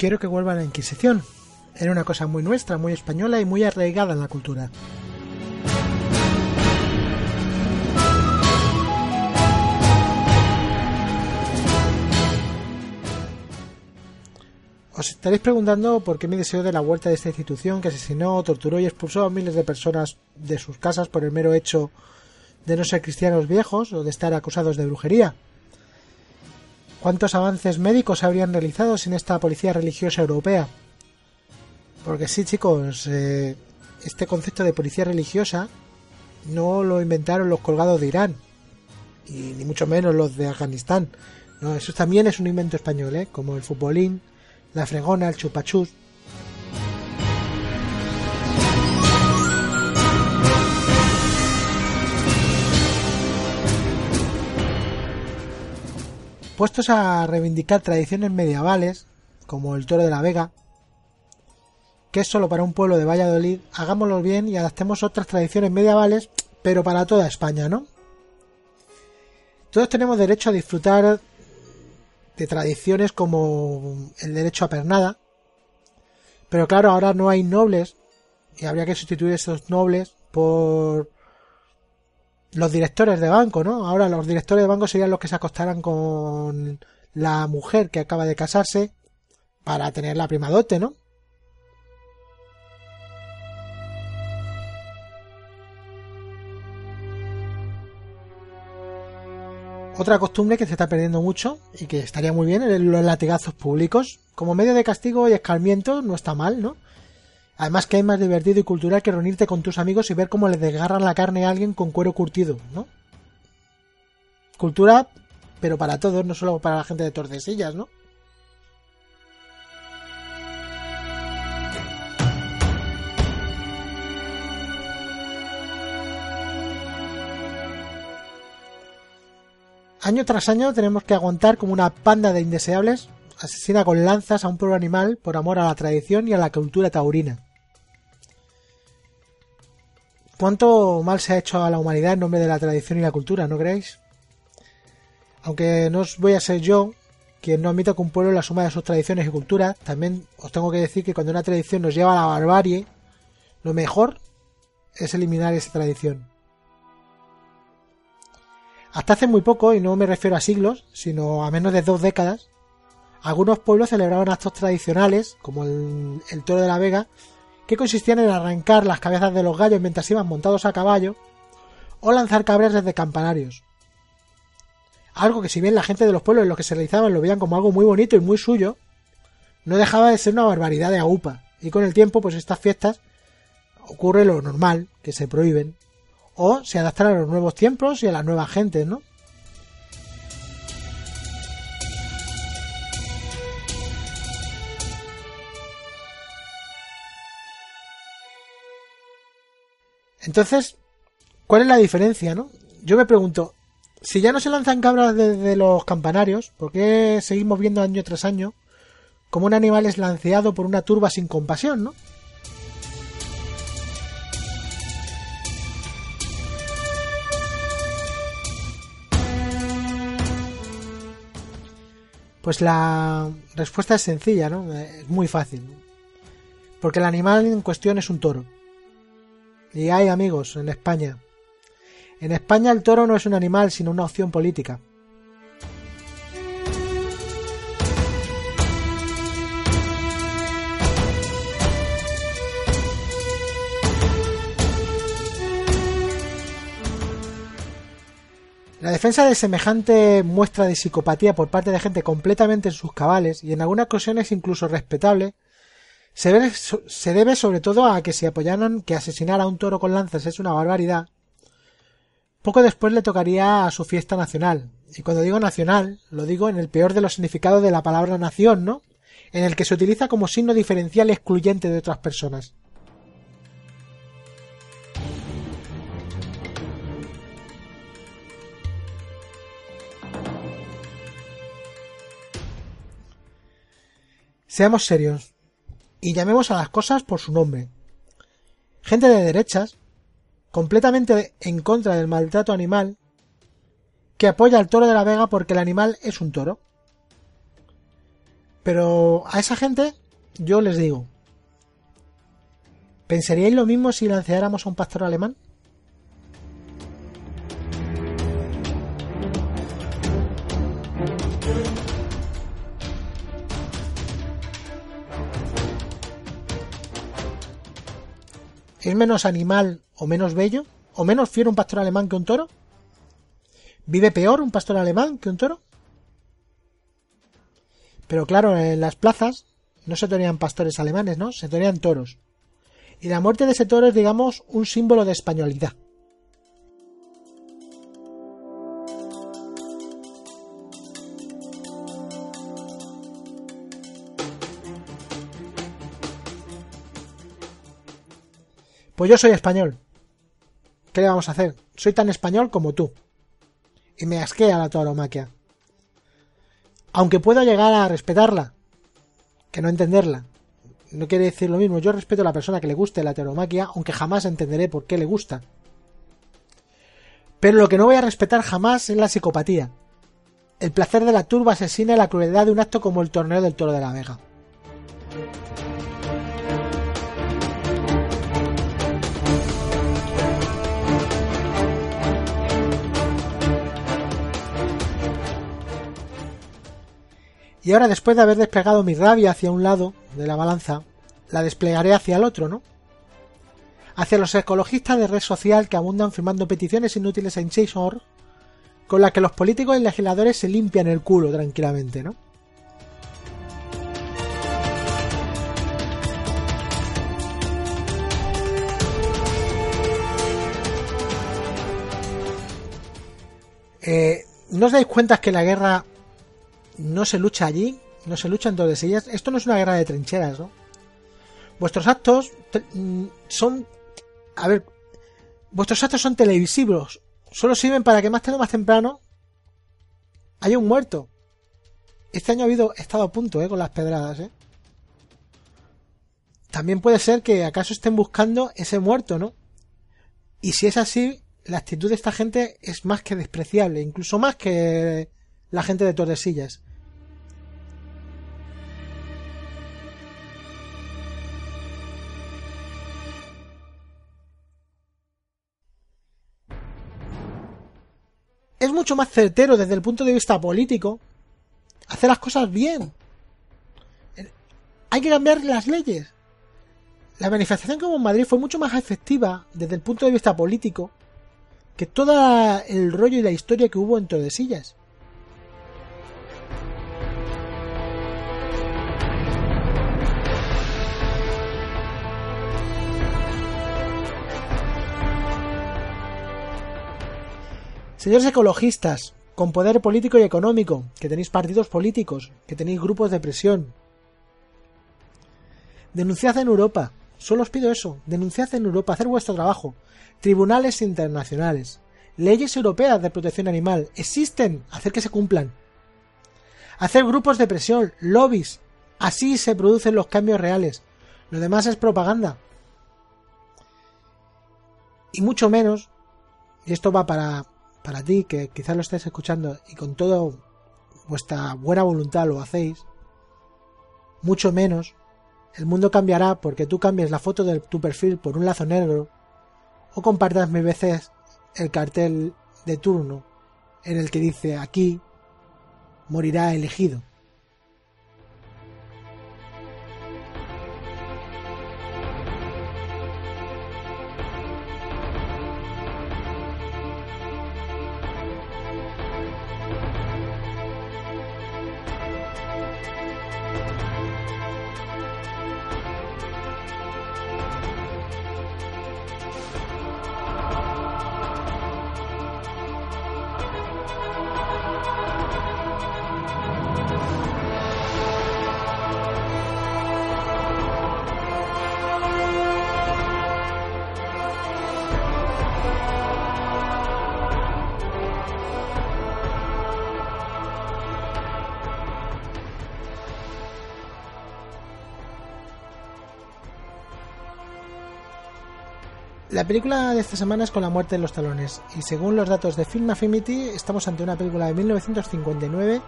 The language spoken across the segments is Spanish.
quiero que vuelva la Inquisición. Era una cosa muy nuestra, muy española y muy arraigada en la cultura. Os estaréis preguntando por qué mi deseo de la vuelta de esta institución que asesinó, torturó y expulsó a miles de personas de sus casas por el mero hecho de no ser cristianos viejos o de estar acusados de brujería. ¿Cuántos avances médicos se habrían realizado sin esta policía religiosa europea? Porque sí, chicos, eh, este concepto de policía religiosa no lo inventaron los colgados de Irán, y ni mucho menos los de Afganistán. No, eso también es un invento español, ¿eh? como el futbolín, la fregona, el chupachus. Puestos a reivindicar tradiciones medievales, como el toro de la Vega, que es solo para un pueblo de Valladolid, hagámoslo bien y adaptemos otras tradiciones medievales, pero para toda España, ¿no? Todos tenemos derecho a disfrutar de tradiciones como el derecho a pernada. Pero claro, ahora no hay nobles y habría que sustituir esos nobles por los directores de banco, ¿no? Ahora los directores de banco serían los que se acostaran con la mujer que acaba de casarse para tener la prima dote, ¿no? Otra costumbre que se está perdiendo mucho y que estaría muy bien en los latigazos públicos. Como medio de castigo y escarmiento no está mal, ¿no? Además que hay más divertido y cultural que reunirte con tus amigos y ver cómo le desgarran la carne a alguien con cuero curtido, ¿no? Cultura, pero para todos, no solo para la gente de Tordesillas, ¿no? Año tras año tenemos que aguantar como una panda de indeseables asesina con lanzas a un pueblo animal por amor a la tradición y a la cultura taurina. ¿Cuánto mal se ha hecho a la humanidad en nombre de la tradición y la cultura, no creéis? Aunque no os voy a ser yo quien no admito que un pueblo la suma de sus tradiciones y culturas, también os tengo que decir que cuando una tradición nos lleva a la barbarie, lo mejor es eliminar esa tradición. Hasta hace muy poco, y no me refiero a siglos, sino a menos de dos décadas, algunos pueblos celebraban actos tradicionales, como el, toro de la Vega, que consistían en arrancar las cabezas de los gallos mientras iban montados a caballo, o lanzar cabras desde campanarios. Algo que si bien la gente de los pueblos en los que se realizaban lo veían como algo muy bonito y muy suyo, no dejaba de ser una barbaridad de agupa, y con el tiempo pues estas fiestas ocurre lo normal, que se prohíben, o se adaptan a los nuevos tiempos y a las nuevas gentes, ¿no? Entonces, ¿cuál es la diferencia, no? Yo me pregunto, si ya no se lanzan cabras desde los campanarios, ¿por qué seguimos viendo año tras año como un animal es lanceado por una turba sin compasión, no? Pues la respuesta es sencilla, ¿no? Es muy fácil. Porque el animal en cuestión es un toro. Y hay amigos en España. En España el toro no es un animal, sino una opción política. La defensa de semejante muestra de psicopatía por parte de gente completamente en sus cabales y en algunas ocasiones incluso respetable se debe, sobre todo a que si apoyaran que asesinar a un toro con lanzas es una barbaridad, poco después le tocaría a su fiesta nacional. Y cuando digo nacional, lo digo en el peor de los significados de la palabra nación, ¿no? En el que se utiliza como signo diferencial excluyente de otras personas. Seamos serios y llamemos a las cosas por su nombre. Gente de derechas, completamente en contra del maltrato animal, que apoya al toro de la Vega porque el animal es un toro. Pero a esa gente yo les digo, ¿pensaríais lo mismo si lanzáramos a un pastor alemán? ¿Es menos animal o menos bello? ¿O menos fiero un pastor alemán que un toro? ¿Vive peor un pastor alemán que un toro? Pero claro, en las plazas no se tenían pastores alemanes, ¿no? Se tenían toros. Y la muerte de ese toro es, digamos, un símbolo de españolidad. Pues yo soy español. ¿Qué le vamos a hacer? Soy tan español como tú. Y me asquea la tauromaquia. Aunque pueda llegar a respetarla, que no entenderla. No quiere decir lo mismo. Yo respeto a la persona que le guste la tauromaquia, aunque jamás entenderé por qué le gusta. Pero lo que no voy a respetar jamás es la psicopatía. El placer de la turba asesina y la crueldad de un acto como el torneo del toro de la Vega. Y ahora, después de haber desplegado mi rabia hacia un lado de la balanza, la desplegaré hacia el otro, ¿no? Hacia los ecologistas de red social que abundan firmando peticiones inútiles en Change.org con las que los políticos y legisladores se limpian el culo tranquilamente, ¿no? Eh, ¿No os dais cuenta que la guerra no se lucha allí, no se lucha en todas ellas. Esto no es una guerra de trincheras, ¿no? Vuestros actos mm, son... A ver, vuestros actos son televisivos. Solo sirven para que más tarde o más temprano haya un muerto. Este año ha habido estado a punto, ¿eh? Con las pedradas, ¿eh? También puede ser que acaso estén buscando ese muerto, ¿no? Y si es así, la actitud de esta gente es más que despreciable, incluso más que la gente de Tordesillas. Es mucho más certero desde el punto de vista político hacer las cosas bien. Hay que cambiar las leyes. La manifestación que hubo en Madrid fue mucho más efectiva desde el punto de vista político que todo el rollo y la historia que hubo en Tordesillas. Señores ecologistas, con poder político y económico, que tenéis partidos políticos, que tenéis grupos de presión, denunciad en Europa. Solo os pido eso, denunciad en Europa, hacer vuestro trabajo. Tribunales internacionales, leyes europeas de protección animal, existen, hacer que se cumplan. Hacer grupos de presión, lobbies, así se producen los cambios reales. Lo demás es propaganda. Y mucho menos, y esto va para para ti que quizás lo estés escuchando y con toda vuestra buena voluntad lo hacéis, mucho menos el mundo cambiará porque tú cambies la foto de tu perfil por un lazo negro o compartas mil veces el cartel de turno en el que dice aquí morirá elegido. Película de esta semana es con la muerte de los talones y según los datos de Film Affinity estamos ante una película de 1959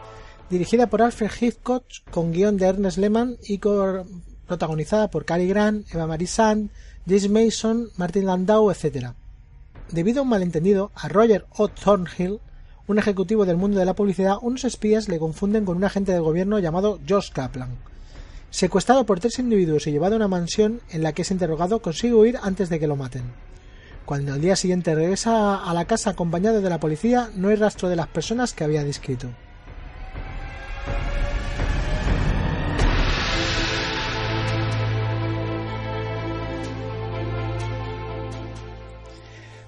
dirigida por Alfred Hitchcock, con guion de Ernest Lehman y protagonizada por Cary Grant, Eva Marie Sand, James Mason, Martin Landau, etc. Debido a un malentendido, a Roger O. Thornhill, un ejecutivo del mundo de la publicidad, unos espías le confunden con un agente del gobierno llamado Josh Kaplan. Secuestrado por tres individuos y llevado a una mansión en la que es interrogado, consigue huir antes de que lo maten. Cuando al día siguiente regresa a la casa acompañado de la policía, no hay rastro de las personas que había descrito.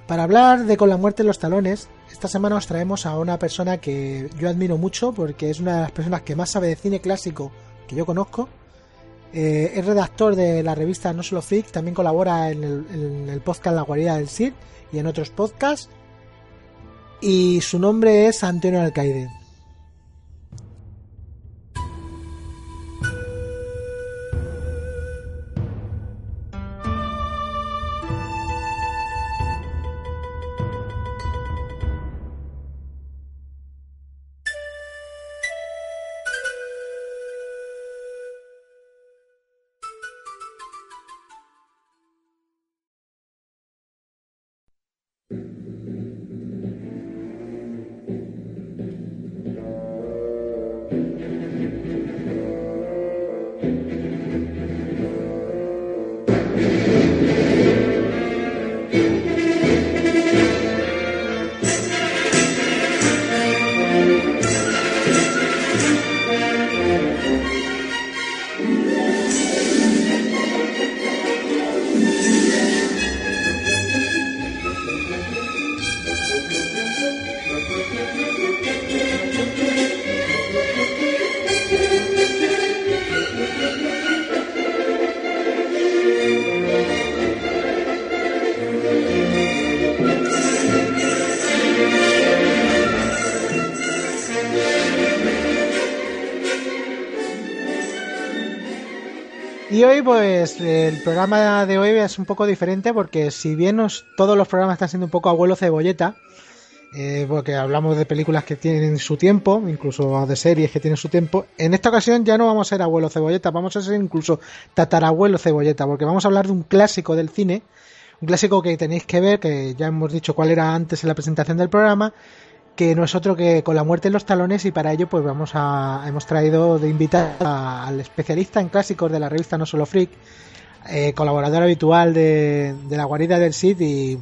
Para hablar de Con la muerte en los talones, esta semana os traemos a una persona que yo admiro mucho porque es una de las personas que más sabe de cine clásico que yo conozco. Eh, es redactor de la revista No Solo Freak, también colabora en el, podcast La Guarida del Cid y en otros podcasts. Y su nombre es Antonio Alcaide. Pues el programa de hoy es un poco diferente porque si bien todos los programas están siendo un poco abuelo cebolleta, eh, porque hablamos de películas que tienen su tiempo, incluso de series que tienen su tiempo, en esta ocasión ya no vamos a ser abuelo cebolleta, vamos a ser incluso tatarabuelo cebolleta, porque vamos a hablar de un clásico del cine, un clásico que tenéis que ver, que ya hemos dicho cuál era antes en la presentación del programa, que no es otro que con la muerte en los talones y para ello pues vamos a hemos traído de invitar al especialista en clásicos de la revista No Solo Freak, eh, colaborador habitual de, la guarida del SID y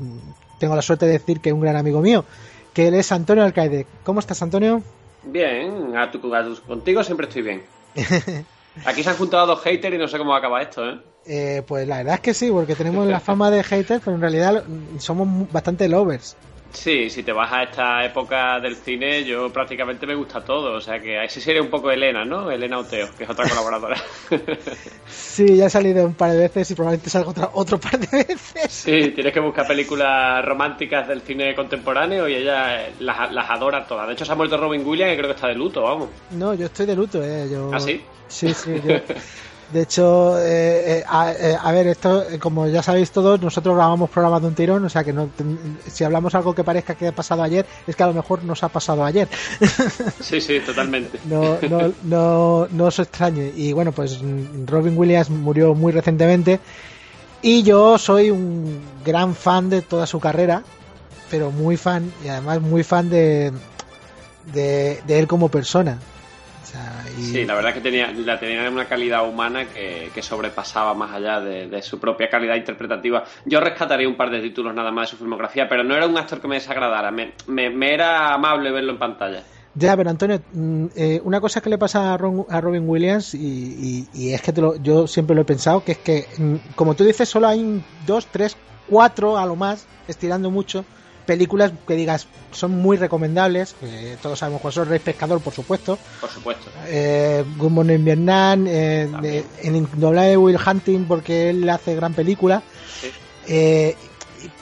tengo la suerte de decir que es un gran amigo mío, que él es Antonio Alcaide. ¿Cómo estás Antonio? Bien, a tu, contigo siempre estoy bien. Aquí se han juntado dos haters y no sé cómo acaba esto, ¿eh? ¿eh? Pues la verdad es que sí, porque tenemos la fama de haters, pero en realidad somos bastante lovers. Sí, si te vas a esta época del cine, yo prácticamente me gusta todo. O sea que ese sería un poco Elena, ¿no? Elena Oteo, que es otra colaboradora. sí, ya he salido un par de veces y probablemente salga otra, otro par de veces. Sí, tienes que buscar películas románticas del cine contemporáneo y ella las, las adora todas. De hecho, se ha muerto Robin Williams y creo que está de luto, vamos. No, yo estoy de luto, ¿eh? Yo... ¿Ah, sí? Sí, sí, yo... De hecho, eh, eh, eh, a, ver, esto, como ya sabéis todos, nosotros grabamos programas de un tirón, o sea que no, si hablamos algo que parezca que ha pasado ayer, es que a lo mejor nos ha pasado ayer. Sí, sí, totalmente. no, no, no, no os extrañe. Y bueno, pues Robin Williams murió muy recientemente y yo soy un gran fan de toda su carrera, pero muy fan y además muy fan de, de él como persona. Sí, la verdad que tenía, la tenía una calidad humana que, sobrepasaba más allá de, su propia calidad interpretativa. Yo rescataría un par de títulos nada más de su filmografía, pero no era un actor que me desagradara, me, me, era amable verlo en pantalla. Ya, pero Antonio, mm, eh, una cosa que le pasa a, Robin Williams, y, es que yo siempre lo he pensado, que es que, mm, como tú dices, solo hay dos, tres, cuatro a lo más, estirando mucho, películas que digas son muy recomendables. todos sabemos cuál son Rey Pescador, por supuesto. Por supuesto. Eh, Good Morning Vietnam. Eh, en Indudable Will Hunting, porque él hace gran película. Eh,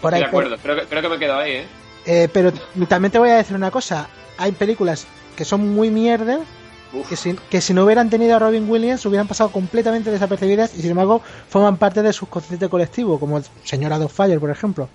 por ahí, de acuerdo, creo, que, creo que me quedo ahí, ¿eh? ¿eh? pero también te voy a decir una cosa. Hay películas que son muy mierda. Que si, que si, no hubieran tenido a Robin Williams hubieran pasado completamente desapercibidas y sin embargo forman parte de su consciente colectivo, como el señor Adolf Fire, por ejemplo.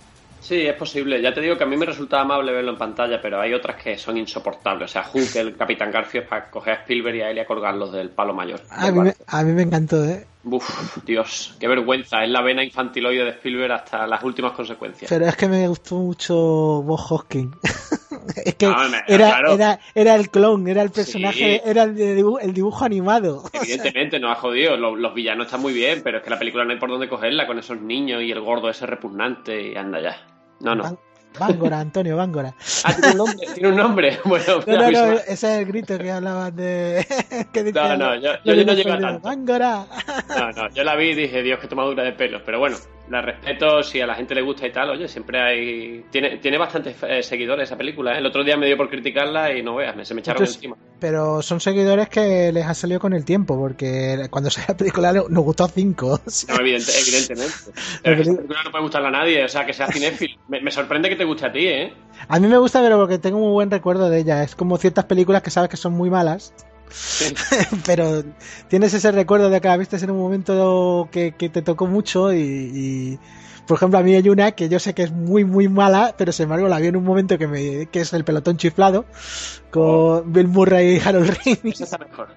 Sí, es posible. Ya te digo que a mí me resulta amable verlo en pantalla, pero hay otras que son insoportables. O sea, Hulk, el Capitán Garfio, es para coger a Spielberg y a él y a colgarlos del palo mayor. A mí, me, a mí me encantó, ¿eh? Uf, Dios, qué vergüenza. Es la vena infantiloide de Spielberg hasta las últimas consecuencias. Pero es que me gustó mucho Bob Hoskin. es que era, era, era, el clon, era el personaje, era el dibujo, el dibujo, animado. Evidentemente, no ha jodido. Los, los, villanos están muy bien, pero es que la película no hay por dónde cogerla con esos niños y el gordo ese repugnante y anda ya. No, no. Bángora, Antonio Bángora. Ah, tiene un nombre. Tiene un nombre. Bueno, no, no, no, ese es el grito que hablabas de. que no, no, yo, yo, no llego a tanto. No, no, yo la vi y dije, Dios, qué tomadura de pelos. Pero bueno, la respeto, si a la gente le gusta y tal, oye, siempre hay... Tiene, tiene bastantes eh, seguidores esa película, ¿eh? El otro día me dio por criticarla y no veas, se me echaron encima. Pero son seguidores que les ha salido con el tiempo, porque cuando salió la película nos gustó a cinco. No, evidentemente. Esa película no puede gustarle a nadie, o sea, que sea cinéfilo. Me, me, sorprende que te guste a ti, ¿eh? A mí me gusta, pero porque tengo un buen recuerdo de ella. Es como ciertas películas que sabes que son muy malas pero tienes ese recuerdo de que la viste en un momento que, te tocó mucho y, por ejemplo a mí hay una que yo sé que es muy muy mala pero sin embargo la vi en un momento que me que es el pelotón chiflado con oh. Bill Murray y Harold Ramis. mejor.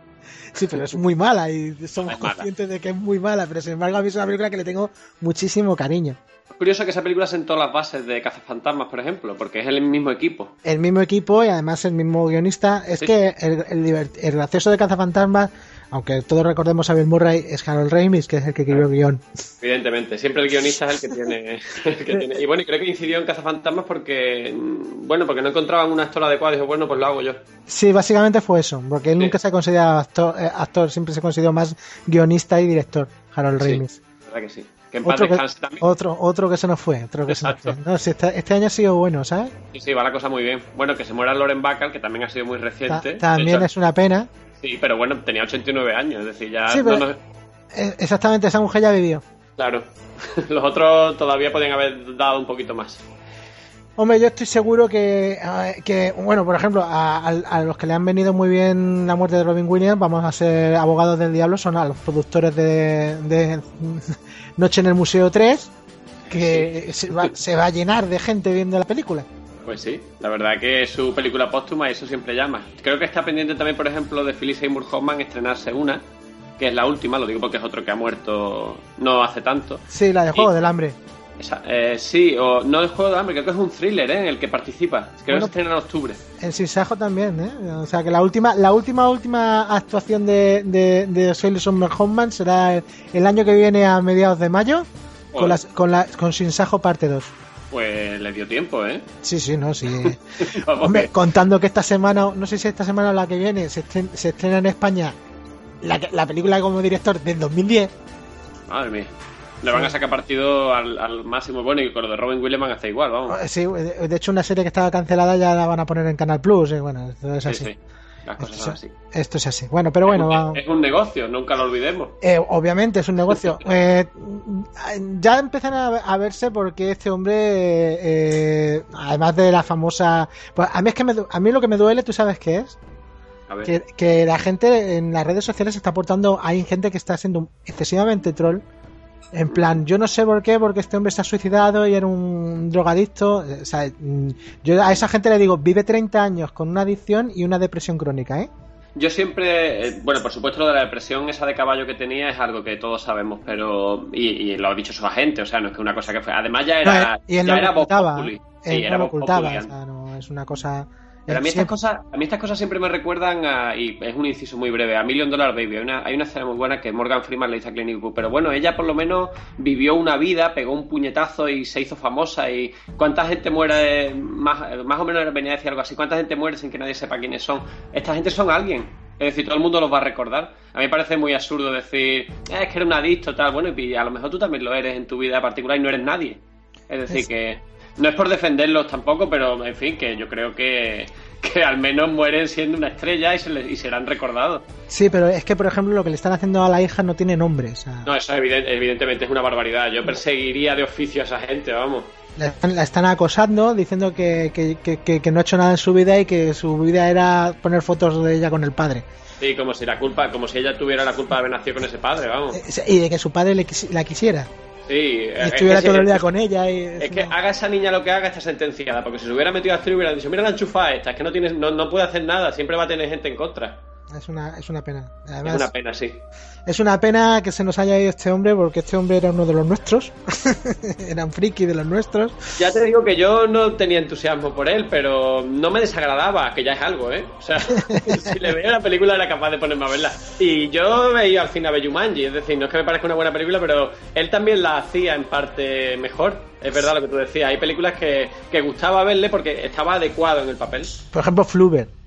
Sí, pero es muy mala y somos conscientes de que es muy mala, pero sin embargo a mí es una película que le tengo muchísimo cariño curioso que esa película sentó las bases de Cazafantasmas, por ejemplo, porque es el mismo equipo. El mismo equipo y además el mismo guionista. Es que el, el, gracioso de Cazafantasmas, aunque todos recordemos a Bill Murray, es Harold Ramis, que es el que escribió el guion. Evidentemente, siempre el guionista es el que tiene. Y bueno, creo que incidió en Cazafantasmas porque, bueno, porque no encontraban un actor adecuado y dijo, bueno, pues lo hago yo. Sí, básicamente fue eso, porque él nunca se ha considerado actor, eh, actor, siempre se consideró más guionista y director, Harold Ramis. verdad que sí otro, que, Otro, otro que se nos fue. Otro que se nos fue. No, este, este, año ha sido bueno, ¿sabes? Sí, sí, va la cosa muy bien. Bueno, que se muera Loren Bacall, que también ha sido muy reciente. también es una pena. Sí, pero bueno, tenía 89 años, es decir, ya. E, exactamente, esa mujer ya vivió. Claro. Los otros todavía podían haber dado un poquito más. Hombre, yo estoy seguro que, que bueno, por ejemplo, a, los que le han venido muy bien la muerte de Robin Williams, vamos a ser abogados del diablo, son a los productores de, Noche en el Museo 3, que se, va, se va a llenar de gente viendo la película. Pues sí, la verdad que es su película póstuma y eso siempre llama. Creo que está pendiente también, por ejemplo, de Phyllis Seymour Hoffman estrenarse una, que es la última, lo digo porque es otro que ha muerto no hace tanto. Sí, la de Juego del Hambre. Eh, sí, o no el juego de hambre, creo que es un thriller ¿eh? en el que participa. Creo que se estrena en octubre. En Sinsajo también, ¿eh? O sea que la última, la última, última actuación de, de, de Summer Homeman será el, año que viene a mediados de mayo con, las, con, la, con Sinsajo parte 2. Pues le dio tiempo, ¿eh? Sí, sí, no, sí. Hombre, contando que esta semana, no sé si esta semana o la que viene, se estrena, se estrena en España la, la película como director del 2010. Madre mía. Le van a sacar partido al, máximo. Bueno, y con lo de Robin Williams a hacer igual, vamos. Sí, de hecho, una serie que estaba cancelada ya la van a poner en Canal Plus. Y bueno, esto es así. Sí, sí. Las cosas esto, son así. Esto es así. Bueno, pero bueno. Es un, negocio, nunca lo olvidemos. Eh, obviamente, es un negocio. eh, ya empiezan a, verse porque este hombre, eh, además de la famosa. Pues a mí es que me, a mí lo que me duele, ¿tú sabes qué es? Que, que, la gente en las redes sociales está aportando. Hay gente que está siendo excesivamente troll en plan, yo no sé por qué, porque este hombre está suicidado y era un drogadicto. O sea, mm, yo a esa gente le digo, vive 30 años con una adicción y una depresión crónica, ¿eh? Yo siempre, eh, bueno, por supuesto lo de la depresión esa de caballo que tenía es algo que todos sabemos, pero y, lo ha dicho su agente, o sea, no es que una cosa que fue, además ya era, y él ya no era ocultaba, él no lo ocultaba, o sea, no es una cosa pero a mí, estas cosas, a mí estas cosas siempre me recuerdan a, y es un inciso muy breve, a Million Dollar Baby. Hay una, hay una escena muy buena que Morgan Freeman le dice a Clint Eastwood, pero bueno, ella por lo menos vivió una vida, pegó un puñetazo y se hizo famosa. y ¿Cuánta gente muere, más, más o menos venía a decir algo así, cuánta gente muere sin que nadie sepa quiénes son? Esta gente son alguien. Es decir, todo el mundo los va a recordar. A mí me parece muy absurdo decir, eh, es que eres un adicto, tal. Bueno, y a lo mejor tú también lo eres en tu vida particular y no eres nadie. Es decir, que no es por defenderlos tampoco, pero en fin, que yo creo que que al menos mueren siendo una estrella y, se y, serán recordados. Sí, pero es que, por ejemplo, lo que le están haciendo a la hija no tiene nombre. No, eso evidentemente es una barbaridad. Yo perseguiría de oficio a esa gente, vamos. La están, acosando diciendo que, que, no ha hecho nada en su vida y que su vida era poner fotos de ella con el padre. Sí, como si la culpa, como si ella tuviera la culpa de haber nacido con ese padre, vamos. Eh, y de que su padre le, la quisiera. Sí, estuviera todo el día con ella. Y, es que haga esa niña lo que haga, está sentenciada. Porque si se hubiera metido a hacer, hubiera dicho: Mira la enchufada esta, es que no, tiene, no, no puede hacer nada, siempre va a tener gente en contra. Es una, es una pena. es una pena, sí. Es una pena que se nos haya ido este hombre porque este hombre era uno de los nuestros. era un friki de los nuestros. Ya te digo que yo no tenía entusiasmo por él, pero no me desagradaba, que ya es algo, ¿eh? O sea, si le veía la película era capaz de ponerme a verla. Y yo veía al fin a Beyumanji, es decir, no es que me parezca una buena película, pero él también la hacía en parte mejor. Es verdad lo que tú decías. Hay películas que, que gustaba verle porque estaba adecuado en el papel. Por ejemplo, Fluber.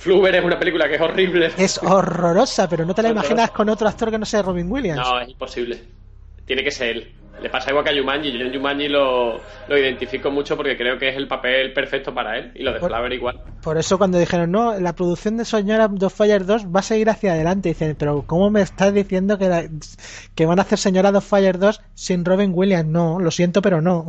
Fluber es una película que es horrible. Es horrorosa, pero no te la imaginas con otro actor que no sea Robin Williams. No, es imposible. Tiene que ser él. Le pasa igual que a Yumanji. Yo en Yumanji lo, lo identifico mucho porque creo que es el papel perfecto para él. Y lo de Fluber igual. Por eso cuando dijeron, no, la producción de Señora Dos Fire 2 va a seguir hacia adelante. Dicen, pero ¿cómo me estás diciendo que, que van a hacer Señora Dos Fire 2 sin Robin Williams? No, lo siento, pero no.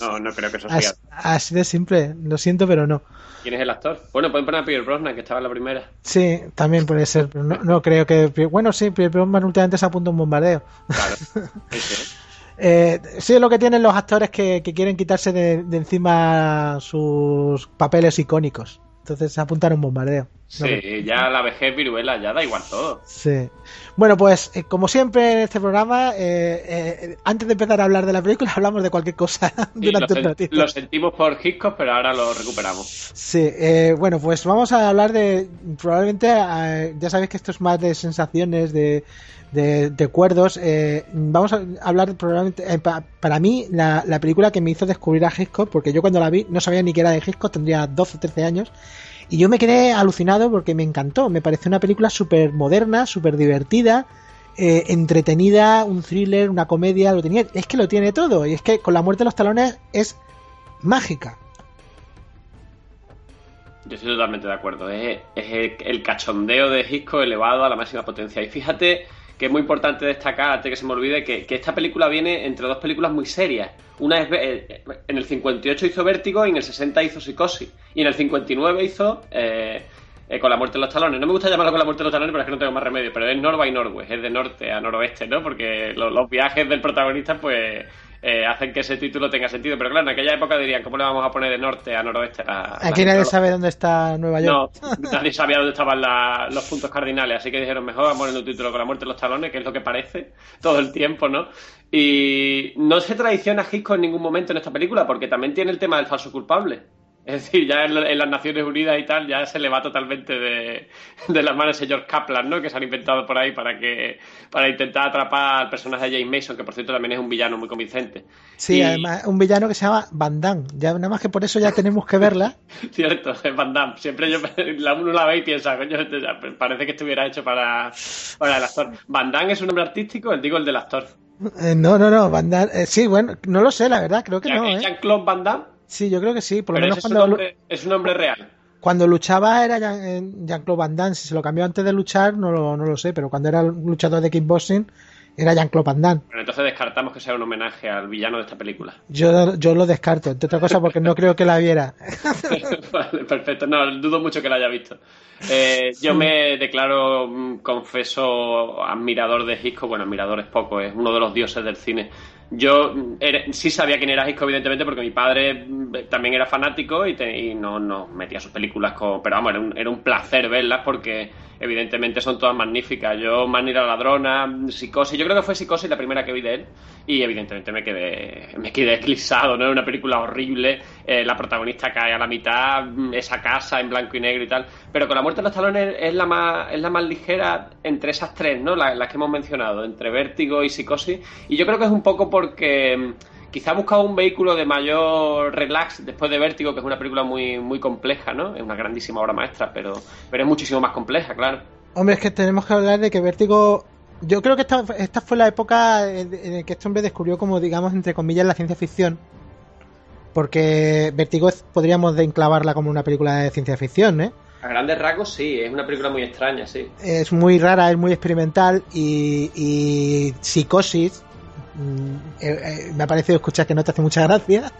No, no creo que eso sea. Así, de simple. Lo siento, pero no. ¿Quién es el actor? Bueno, pueden poner a Pierre Brosnan, que estaba en la primera. Sí, también puede ser, pero no, creo que... Bueno, sí, Pierre Brosnan últimamente se apunta un bombardeo. Claro. Sí, Eh, sí, es lo que tienen los actores que, quieren quitarse de, encima sus papeles icónicos. Entonces se apuntan a un bombardeo. Sí, ya la vejez viruela, ya da igual todo. Sí. Bueno, pues eh, como siempre en este programa, eh, eh, antes de empezar a hablar de la película, hablamos de cualquier cosa durante lo, lo sentimos por Hitchcock, pero ahora lo recuperamos. Sí, bueno, pues vamos a hablar de. Probablemente, ya sabéis que esto es más de sensaciones, de, de, de cuerdos. vamos a hablar probablemente. para mí, la, la, película que me hizo descubrir a Hitchcock, porque yo cuando la vi no sabía ni que era de Hitchcock, tendría 12 o 13 años. Y yo me quedé alucinado porque me encantó. Me pareció una película súper moderna, súper divertida, eh, entretenida, un thriller, una comedia. Lo tenía, es que lo tiene todo. Y es que con la muerte de los talones es mágica. Yo estoy totalmente de acuerdo. Es, el cachondeo de Hitchcock elevado a la máxima potencia. Y fíjate que es muy importante destacar, antes que se me olvide, que, esta película viene entre dos películas muy serias. Una es, eh, en el 58 hizo Vértigo y en el 60 hizo Psicosis. Y en el 59 hizo eh, eh, Con la muerte de los talones. No me gusta llamarlo Con la muerte de los talones, pero es que no tengo más remedio. Pero es Norva y Norwest, es de norte a noroeste, ¿no? Porque los viajes del protagonista, pues eh, hacen que ese título tenga sentido. Pero claro, en aquella época dirían, ¿cómo le vamos a poner de norte a noroeste? Aquí nadie sabe dónde está Nueva York. No, nadie sabía dónde estaban los puntos cardinales, así que dijeron, mejor vamos a poner un título con la muerte de los talones, que es lo que parece todo el tiempo, ¿no? Y no se traiciona a Hitchcock en ningún momento en esta película, porque también tiene el tema del falso culpable. Es decir, ya en, las Naciones Unidas y tal, ya se le va totalmente de, las manos ese George Kaplan, ¿no? Que se han inventado por ahí para que para intentar atrapar al personaje de James Mason, que por cierto también es un villano muy convincente. Sí, además, un villano que se llama Van Damme. Ya, nada más que por eso ya tenemos que verla. Cierto, es Van Damme. Siempre yo, la uno la ve y piensa, coño, este parece que estuviera hecho para, para el actor. Van Damme es un nombre artístico, digo el del actor. Eh, no, no, no, Van Damme, eh, sí, bueno, no lo sé, la verdad, creo que no. ¿eh? Jean-Claude Van Damme? Sí, yo creo que sí, por lo menos cuando... Es un, nombre, real. Cuando luchaba era eh, Jean-Claude Van Damme, si se lo cambió antes de luchar no lo, no lo sé, pero cuando era luchador de kickboxing era Jean-Claude Van Damme. Entonces descartamos que sea un homenaje al villano de esta película. Yo, yo lo descarto, entre otra cosa porque no creo que la viera. vale, perfecto, no, dudo mucho que la haya visto. Eh, yo me declaro, mm, confeso, admirador de Hitchcock, bueno, admirador es poco, es uno de los dioses del cine yo sí sabía quién era Hitchcock, evidentemente, porque mi padre mm, también era fanático y, no, no, metía sus películas. Pero vamos, era un, era un placer verlas porque evidentemente son todas magníficas. Yo, Manira la ladrona, Psicosis, yo creo que fue Psicosis la primera que vi de él y evidentemente me quedé, me quedé eclipsado, ¿no? Una película horrible, eh, la protagonista cae a la mitad, mm, esa casa en blanco y negro y tal, pero con la muerte de los talones es la más, es la más ligera entre esas tres, ¿no? Las, las que hemos mencionado, entre Vértigo y Psicosis, y yo creo que es un poco porque mm, quizá ha buscado un vehículo de mayor relax después de Vértigo, que es una película muy, muy compleja, ¿no? Es una grandísima obra maestra, pero, pero es muchísimo más compleja, claro. Hombre, es que tenemos que hablar de que Vértigo yo creo que esta, esta fue la época en la que este hombre descubrió como, digamos, entre comillas, la ciencia ficción. Porque Vertigo podríamos enclavarla como una película de ciencia ficción, ¿eh? A grandes rasgos sí, es una película muy extraña, sí. Es muy rara, es muy experimental y, y Psicosis, me ha parecido escuchar que no te hace mucha gracia.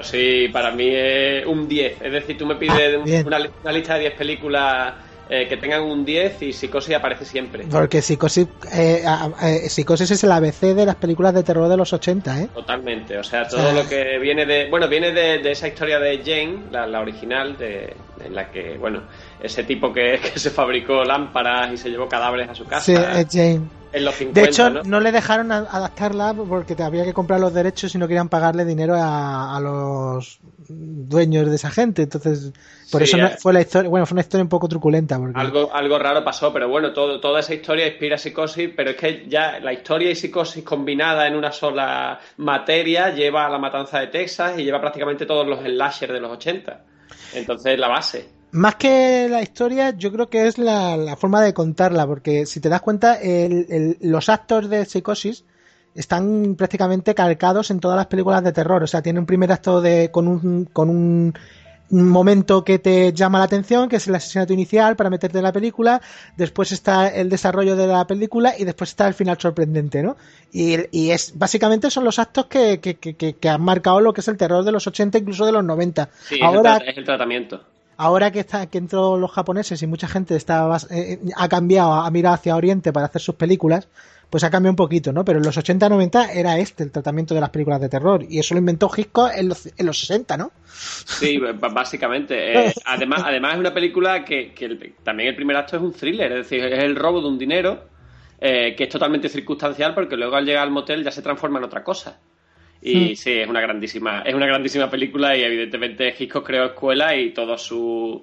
sí, para mí es un 10. Es decir, tú me pides ah, una, lista de 10 películas eh, que tengan un 10 y Psicosis aparece siempre. Porque Psicosis, eh, eh, Psicosis es el ABC de las películas de terror de los 80, ¿eh? Totalmente, o sea, todo lo que viene de... Bueno, viene de, esa historia de Jane, la, original, de, en la que, bueno, ese tipo que, que, se fabricó lámparas y se llevó cadáveres a su casa. Sí, es Jane. En los 50, de hecho, ¿no? le dejaron adaptarla porque te había que comprar los derechos y no querían pagarle dinero a, a los dueños de esa gente. Entonces, por eso no, eh. fue la historia, bueno, fue una historia un poco truculenta. Porque... Algo, algo raro pasó, pero bueno, todo, toda esa historia inspira psicosis, pero es que ya la historia y psicosis combinada en una sola materia lleva a la matanza de Texas y lleva prácticamente todos los slashers de los 80. Entonces, la base. Más que la historia, yo creo que es la, forma de contarla, porque si te das cuenta, los actos de psicosis están prácticamente calcados en todas las películas de terror. O sea, tiene un primer acto de, con un, con un momento que te llama la atención, que es el asesinato inicial para meterte en la película, después está el desarrollo de la película y después está el final sorprendente, ¿no? Y, y es básicamente son los actos que, que, que, que, han marcado lo que es el terror de los 80, incluso de los 90. Sí, ahora, es el tratamiento. Ahora que está que entró los japoneses y mucha gente está eh, ha cambiado, ha mirado hacia Oriente para hacer sus películas, pues ha cambiado un poquito, ¿no? Pero en los 80-90 era este el tratamiento de las películas de terror. Y eso lo inventó Hitchcock en los, en los 60, ¿no? Sí, básicamente. Eh, además, además es una película que, también el primer acto es un thriller, es decir, es el robo de un dinero eh, que es totalmente circunstancial porque luego al llegar al motel ya se transforma en otra cosa. Y hmm. sí, es una grandísima, es una grandísima película y evidentemente Hitchcock creó escuela y todo su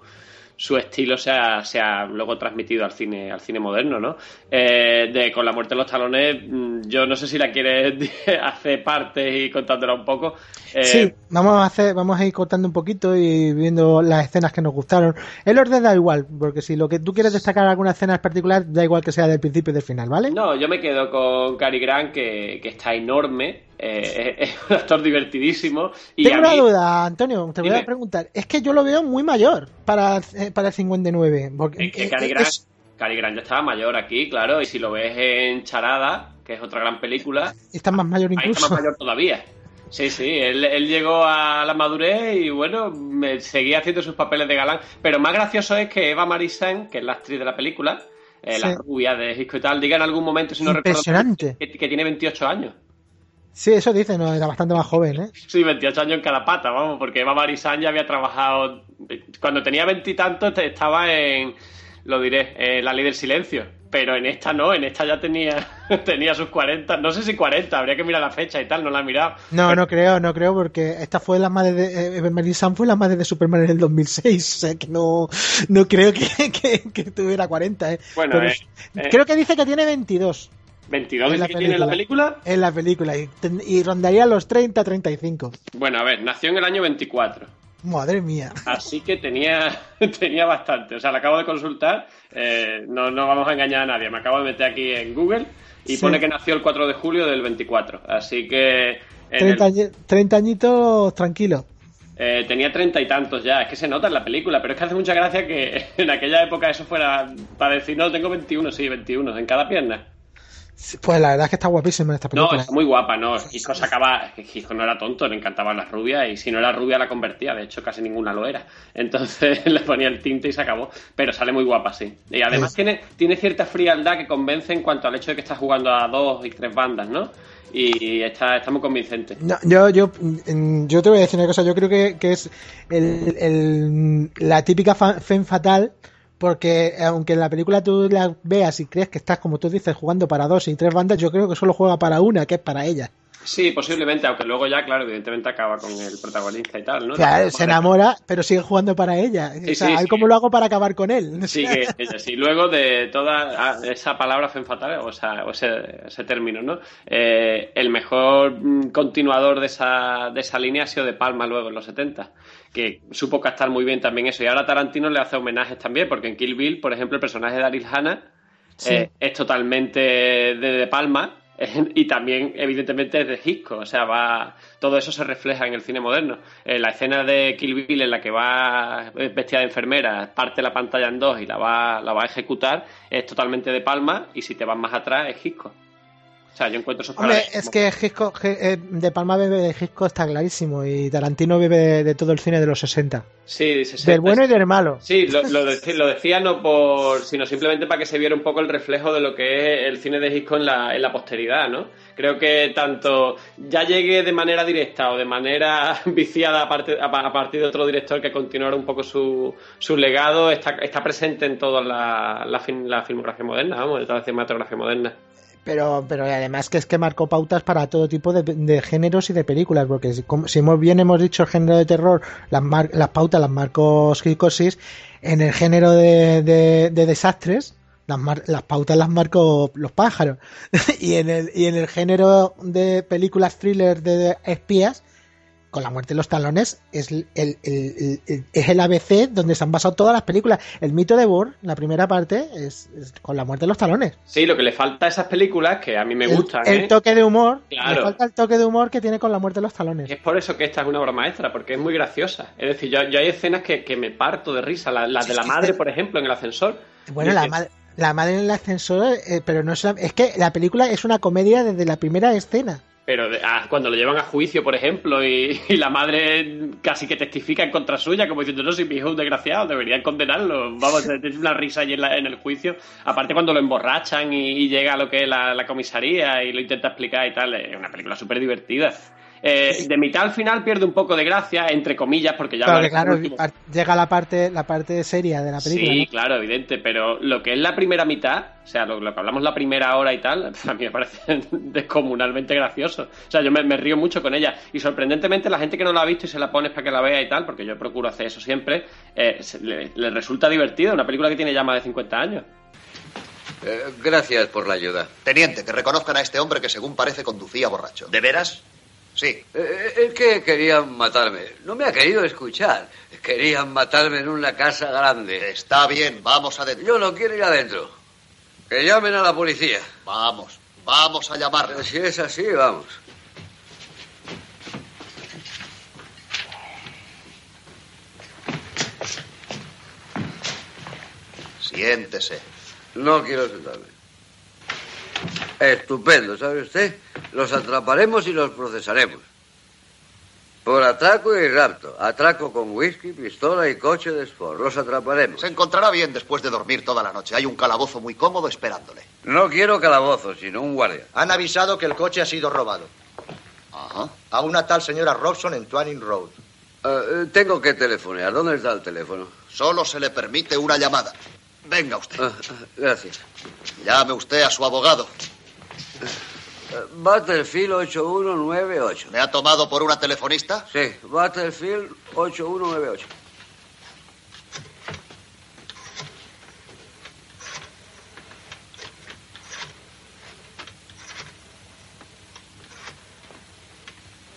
su estilo se ha, se ha luego transmitido al cine al cine moderno, ¿no? Eh, de Con la muerte de los talones, mm, yo no sé si la quieres hacer parte y contándola un poco. Eh, sí, vamos a hacer, vamos a ir contando un poquito y viendo las escenas que nos gustaron. El orden da igual, porque si lo que tú quieres destacar alguna escena en particular, da igual que sea del principio y del final, ¿vale? No, yo me quedo con Cary Grant, que, que está enorme, eh, es un actor divertidísimo. Y Tengo una duda, Antonio, te voy a preguntar. Es que yo lo veo muy mayor para, para el 59. Porque es que Cary Grant, ya estaba mayor aquí, claro, y si lo ves en Charada, que es otra gran película. Está más mayor incluso. está más mayor todavía. Sí, sí, él, llegó a la madurez y bueno, me seguía haciendo sus papeles de galán. Pero más gracioso es que Eva Marisan, que es la actriz de la película, eh, la rubia de disco y tal, diga en algún momento, si no recuerdo, que, que tiene 28 años. Sí, eso dice, no, era bastante más joven, ¿eh? Sí, 28 años en cada pata, vamos, porque Eva Marisán ya había trabajado. Cuando tenía veintitantos estaba en, lo diré, en La Ley del Silencio. Pero en esta no, en esta ya tenía, tenía sus 40, no sé si 40, habría que mirar la fecha y tal, no la he mirado. No, no creo, no creo, porque esta fue la madre de. Eva Marisán fue la madre de Superman en el 2006, o sea que no, no creo que, que, tuviera 40, ¿eh? Bueno, eh, eh. creo que dice que tiene 22. 22 dice que tiene en la película. En la película, y, rondaría los 30, 35. Bueno, a ver, nació en el año 24. Madre mía. Así que tenía, tenía bastante. O sea, la acabo de consultar. Eh, no, no vamos a engañar a nadie. Me acabo de meter aquí en Google y pone que nació el 4 de julio del 24. Así que. 30, añitos tranquilo. Eh, tenía treinta y tantos ya, es que se nota en la película, pero es que hace mucha gracia que en aquella época eso fuera para decir, no, tengo 21, sí, 21, en cada pierna. Pues la verdad es que está guapísima esta película. No, está muy guapa, no. Hitchcock sacaba. Hitchcock no era tonto, le encantaban las rubias y si no era rubia la convertía. De hecho, casi ninguna lo era. Entonces le ponía el tinte y se acabó. Pero sale muy guapa, sí. Y además tiene, tiene cierta frialdad que convence en cuanto al hecho de que está jugando a dos y tres bandas, ¿no? Y está, está muy convincente. yo, yo, yo te voy a decir una cosa. Yo creo que, que es el, la típica fan fatal porque eh, aunque en la película tú la veas y crees que estás, como tú dices, jugando para dos y tres bandas, yo creo que solo juega para una, que es para ella. Sí, posiblemente, aunque luego ya, claro, evidentemente acaba con el protagonista y tal, ¿no? Claro, se enamora, pero sigue jugando para ella. o sea, ¿cómo lo hago para acabar con él? Sí, que, sí. Luego de toda ah, esa palabra fen fatal, o, sea, o ese, término, ¿no? Eh, el mejor mm, continuador de esa, de esa línea ha sido De Palma luego en los 70 que supo captar muy bien también eso. Y ahora Tarantino le hace homenajes también, porque en Kill Bill, por ejemplo, el personaje de Daryl Hannah eh, es totalmente de De Palma y también, evidentemente, es de Hitchcock. O sea, va todo eso se refleja en el cine moderno. Eh, la escena de Kill Bill en la que va vestida de enfermera, parte la pantalla en dos y la va, la va a ejecutar, es totalmente de Palma. Y si te vas más atrás, es Hitchcock. Sea, yo encuentro esos Hombre, es que Hitchcock, eh, De Palma bebe de Hitchcock está clarísimo y Tarantino bebe de, todo el cine de los 60. Sí, 60. Del bueno y del malo. Sí, lo, lo, decía no por, sino simplemente para que se viera un poco el reflejo de lo que es el cine de Hitchcock en la, en la posteridad, ¿no? Creo que tanto ya llegue de manera directa o de manera viciada a, partir de otro director que continuara un poco su, su legado, está, está presente en toda la, la, filmografía moderna, vamos, en toda la cinematografía moderna. Pero, pero además que es que marcó pautas para todo tipo de, géneros y de películas, porque si, si bien hemos dicho el género de terror, las, las pautas las marcó Psicosis, en el género de, de desastres, las, pautas las marcó los pájaros. y, en el, y en el género de películas thriller de espías, con la muerte de los talones, es el, es el ABC donde se han basado todas las películas. El mito de Bohr, la primera parte, es, con la muerte de los talones. Sí, lo que le falta a esas películas, que a mí me gustan. El, ¿eh? toque de humor, le falta el toque de humor que tiene con la muerte de los talones. Es por eso que esta es una obra maestra, porque es muy graciosa. Es decir, yo, hay escenas que, me parto de risa. La, de la madre, por ejemplo, en el ascensor. Bueno, la madre la madre en el ascensor, eh, pero no es, es que la película es una comedia desde la primera escena. Pero ah, cuando lo llevan a juicio, por ejemplo, y, la madre casi que testifica en contra suya, como diciendo, no, si mi hijo es un desgraciado, deberían condenarlo. Vamos, es una risa ahí en, el juicio. Aparte cuando lo emborrachan y, llega a lo que es la, la, comisaría y lo intenta explicar y tal, es una película súper divertida. Eh, de mitad al final pierde un poco de gracia, entre comillas, porque ya... Claro, llega la parte, la parte seria de la película. Sí, claro, evidente, pero lo que es la primera mitad, o sea, lo, que hablamos la primera hora y tal, a mí me parece descomunalmente gracioso. O sea, yo me, río mucho con ella. Y sorprendentemente la gente que no la ha visto y se la pones para que la vea y tal, porque yo procuro hacer eso siempre, eh, le, resulta divertido, una película que tiene ya más de 50 años. Eh, gracias por la ayuda. Teniente, que reconozcan a este hombre que según parece conducía borracho. ¿De veras? Sí. Eh, eh, es que querían matarme. No me ha querido escuchar. Querían matarme en una casa grande. Está bien, vamos adentro. Yo no quiero ir adentro. Que llamen a la policía. Vamos, vamos a llamarla. Si es así, vamos. Siéntese. No quiero sentarme. Estupendo, ¿sabe usted? Los atraparemos y los procesaremos. Por atraco y rapto. Atraco con whisky, pistola y coche de sport. Los atraparemos. Se encontrará bien después de dormir toda la noche. Hay un calabozo muy cómodo esperándole. No quiero calabozo, sino un guardia. Han avisado que el coche ha sido robado. Ajá. A una tal señora Robson en Twain Road. Eh, eh, tengo que telefonear. ¿Dónde está el teléfono? Solo se le permite una llamada. Venga usted. Ah, ah, gracias. Llame usted a su abogado. Battlefield 8198. ¿Me ha tomado por una telefonista? Sí, Battlefield 8198.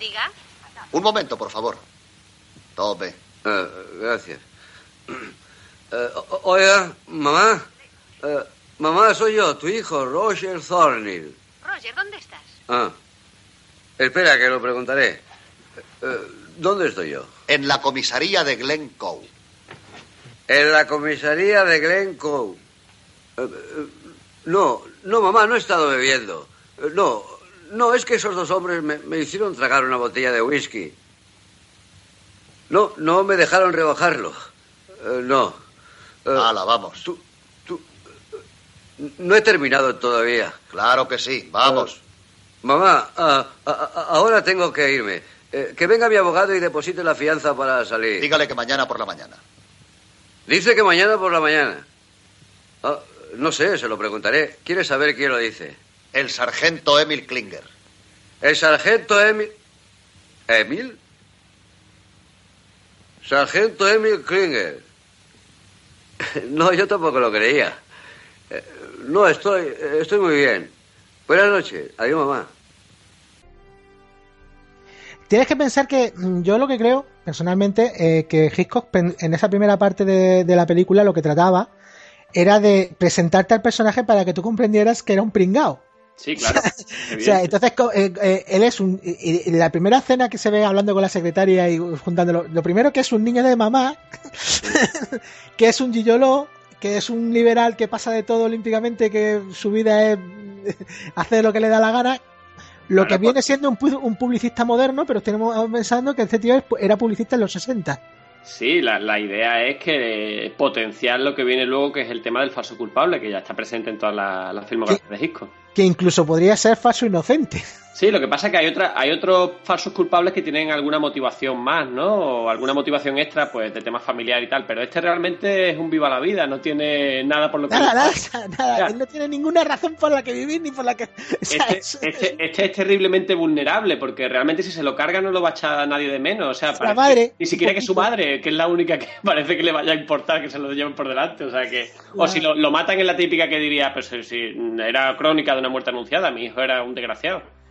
Diga. Un momento, por favor. Tome. Ah, gracias. Eh, oiga, mamá. Eh, mamá, soy yo, tu hijo, Roger Thornhill. Roger, ¿dónde estás? Ah. Espera, que lo preguntaré. Eh, ¿Dónde estoy yo? En la comisaría de Glencoe. En la comisaría de Glencoe. no, no, mamá, no he estado bebiendo. no, no, es que esos dos hombres me, me hicieron tragar una botella de whisky. No, no me dejaron rebajarlo. no. Hala, vamos. Tú, no he terminado todavía. Claro que sí, vamos. mamá, ahora tengo que irme. Eh, que venga mi abogado y deposite la fianza para salir. Dígale que mañana por la mañana. Dice que mañana por la mañana. Ah, no sé, se lo preguntaré. ¿Quiere saber quién lo dice? El sargento Emil Klinger. El sargento Emil. ¿Emil? Sargento Emil Klinger. No, yo tampoco lo creía. Eh, no, estoy, estoy muy bien. Buenas noches. Adiós, mamá. Tienes que pensar que mm, yo lo que creo, personalmente, eh, que Hitchcock en esa primera parte de, la película lo que trataba era de presentarte al personaje para que tú comprendieras que era un pringao. Sí, claro. o sea, entonces eh, él es un. la primera escena que se ve hablando con la secretaria y juntándolo, lo primero que es un niño de mamá, que es un gigolo, que es un liberal que pasa de todo olímpicamente, que su vida es hace lo que le da la gana. Lo que viene siendo un, un, publicista moderno, pero tenemos pensando que este tío era publicista en los 60. Sí, la, la, idea es que potenciar lo que viene luego, que es el tema del falso culpable, que ya está presente en todas las la filmografías de Hitchcock. Que incluso podría ser falso inocente. Sí, lo que pasa es que hay otra, hay otros falsos culpables que tienen alguna motivación más, ¿no? O alguna motivación extra, pues, de temas familiar y tal. Pero este realmente es un viva la vida, no tiene nada por lo que. Nada, nada, nada. no tiene ninguna razón por la que vivir ni por la que. este, este, este, es terriblemente vulnerable, porque realmente si se lo carga no lo va a echar nadie de menos. O sea, la madre. Ni siquiera que su madre, que es la única que parece que le vaya a importar que se lo lleven por delante. O sea que. O si lo, lo matan en la típica que diría, pues si era crónica de una muerte anunciada, mi hijo era un desgraciado.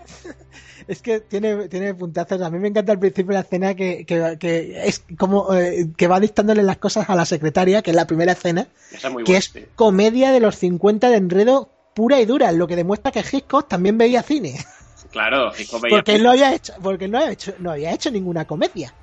Es que tiene, tiene puntazos. A mí me encanta al principio la escena que, es como eh, que va dictándole las cosas a la secretaria, que es la primera escena, que es comedia de los 50 de enredo pura y dura, lo que demuestra que Hitchcock también veía cine. Claro, Hitchcock veía porque no había hecho, porque no había hecho, no había hecho ninguna comedia.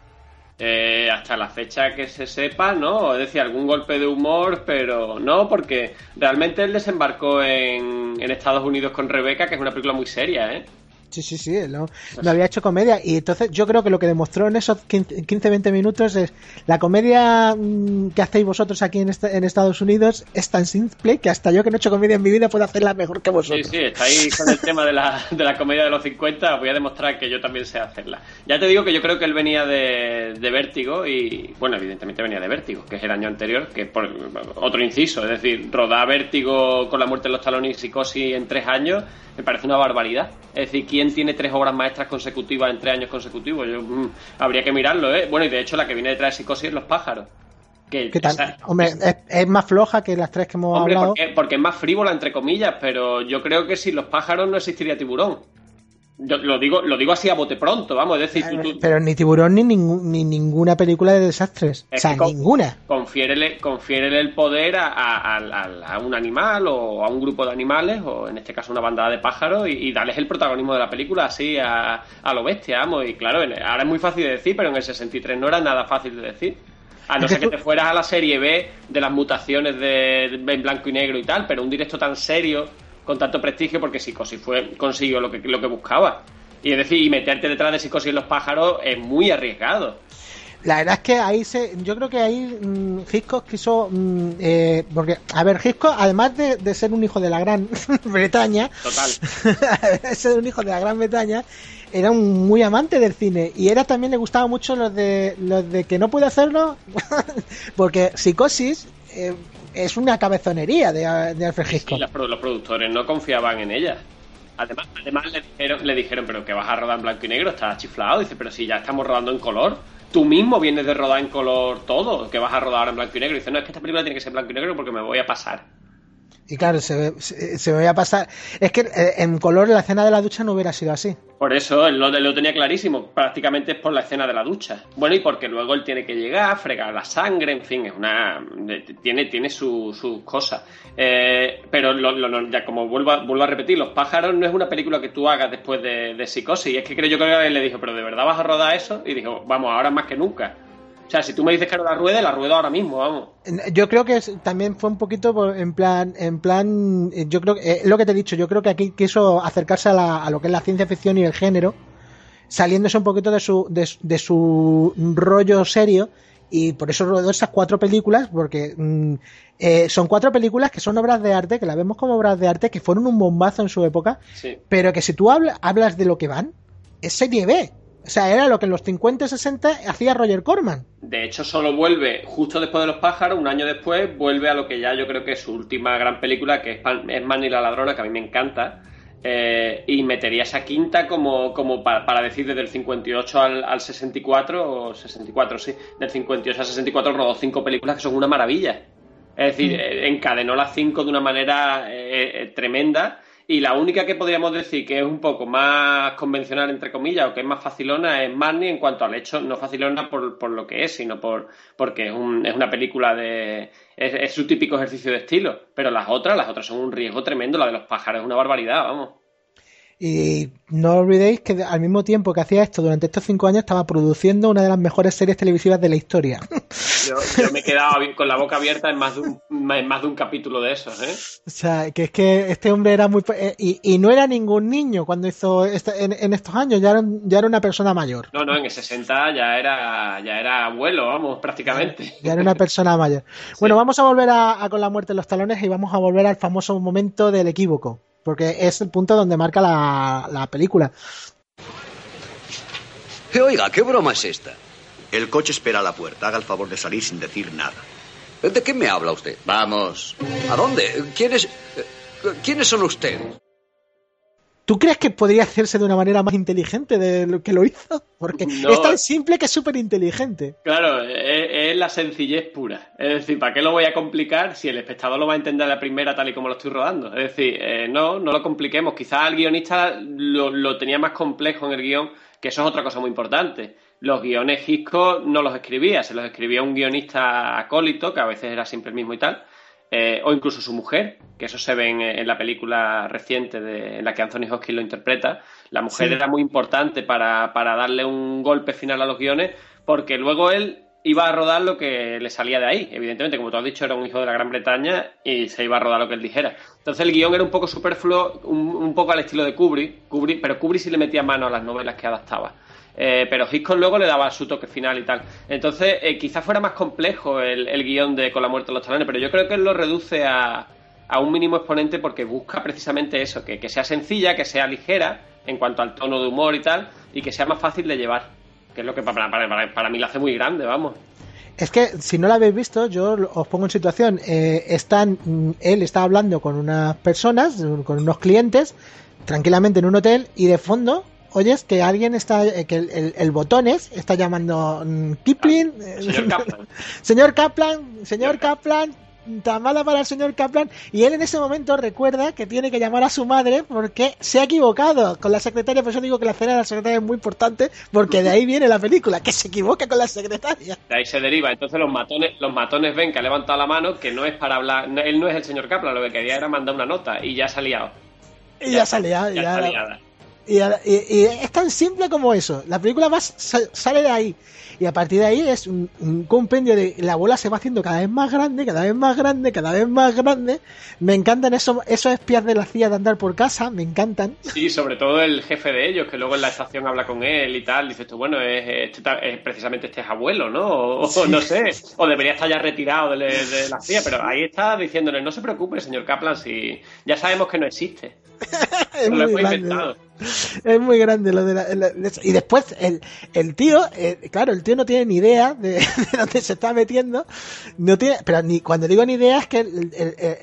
Eh, hasta la fecha que se sepa, ¿no? Es decir, algún golpe de humor, pero no, porque realmente él desembarcó en, en Estados Unidos con Rebeca, que es una película muy seria, ¿eh? Sí, sí, sí, no, había hecho comedia. Y entonces yo creo que lo que demostró en esos 15-20 minutos es la comedia mm, que hacéis vosotros aquí en, en, Estados Unidos es tan simple que hasta yo que no he hecho comedia en mi vida puedo hacerla mejor que vosotros. Sí, sí, está ahí con el tema de la, de la comedia de los 50. Voy a demostrar que yo también sé hacerla. Ya te digo que yo creo que él venía de, de Vértigo y, bueno, evidentemente venía de Vértigo, que es el año anterior, que por otro inciso. Es decir, rodar Vértigo con la muerte de los talones y psicosis en tres años me parece una barbaridad. Es decir, ¿quién tiene tres obras maestras consecutivas en tres años consecutivos? Yo, mm, habría que mirarlo, ¿eh? Bueno, y de hecho la que viene detrás de Psicosis es Los pájaros. ¿Qué tal? Hombre, es, más floja que las tres que hemos hablado. Porque, porque es más frívola, entre comillas, pero yo creo que sin Los pájaros no existiría Tiburón. Yo lo digo, lo digo así a bote pronto, vamos, es decir, tú, Pero ni tiburón ni, ni ninguna película de desastres. o sea, ninguna. Confiérele, confiérele el poder a, un animal o a un grupo de animales, o en este caso una bandada de pájaros, y, y darles el protagonismo de la película así a, lo bestia, vamos. Y claro, ahora es muy fácil de decir, pero en el 63 no era nada fácil de decir. A no ser que te fueras a la serie B de las mutaciones de, en blanco y negro y tal, pero un directo tan serio con tanto prestigio porque Psicosis fue, consiguió lo que, lo que buscaba. Y es decir, y meterte detrás de Psicosis en los pájaros es muy arriesgado. La verdad es que ahí se, yo creo que ahí mmm, Hitchcock quiso, mm, eh, porque, a ver, Hitchcock, además de, ser un hijo de la Gran Bretaña, total, ser un hijo de la Gran Bretaña, era un muy amante del cine y era también le gustaba mucho los de los de que no puede hacerlo, porque Psicosis eh, es una cabezonería de, Alfred Hitchcock. los, productores no confiaban en ella. Además, además le, dijeron, pero que vas a rodar en blanco y negro, estás chiflado. Dice, pero si ya estamos rodando en color. Tú mismo vienes de rodar en color todo, que vas a rodar en blanco y negro. dice, no, es que esta película tiene que ser blanco y negro porque me voy a pasar. Y claro, se, se, me voy a pasar. Es que eh, en color la escena de la ducha no hubiera sido así. Por eso lo, lo, tenía clarísimo. Prácticamente es por la escena de la ducha. Bueno, y porque luego él tiene que llegar, fregar la sangre, en fin, es una. Tiene, tiene sus cosas. Eh, pero ya como vuelvo a, vuelvo a repetir, Los pájaros no es una película que tú hagas después de, de psicosis. Y es que creo yo que él le dijo, pero ¿de verdad vas a rodar eso? Y dijo, vamos, ahora más que nunca. O sea, si tú me dices que no la ruede, la ruedo ahora mismo, vamos. Yo creo que también fue un poquito en plan, en plan, yo creo que, eh, lo que te he dicho, yo creo que aquí quiso acercarse a, lo que es la ciencia ficción y el género, saliéndose un poquito de su, de, su rollo serio, y por eso rodó esas cuatro películas, porque mm, eh, son cuatro películas que son obras de arte, que las vemos como obras de arte, que fueron un bombazo en su época, pero que si tú hablas de lo que van, es serie B. O sea, era lo que en los 50 y 60 hacía Roger Corman. De hecho, solo vuelve justo después de Los pájaros, un año después, vuelve a lo que ya yo creo que es su última gran película, que es, es Manny la ladrona, que a mí me encanta. Eh, y metería esa quinta como, como para, decir desde el 58 al, 64, o 64, sí, del 58 al 64 rodó cinco películas que son una maravilla. Es decir, mm. eh, encadenó las cinco de una manera eh, tremenda y la única que podríamos decir que es un poco más convencional, entre comillas, o que es más facilona, es Marnie en cuanto al hecho, no facilona por, por lo que es, sino por porque es, un, es una película de... Es, su típico ejercicio de estilo. Pero las otras, las otras son un riesgo tremendo. La de los pájaros es una barbaridad, vamos. Y no olvidéis que al mismo tiempo que hacía esto, durante estos cinco años estaba produciendo una de las mejores series televisivas de la historia. Yo, me he quedado con la boca abierta en más de un, más de un capítulo de esos, ¿eh? O sea, que es que este hombre era muy... Eh, y, no era ningún niño cuando hizo en, estos años, ya era, ya era una persona mayor. No, no, en el 60 ya era, ya era abuelo, vamos, prácticamente. Ya era una persona mayor. Bueno, vamos a volver a, a con la muerte en los talones y vamos a volver al famoso momento del equívoco porque es el punto donde marca la, película. Eh, oiga, ¿qué broma es esta? El coche espera a la puerta. Haga el favor de salir sin decir nada. ¿De qué me habla usted? Vamos. ¿A dónde? ¿Quiénes, eh, ¿Quiénes son ustedes? ¿Tú crees que podría hacerse de una manera más inteligente de lo que lo hizo? Porque es tan simple que es súper inteligente. Claro, es, la sencillez pura. Es decir, ¿para qué lo voy a complicar si el espectador lo va a entender a la primera tal y como lo estoy rodando? Es decir, eh, no, no lo compliquemos. Quizás el guionista lo, tenía más complejo en el guion, que eso es otra cosa muy importante. Los guiones Hitchcock no los escribía, se los escribía un guionista acólito, que a veces era siempre el mismo y tal eh, o incluso su mujer, que eso se ve en, la película reciente de, en la que Anthony Hopkins lo interpreta. La mujer era muy importante para, darle un golpe final a los guiones, porque luego él iba a rodar lo que le salía de ahí. Evidentemente, como tú has dicho, era un hijo de la Gran Bretaña y se iba a rodar lo que él dijera. Entonces el guion era un poco superfluo, un, un poco al estilo de Kubrick, Kubrick, pero Kubrick sí le metía mano a las novelas que adaptaba. Eh, pero Hitchcock luego le daba su toque final y tal. Entonces, eh, quizás fuera más complejo el, el, guion de Con la muerte de los talones, pero yo creo que él lo reduce a, un mínimo exponente porque busca precisamente eso, que, sea sencilla, que sea ligera en cuanto al tono de humor y tal, y que sea más fácil de llevar, que es lo que para, mí lo hace muy grande, vamos. Es que si no lo habéis visto, yo os pongo en situación. Eh, están, él está hablando con unas personas, con unos clientes, tranquilamente en un hotel, y de fondo oyes que alguien está, eh, que el, el, botones está llamando mm, Kipling, ah, señor Kaplan, señor Kaplan, señor Kaplan, mala para el señor Kaplan, y él en ese momento recuerda que tiene que llamar a su madre porque se ha equivocado con la secretaria, por eso digo que la cena de la secretaria es muy importante, porque de ahí viene la película, que se equivoca con la secretaria. De ahí se deriva, entonces los matones, los matones ven que ha levantado la mano, que no es para hablar, él no es el señor Kaplan, lo que quería era mandar una nota, y ya se ha liado. Y ya, se ya, ya, y, es tan simple como eso. La película más sale de ahí. Y a partir de ahí es un, compendio de la bola se va haciendo cada vez más grande, cada vez más grande, cada vez más grande. Me encantan esos, esos espías de la CIA de andar por casa, me encantan. Sí, sobre todo el jefe de ellos, que luego en la estación habla con él y tal. Dices tú, bueno, es, este precisamente este es abuelo, ¿no? O, no sé, o debería estar ya retirado de, la CIA, pero ahí está diciéndole, no se preocupe, señor Kaplan, si ya sabemos que no existe. es lo hemos inventado. Es muy grande lo de la, y después el, el tío, eh, claro, el tío no tiene ni idea de, dónde se está metiendo, no tiene, pero ni cuando digo ni idea es que el,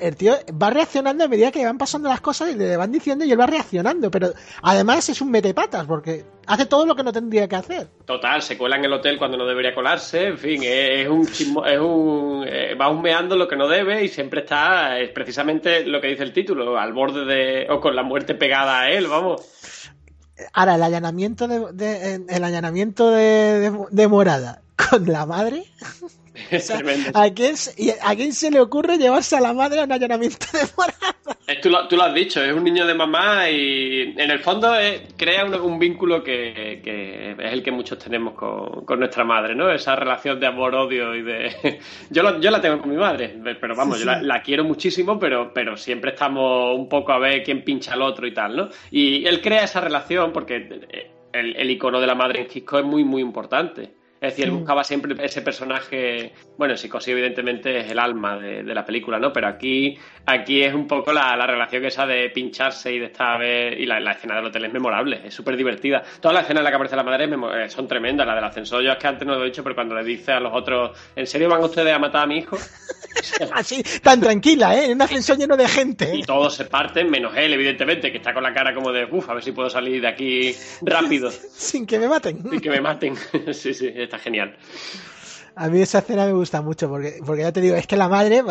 el, tío va reaccionando a medida que van pasando las cosas y le van diciendo y él va reaccionando, pero además es un metepatas porque hace todo lo que no tendría que hacer. Total, se cuela en el hotel cuando no debería colarse, en fin, es, un, es un eh, va humeando lo que no debe y siempre está, es precisamente lo que dice el título, al borde de, o con la muerte pegada a él, vamos. Ahora, el allanamiento de, el allanamiento de, morada con la madre. ¿a, quién, ¿A quién se le ocurre llevarse a la madre a un allanamiento de morada? Tú lo, tú lo has dicho, es un niño de mamá y en el fondo crea un, vínculo que, es el que muchos tenemos con, nuestra madre, ¿no? Esa relación de amor-odio y de... yo, yo la tengo con mi madre, pero vamos, yo la, quiero muchísimo, pero, pero siempre estamos un poco a ver quién pincha al otro y tal, ¿no? Y él crea esa relación porque el, el icono de la madre en Cisco es muy, muy importante. Es decir, él buscaba siempre ese personaje. Bueno, Psicosis, evidentemente, es el alma de, la película, ¿no? Pero aquí, aquí es un poco la, relación esa de pincharse y de estar Y la, escena del hotel es memorable, es súper divertida. Todas las escenas en las que aparece la madre eh, son tremendas. La del ascensor, yo es que antes no lo he dicho, pero cuando le dice a los otros, ¿en serio van ustedes a matar a mi hijo? Así, tan tranquila, ¿eh? En un ascensor lleno de gente. Y todos se parten, menos él, evidentemente, que está con la cara como de, uff, a ver si puedo salir de aquí rápido. Sin que me maten. Sin que me maten. sí, sí está genial. A mí esa escena me gusta mucho porque, porque ya te digo, es que la madre,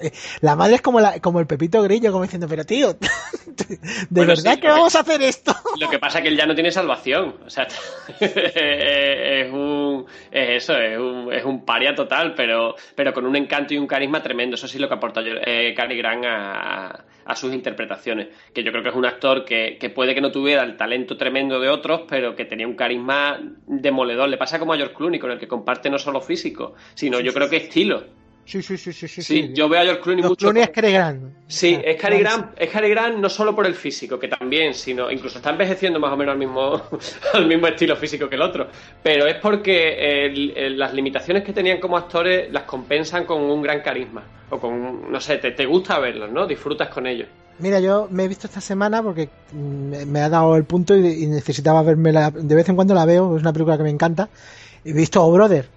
eh, la madre es como, la, como el Pepito Grillo, como diciendo, pero tío, ¿de verdad que vamos a hacer esto? Lo que pasa es que él ya no tiene salvación. O sea, es un. Es eso, es un, es un paria total, pero, pero con un encanto y un carisma tremendo. Eso sí lo que aporta eh, Cary Grant a, a sus interpretaciones. Que yo creo que es un actor que, que, puede que no tuviera el talento tremendo de otros, pero que tenía un carisma demoledor. Le pasa como a George Clooney, con el que comparte no solo físico, sino yo creo que estilo. Sí, sí, sí, sí, sí. Sí, yo veo a George Clooney mucho. Clooney es Cary Grant. Sí, es Cary Grant, es Cary Grant no solo por el físico, que también, sino incluso está envejeciendo más o menos al mismo, al mismo estilo físico que el otro. Pero es porque el, las limitaciones que tenían como actores las compensan con un gran carisma. O con, no sé, te, te gusta verlos, ¿no? Disfrutas con ellos. Mira, yo me he visto esta semana porque me ha dado el punto y, necesitaba verme de vez en cuando la veo, es una película que me encanta. He visto O Brother,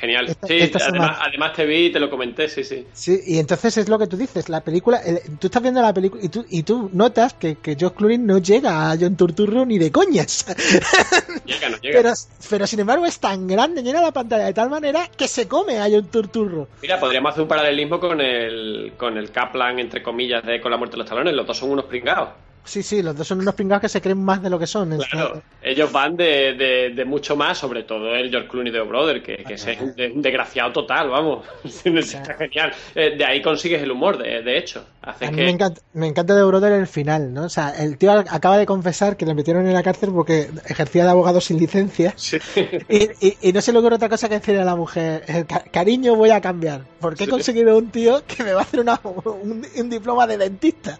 Genial. Esta, sí, esta además, además, te vi y te lo comenté, sí, sí. Sí, y entonces es lo que tú dices, la película, el, tú estás viendo la película y tú, y tú notas que, que George Clooney no llega a John Turturro ni de coñas. Llega, no llega. Pero, pero sin embargo es tan grande, llena la pantalla de tal manera que se come a John Turturro. Mira, podríamos hacer un paralelismo con el, con el Kaplan, entre comillas, de Con la muerte de los talones, los dos son unos pringados. Sí, sí, los dos son unos pringados que se creen más de lo que son. Claro, ellos van de, de, de, mucho más, sobre todo el George Clooney de Brother, que, que es un, un, desgraciado total, vamos. Está genial. Eh, de ahí consigues el humor, de, de hecho. Hace a mí que... me, encanta, me encanta de Brother el final, ¿no? O sea, el tío acaba de confesar que le metieron en la cárcel porque ejercía de abogado sin licencia. Sí. Y, y, y, no se le ocurre otra cosa que decirle a la mujer, cariño, voy a cambiar. Porque he conseguido un tío que me va a hacer una, un, un diploma de dentista.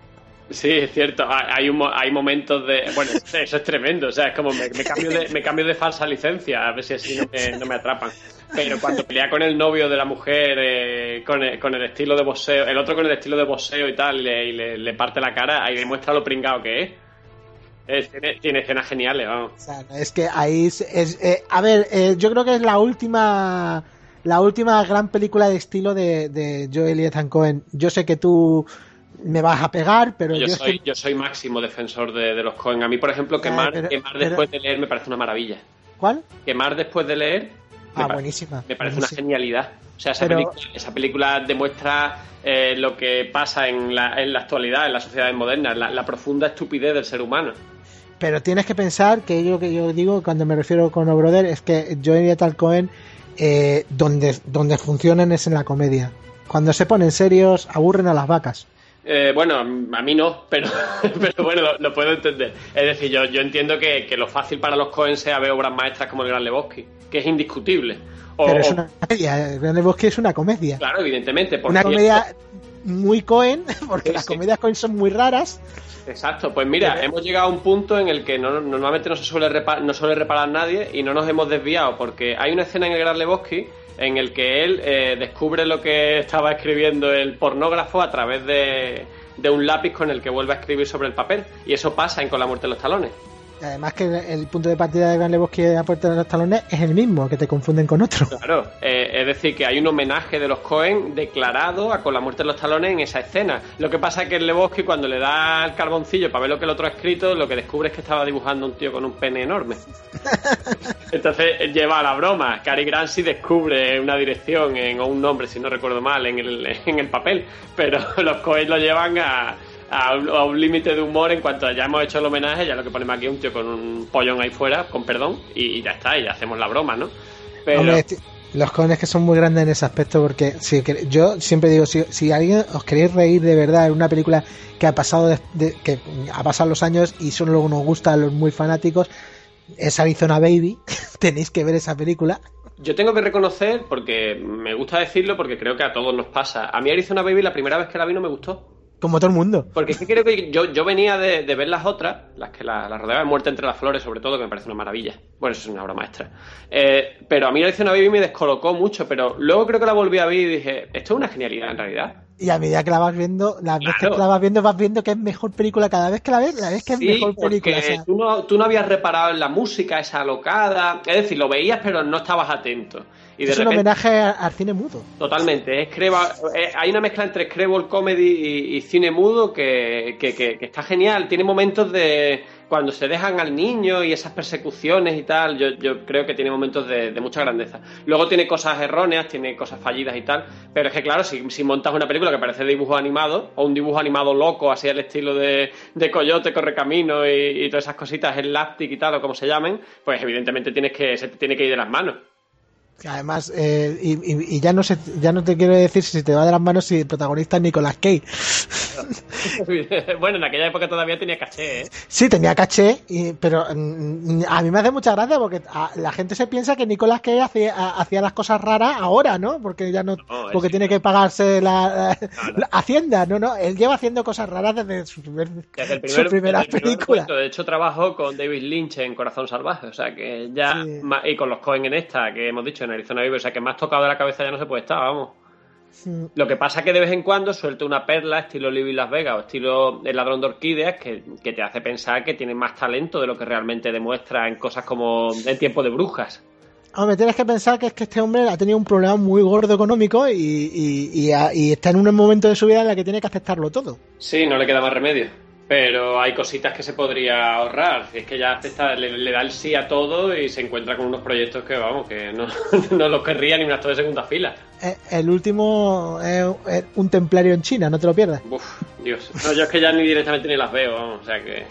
Sí, es cierto. Hay, un, hay momentos de. Bueno, eso es tremendo. O sea, es como me, cambio, de, me cambio de falsa licencia, a ver si así no me, atrapan. Pero cuando pelea con el novio de la mujer, eh, con, el, con el estilo de boxeo, el otro con el estilo de boxeo y tal, le, y le, parte la cara, ahí demuestra lo pringado que es. es tiene, tiene, escenas geniales, vamos. O sea, es que ahí es. es eh, a ver, eh, yo creo que es la última. La última gran película de estilo de, de Joel y Ethan Cohen. Yo sé que tú me vas a pegar, pero yo, yo soy, estoy... yo soy máximo defensor de, de, los Cohen. A mí, por ejemplo, quemar, pero, quemar pero... después de leer me parece una maravilla. ¿Cuál? Quemar después de leer. Ah, me buenísima. Me parece buenísima. una genialidad. O sea, esa, película, esa película, demuestra eh, lo que pasa en la, en la, actualidad, en la sociedad moderna, la, la, profunda estupidez del ser humano. Pero tienes que pensar que yo que yo digo cuando me refiero con O Brother es que Joel y Tal Cohen eh, donde, donde funcionan es en la comedia. Cuando se ponen serios, aburren a las vacas. Eh, bueno, a mí no, pero, pero bueno, lo, lo, puedo entender. Es decir, yo, yo entiendo que, que, lo fácil para los Cohen sea ver obras maestras como El Gran Lebowski, que es indiscutible. O, pero es una comedia, El Gran Lebowski es una comedia. Claro, evidentemente. una comedia muy Cohen, porque sí, las comedias Cohen son muy raras. Exacto, pues mira, pero... hemos llegado a un punto en el que no, normalmente no se suele, reparar, no suele reparar nadie y no nos hemos desviado, porque hay una escena en El Gran Lebowski en el que él eh, descubre lo que estaba escribiendo el pornógrafo a través de, de, un lápiz con el que vuelve a escribir sobre el papel. Y eso pasa en Con la muerte de los talones. Además que el punto de partida de Gran Lebowski a la puerta de los talones es el mismo, que te confunden con otro. Claro, eh, es decir, que hay un homenaje de los Cohen declarado a Con la muerte de los talones en esa escena. Lo que pasa es que el Lebowski cuando le da el carboncillo para ver lo que el otro ha escrito, lo que descubre es que estaba dibujando un tío con un pene enorme. Entonces lleva a la broma. Cary Grant sí descubre una dirección en, o un nombre, si no recuerdo mal, en el, en el papel, pero los Cohen lo llevan a a un, límite de humor en cuanto ya hemos hecho el homenaje, ya lo que ponemos aquí es un tío con un pollón ahí fuera, con perdón, y, y ya está, y ya hacemos la broma, ¿no? Pero... Hombre, los jóvenes que son muy grandes en ese aspecto porque si, yo siempre digo si, si, alguien os queréis reír de verdad en una película que ha pasado de, de, que ha pasado los años y solo nos gusta a los muy fanáticos es Arizona Baby tenéis que ver esa película. Yo tengo que reconocer porque me gusta decirlo porque creo que a todos nos pasa. A mí Arizona Baby la primera vez que la vi no me gustó como todo el mundo. Porque es que creo que yo, yo venía de, de, ver las otras, las que la, la rodeaban, Muerte entre las Flores, sobre todo, que me parece una maravilla. Bueno, eso es una obra maestra. Eh, pero a mí la edición a Baby me descolocó mucho, pero luego creo que la volví a ver y dije, esto es una genialidad en realidad. Y a medida que la vas viendo, las claro. veces que la vas viendo, vas viendo que es mejor película cada vez que la ves, la ves que es sí, mejor película. O sea... tú, no, tú no habías reparado en la música, esa alocada. Es decir, lo veías, pero no estabas atento. Y de es repente, un homenaje al cine mudo. Totalmente. Es creba, eh, hay una mezcla entre Scrabble Comedy y, y cine mudo que, que, que, que, está genial. Tiene momentos de, cuando se dejan al niño y esas persecuciones y tal, yo, yo creo que tiene momentos de, mucha grandeza. Luego tiene cosas erróneas, tiene cosas fallidas y tal, pero es que claro, si, si montas una película que parece dibujo animado, o un dibujo animado loco, así al estilo de, de Coyote, Correcamino y, y todas esas cositas, el y tal, o como se llamen, pues evidentemente tienes que, se te tiene que ir de las manos. Además, eh, y, ya no sé, ya no te quiero decir si te va de las manos si el protagonista es Nicolas Cage. bueno, en aquella época todavía tenía caché, ¿eh? Sí, tenía caché, pero mm, a mí me hace mucha gracia porque la gente se piensa que Nicolas Cage hacía, las cosas raras ahora, ¿no? Porque ya no, porque tiene que pagarse la, Hacienda, no, no, él lleva haciendo cosas raras desde su, primer, primera película. de hecho, trabajó con David Lynch en Corazón Salvaje, o sea que ya, y con los Cohen en esta, que hemos dicho en Arizona Vive, o sea que más tocado de la cabeza ya no se puede estar, vamos. Lo que pasa es que de vez en cuando suelta una perla estilo Living Las Vegas o estilo El ladrón de orquídeas que, te hace pensar que tiene más talento de lo que realmente demuestra en cosas como El tiempo de brujas. Hombre, tienes que pensar que es que este hombre ha tenido un problema muy gordo económico y, está en un momento de su vida en la que tiene que aceptarlo todo. Sí, no le queda más remedio. Pero hay cositas que se podría ahorrar. Es que ya le, da el sí a todo y se encuentra con unos proyectos que, vamos, que no, no los querría ni un actor de segunda fila. Eh, el último es un templario en China, no te lo pierdas. Uf, Dios. No, yo es que ya ni directamente ni las veo, vamos, o sea que...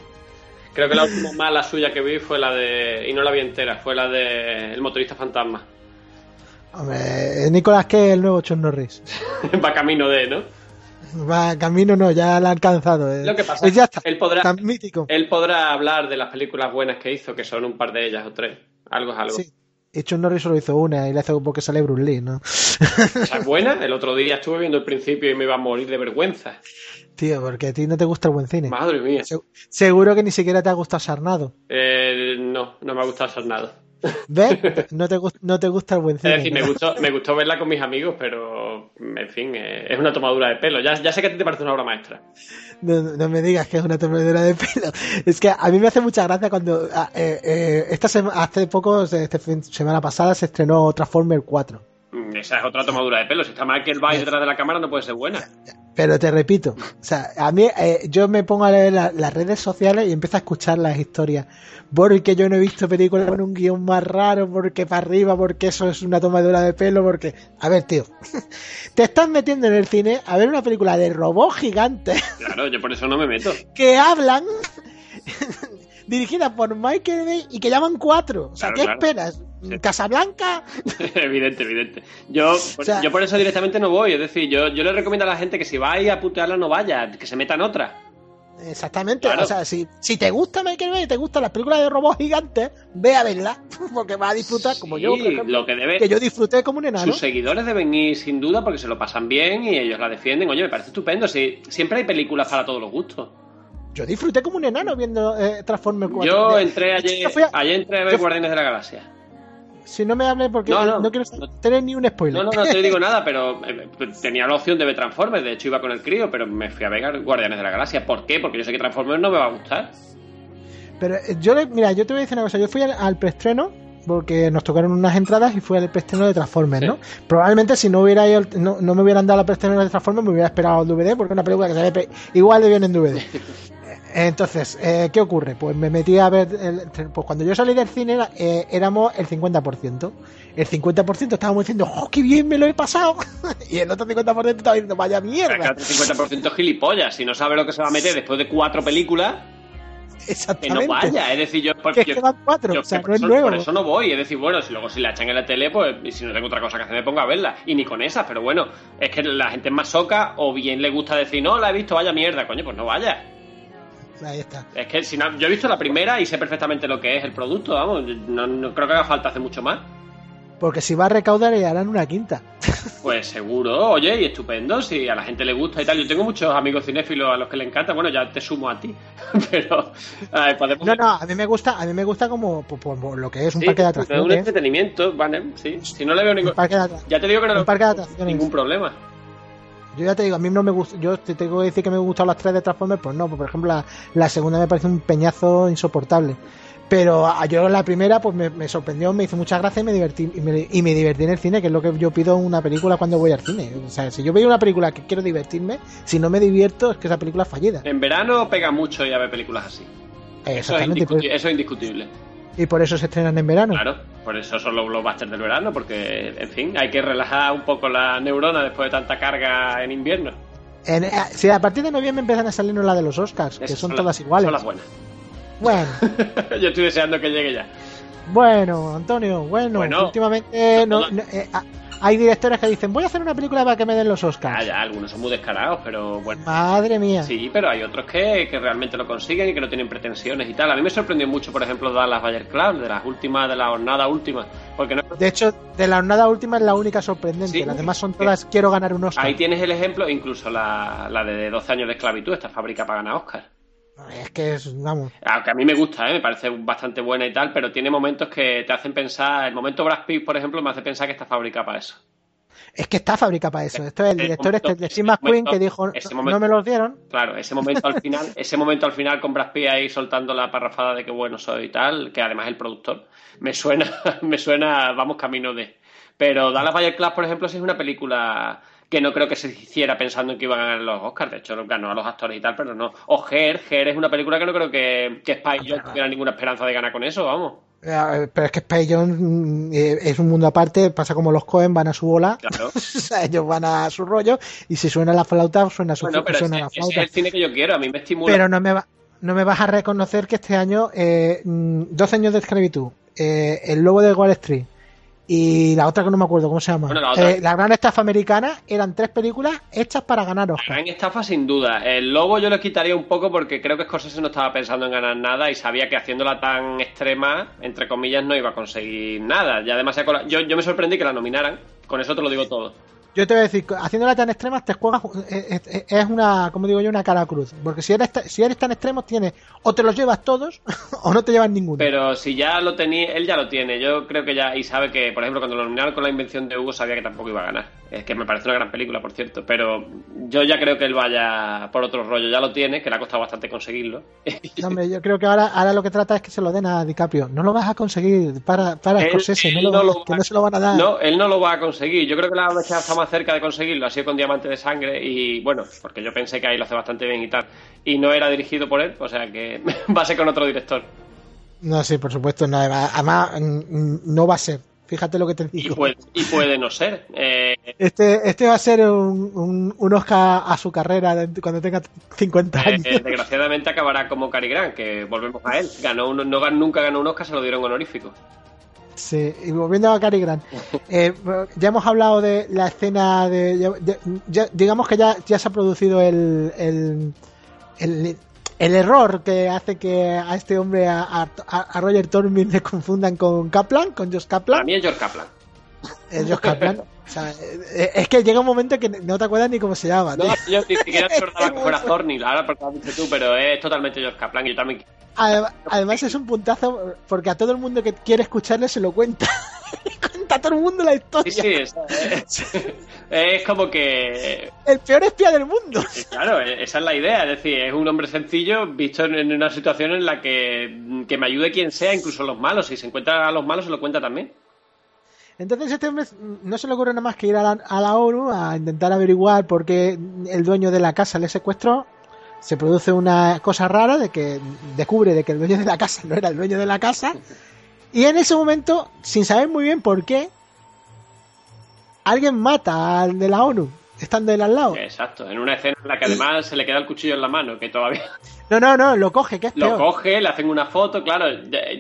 Creo que la última mala suya que vi fue la de... Y no la vi entera, fue la de El motorista fantasma. Hombre, Nicolás que el nuevo Chon Norris. Va camino de, ¿no? Va, camino no, ya la ha alcanzado. Eh. Lo que pasa ya está, él podrá, mítico. Él podrá hablar de las películas buenas que hizo, que son un par de ellas o tres. Algo es algo. Sí. Hecho Norris solo hizo una y le hace porque sale Bruce Lee, ¿no? ¿Esa es buena? El otro día estuve viendo el principio y me iba a morir de vergüenza. Tío, porque a ti no te gusta el buen cine. Madre mía. seguro que ni siquiera te ha gustado Sarnado. Eh, no, no me ha gustado Sarnado. ¿Ves? No te, no te gusta el buen cine. Es decir, me gustó, me gustó verla con mis amigos, pero en fin, eh, es una tomadura de pelo. Ya, ya sé que a ti te parece una obra maestra. No, me digas que es una tomadura de pelo. Es que a mí me hace mucha gracia cuando. Ah, eh, eh, esta hace poco, este semana pasada, se estrenó Transformer 4. Mm, esa es otra tomadura de pelo. Si está mal que el baile detrás de la cámara, no puede ser buena. Pero te repito, o sea, a mí eh, yo me pongo a leer las redes sociales y empiezo a escuchar las historias. Porque yo no he visto películas con un guion más raro, porque para arriba, porque eso es una tomadura de pelo, porque... A ver, tío, te estás metiendo en el cine a ver una película de robots gigantes. Claro, yo por eso no me meto. Que hablan dirigida por Michael Bay y que llaman cuatro. O sea, ¿qué esperas? ¿Casablanca? evidente, evidente. Yo, yo por eso directamente no voy. Es decir, yo, yo le recomiendo a la gente que si vais a putearla no vaya, que se meta en otra. Exactamente, o sea, si, si, te gusta Michael Bay, te gustan las películas de robots gigantes, ve a verla, porque va a disfrutar como yo, lo que, debe, que yo disfruté como un enano. Sus seguidores deben ir sin duda porque se lo pasan bien y ellos la defienden. Oye, me parece estupendo, si, siempre hay películas para todos los gustos. Yo disfruté como un enano viendo eh, Transformers 4. Yo entré ayer, ayer entré a ver Guardianes de la Galaxia. Si no me hables porque no, quiero tener ni un spoiler. No, no, no te digo nada, pero eh, tenía la opción de ver Transformers. De hecho, iba con el crío, pero me fui a ver Guardianes de la Galaxia. ¿Por qué? Porque yo sé que Transformers no me va a gustar. Pero eh, yo, mira, yo te voy a decir una cosa. Yo fui al, preestreno porque nos tocaron unas entradas y fui al preestreno de Transformers, ¿no? Probablemente si no hubiera no, no, me hubieran dado la preestreno de Transformers me hubiera esperado el DVD porque es una película que se ve igual de bien en DVD. Entonces, eh, ¿qué ocurre? Pues me metí a ver, pues cuando yo salí del cine eh, éramos el 50%. El 50% estábamos diciendo, ¡oh, qué bien me lo he pasado! y el otro 50% estaba diciendo, ¡vaya mierda! El otro 50% gilipollas, si no sabe lo que se va a meter después de cuatro películas. Exactamente. Que no vaya, es decir, yo, porque, que cuatro, o sea, no es nuevo. por eso no voy, es decir, bueno, si luego si la echan en la tele, pues y si no tengo otra cosa que hacer me pongo a verla, y ni con esas, pero bueno, es que la gente es más soca o bien le gusta decir, no, la he visto, vaya mierda, coño, pues no vaya. Ahí está. Es que si no, yo he visto la primera y sé perfectamente lo que es el producto, vamos. No, creo que haga falta hacer mucho más. Porque si va a recaudar y harán una quinta. Pues seguro, oye, y estupendo, si a la gente le gusta y tal. Yo tengo muchos amigos cinéfilos a los que le encanta, bueno, ya te sumo a ti, pero podemos... No, no, a mí me gusta, a mí me gusta como por, lo que es un parque de atracciones. un entretenimiento, vale, sí. Si no le veo ningún... Ya te digo que no, un parque de atracciones. ningún problema. Yo ya te digo, a mí no me gusta, yo te tengo que decir que me gustan las tres de Transformers, pues no, por ejemplo la, segunda me parece un peñazo insoportable. Pero yo la primera pues me, sorprendió, me hizo mucha gracia y me divertí y me, divertí en el cine, que es lo que yo pido en una película cuando voy al cine. O sea, si yo veo una película que quiero divertirme, si no me divierto es que esa película es fallida. En verano pega mucho y a ver películas así. Eso es, eso es indiscutible. Y por eso se estrenan en verano. Claro, por eso son los blockbusters del verano, porque, en fin, hay que relajar un poco la neurona después de tanta carga en invierno. En, eh, si a partir de noviembre empiezan a salirnos la de los Oscars, que son, todas iguales. Son las buenas. Bueno. Yo estoy deseando que llegue ya. Bueno, Antonio, bueno, últimamente no, eh, hay directores que dicen, voy a hacer una película para que me den los Oscars. Ah, ya, algunos son muy descarados, pero bueno. Madre mía. Sí, pero hay otros que, que realmente lo consiguen y que no tienen pretensiones y tal. A mí me sorprendió mucho, por ejemplo, Dallas Bayer Club, de las últimas, de la jornada última. Porque no... De hecho, de la jornada última es la única sorprendente. las demás son todas, quiero ganar un Oscar. Ahí tienes el ejemplo, incluso la, la de 12 años de esclavitud, esta fábrica para ganar Oscar. Es que es, vamos. Aunque a mí me gusta, ¿eh? me parece bastante buena y tal, pero tiene momentos que te hacen pensar. El momento Brad Pitt, por ejemplo, me hace pensar que está fábrica para eso. Es que está fábrica para eso. Esto es el director este de Steve McQueen que dijo no me los dieron. Claro, ese momento al final, ese momento al final con Brad Pitt ahí soltando la parrafada de que bueno soy y tal, que además es el productor, me suena, me suena, vamos camino de. Pero Dallas Bayer Club, por ejemplo, sí es una película que no creo que se hiciera pensando en que iban a ganar los Oscars. De hecho, ganó a los actores y tal, pero no. O Her, Her es una película que no creo que, que Spy Jones tuviera ninguna esperanza de ganar con eso, vamos. Eh, pero es que Spy Jones mm, eh, es un mundo aparte, pasa como los Cohen van a su bola, claro. ellos van a su rollo y si suena la flauta, suena, su, bueno, pero suena ese, la flauta. Ese es el cine que yo quiero, a mí me estimula. Pero no me, va, no me vas a reconocer que este año, eh, 12 años de esclavitud, eh, El Lobo de Wall Street, y la otra que no me acuerdo cómo se llama. Bueno, la, otra... eh, la, gran estafa americana eran tres películas hechas para ganar Oscar. La gran estafa sin duda. El lobo yo lo quitaría un poco porque creo que Scorsese no estaba pensando en ganar nada y sabía que haciéndola tan extrema, entre comillas, no iba a conseguir nada. Ya demasiado yo, yo me sorprendí que la nominaran. Con eso te lo digo todo. Yo te voy a decir, haciéndola tan extrema te juegas, es una, como digo yo, una cara cruz. Porque si eres, si eres tan extremo, tienes, o te los llevas todos, o no te llevas ninguno. Pero si ya lo tenía, él ya lo tiene. Yo creo que ya, y sabe que, por ejemplo, cuando lo nominaron con la invención de Hugo, sabía que tampoco iba a ganar. Es que me parece una gran película, por cierto. Pero yo ya creo que él vaya por otro rollo. Ya lo tiene, que le ha costado bastante conseguirlo. No, hombre, yo creo que ahora, ahora lo que trata es que se lo den a DiCaprio. No lo vas a conseguir para, para él, Scorsese, no, lo, no lo que no se lo van a dar. No, él no lo va a conseguir. Yo creo que la está más cerca de conseguirlo ha sido con Diamante de Sangre y bueno, porque yo pensé que ahí lo hace bastante bien y tal. Y no era dirigido por él, o sea que va a ser con otro director. No, sí, por supuesto, no, además no va a ser. Fíjate lo que te digo. Y puede, y puede no ser. Eh... Este, este va a ser un, un, un, Oscar a su carrera cuando tenga 50 años. Eh, desgraciadamente acabará como Cary Grant, que volvemos a él. Ganó un, no, nunca ganó un Oscar, se lo dieron honorífico. Sí, y volviendo a Cary Grant, eh, ya hemos hablado de la escena de. de ya, digamos que ya, ya se ha producido el, el, el, el, error que hace que a este hombre, a, a, a Roger Tormin, le confundan con Kaplan, con Josh Kaplan. Mí es George Kaplan. Es Josh Kaplan. O sea, es que llega un momento que no te acuerdas ni cómo se llama. No, yo ni siquiera que fuera Thorny, ahora porque lo has dicho tú, pero es totalmente George Kaplan y yo también. Además es un puntazo porque a todo el mundo que quiere escucharle se lo cuenta. cuenta a todo el mundo la historia. Sí, sí, es, es, es como que... El peor espía del mundo. Claro, esa es la idea. Es decir, es un hombre sencillo visto en una situación en la que, que me ayude quien sea, incluso los malos. Si se encuentra a los malos, se lo cuenta también. Entonces este hombre no se le ocurre nada más que ir a la, a la ONU a intentar averiguar por qué el dueño de la casa le secuestró se produce una cosa rara de que descubre de que el dueño de la casa no era el dueño de la casa y en ese momento, sin saber muy bien por qué, alguien mata al de la ONU, estando él al lado. Exacto, en una escena en la que además se le queda el cuchillo en la mano, que todavía... No, no, no, lo coge, que es Lo peor. coge, le hacen una foto, claro.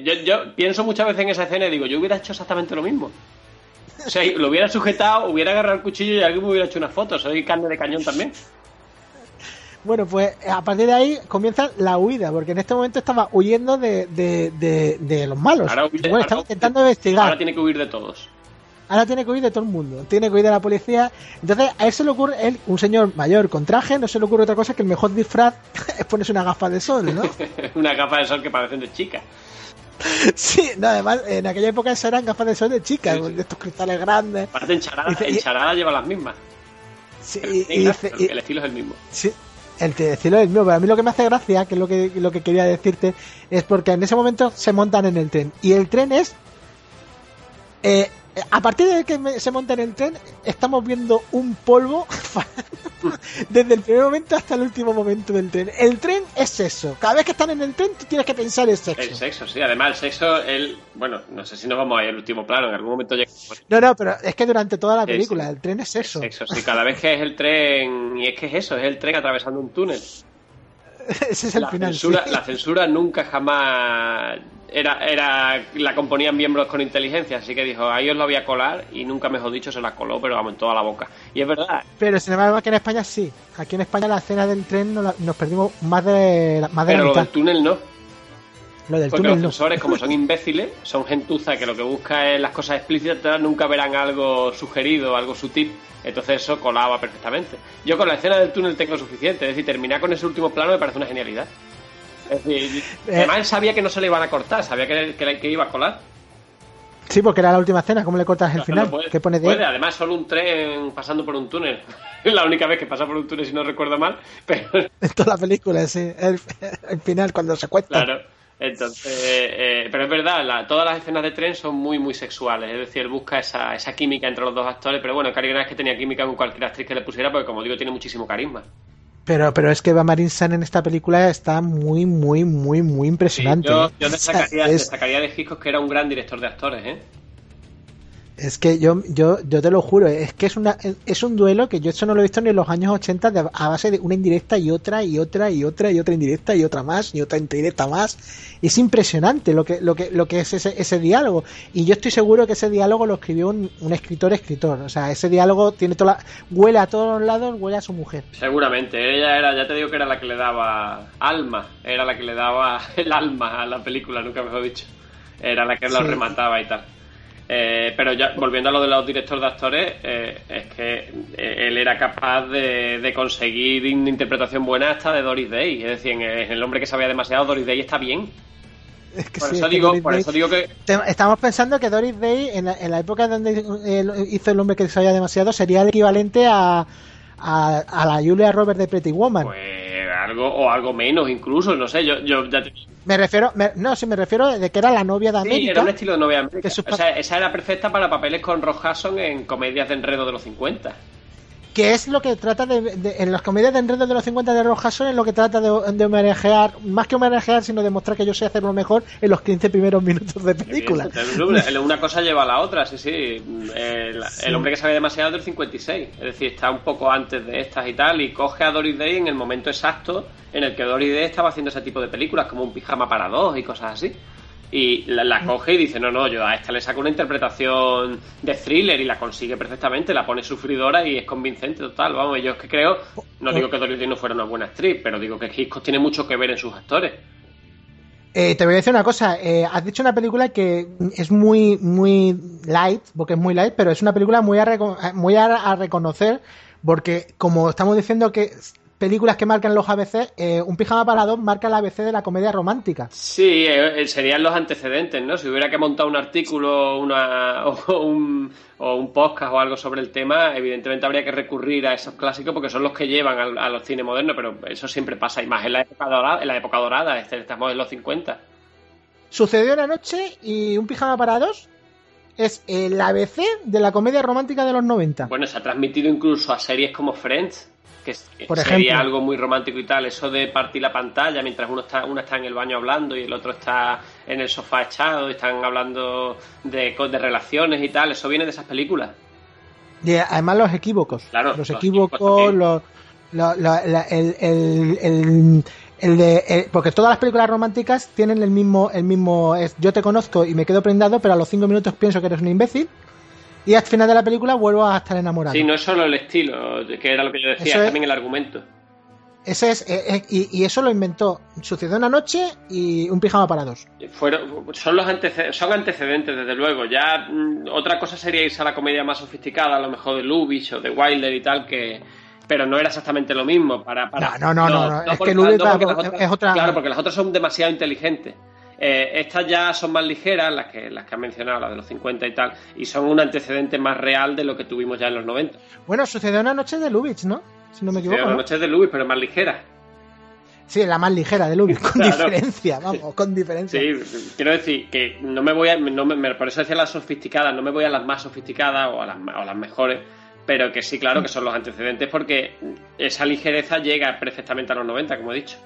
Yo, yo pienso muchas veces en esa escena y digo, yo hubiera hecho exactamente lo mismo. O sea, lo hubiera sujetado, hubiera agarrado el cuchillo y alguien me hubiera hecho una foto. Soy carne de cañón también. Bueno, pues a partir de ahí comienza la huida, porque en este momento estaba huyendo de, de, de, de los malos. Ahora, huye, bueno, ahora, estaba intentando investigar. Ahora tiene que huir de todos. Ahora tiene que huir de todo el mundo, tiene que huir de la policía. Entonces, a él se le ocurre, él, un señor mayor con traje, no se le ocurre otra cosa que el mejor disfraz es ponerse una gafa de sol, ¿no? una gafa de sol que parecen de chica. Sí, no, además, en aquella época eso eran gafas de sol de chicas, sí, sí. de estos cristales grandes. Parece encharada, Dice, encharada lleva las mismas. Sí, y, dice- el estilo es el mismo. Sí, el estilo es el mío, pero a mí lo que me hace gracia, que es lo que, lo que quería decirte, es porque en ese momento se montan en el tren. Y el tren es. eh, a partir de que se monta en el tren, estamos viendo un polvo desde el primer momento hasta el último momento del tren. El tren es eso. Cada vez que están en el tren, tú tienes que pensar el sexo. El sexo, sí. Además, el sexo, el, bueno, no sé si nos vamos a ir al último plano. En algún momento llega. No, no, pero es que durante toda la película, el tren es eso. Sexo, sí. Cada vez que es el tren, y es que es eso, es el tren atravesando un túnel. Ese es el la final. Censura, La censura nunca jamás era, era la componían miembros con inteligencia, así que dijo, ahí os lo voy a colar y nunca mejor dicho se la coló, pero vamos en toda la boca. Y es verdad. Pero sin embargo aquí en España sí. Aquí en España la escena del tren nos, perdimos más de, más de pero la mitad. Túnel no. Lo del Porque túnel los censores, como son imbéciles, son gentuza que lo que busca es las cosas explícitas, nunca verán algo sugerido, algo sutil. Entonces eso colaba perfectamente. Yo con la escena del túnel tengo suficiente. Es decir, terminar con ese último plano me parece una genialidad. Es decir, Eh. además él sabía que no se le iban a cortar, sabía que, que, que iba a colar. Sí, porque era la última escena. ¿Cómo le cortas el No, final? no puede, ¿Qué pone de puede, además solo un tren pasando por un túnel. Es la única vez que pasa por un túnel, si no recuerdo mal. Pero en toda la película? Sí, el, el final cuando se cuesta. Claro. Entonces, eh, pero es verdad, la, todas las escenas de tren son muy, muy sexuales. Es decir, él busca esa, esa química entre los dos actores. Pero bueno, Cary Grant es que tenía química con cualquier actriz que le pusiera, porque como digo, tiene muchísimo carisma. Pero, pero es que Eva Marin San en esta película está muy, muy, muy, muy impresionante. Sí, yo, ¿eh? yo destacaría, es, destacaría de Hitchcock que era un gran director de actores, ¿eh? Es que yo, yo, yo te lo juro, es que es una, es un duelo que yo eso no lo he visto ni en los años 80 de- a base de una indirecta y otra y otra y otra y otra indirecta y otra más y otra indirecta más. Es impresionante lo que, lo que, lo que es ese, ese diálogo. Y yo estoy seguro que ese diálogo lo escribió un, un escritor escritor. O sea, ese diálogo tiene toda la- huele a todos los lados, huele a su mujer. Seguramente. Ella era, ya te digo que era la que le daba alma. Era la que le daba el alma a la película, nunca mejor dicho. Era la que lo Sí. remataba y tal. Eh, pero ya volviendo a lo de los directores de actores, eh, es que eh, él era capaz de, de conseguir una interpretación buena hasta de Doris Day. Es decir, en el, hombre que sabía demasiado, Doris Day está bien. Es que Por sí, eso es digo, por Day- eso digo que Estamos pensando que Doris Day, en la, en la época donde eh, hizo el hombre que sabía demasiado, sería el equivalente a, a, a la Julia Roberts de Pretty Woman. pues algo o algo menos incluso, no sé, yo, yo ya te Me refiero, me- no, sí me refiero de que era la novia de Sí, América. era un estilo de novia América. que su O sea, esa era perfecta para papeles con Ross Hudson en comedias de enredo de los 50. Que es lo que trata de, de- en las comedias de enredo de los 50 de Ross Hudson es lo que trata de, de homenajear, más que homenajear, sino demostrar que yo sé hacerlo mejor en los 15 primeros minutos de película. Una cosa lleva a la otra, sí, sí. El, el hombre que sabe demasiado es del 56. Es decir, está un poco antes de estas y tal. Y coge a Doris Day en el momento exacto en el que Doris Day estaba haciendo ese tipo de películas, como un pijama para dos y cosas así. Y la, coge y dice, no, no, yo a esta le saco una interpretación de thriller y la consigue perfectamente, la pone sufridora y es convincente total. Vamos, yo es que creo, no digo que Doris Day no fuera una buena actriz, pero digo que Hitchcock tiene mucho que ver en sus actores. Eh, te voy a decir una cosa, eh, has dicho una película que es muy muy light, porque es muy light, pero es una película muy a, reco- muy a reconocer, porque como estamos diciendo que películas que marcan los ABC, eh, un pijama para dos marca el ABC de la comedia romántica. Sí, eh, serían los antecedentes, ¿no? Si hubiera que montar un artículo una, o, un, o un podcast o algo sobre el tema, evidentemente habría que recurrir a esos clásicos porque son los que llevan al, a los cines modernos, pero eso siempre pasa, y más en la época dorada, en la época dorada estamos en los 50. Sucedió una noche y un pijama para dos es el ABC de la comedia romántica de los 90. Bueno, se ha transmitido incluso a series como Friends, que, Por sería ejemplo. algo muy romántico y tal, eso de partir la pantalla mientras uno está, uno está en el baño hablando y el otro está en el sofá echado y están hablando de, de relaciones y tal, eso viene de esas películas. Y además los equívocos. Claro, los los equívocos, los, lo- la- la- el, el, el, el de, el- porque todas las películas románticas tienen el mismo, el mismo, es, yo te conozco y me quedo prendado, pero a los cinco minutos pienso que eres un imbécil y al final de la película vuelvo a estar enamorado. Sí, no es solo el estilo, que era lo que yo decía, es es- también el argumento. Ese es, eh, eh, y, y eso lo inventó Sucedió una noche y un pijama para dos. Fueron, son los antecedentes, son antecedentes, desde luego. Ya mm, otra cosa sería irse a la comedia más sofisticada, a lo mejor de Lubitsch o de Wilder y tal, que pero no era exactamente lo mismo. Para, para, No, no, no, no, no, es porque- que Lubitsch es otra- Claro, porque las otras son demasiado inteligentes. Eh, estas ya son más ligeras, las que, las que han mencionado, las de los 50 y tal, y son un antecedente más real de lo que tuvimos ya en los 90. Bueno, sucedió una noche de Lubitsch, ¿no? Si no me equivoco. Las ¿no? noches de Lubitsch, pero más ligeras. Sí, la más ligera de Lubitsch, con diferencia, vamos, con diferencia. Sí, quiero decir que no me voy a. No me, por eso decía las sofisticadas, no me voy a las más sofisticadas o a las, o las mejores, pero que sí, claro que son los antecedentes porque esa ligereza llega perfectamente a los 90, como he dicho.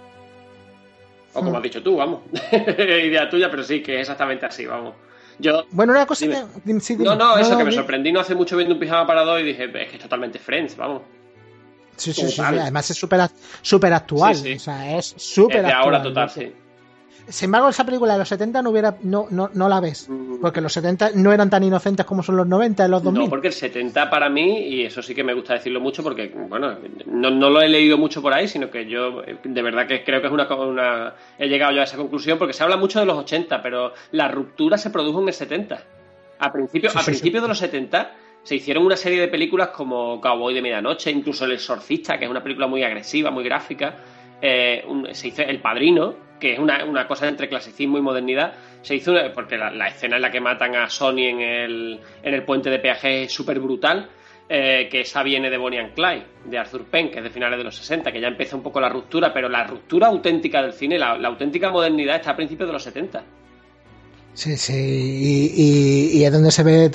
O como hmm. has dicho tú, vamos. Idea tuya, pero sí, que es exactamente así, vamos. Yo, bueno, una cosa que, no, no, eso que me sorprendí no hace mucho viendo un pijama para dos y dije, es que es totalmente Friends, vamos. Sí, sí, sí, además es súper super actual. O sea, es súper actual. ahora total, sí. Sin embargo, esa película de los 70 no hubiera no, no, no la ves. Porque los 70 no eran tan inocentes como son los 90, los 2000. No, porque el 70 para mí, y eso sí que me gusta decirlo mucho, porque, bueno, no, no lo he leído mucho por ahí, sino que yo de verdad que creo que es una, una. He llegado yo a esa conclusión, porque se habla mucho de los 80, pero la ruptura se produjo en el 70. A principios, principios de los 70 se hicieron una serie de películas como Cowboy de Medianoche, incluso El Exorcista, que es una película muy agresiva, muy gráfica. Eh, se hizo El Padrino, que es una, cosa entre clasicismo y modernidad. Se hizo porque la, escena en la que matan a Sony en el, en el puente de peaje es súper brutal. Eh, que esa viene de Bonnie and Clyde, de Arthur Penn, que es de finales de los 60, que ya empieza un poco la ruptura, pero la ruptura auténtica del cine, la, la auténtica modernidad está a principios de los 70. Sí, sí, y, y, es donde se ve.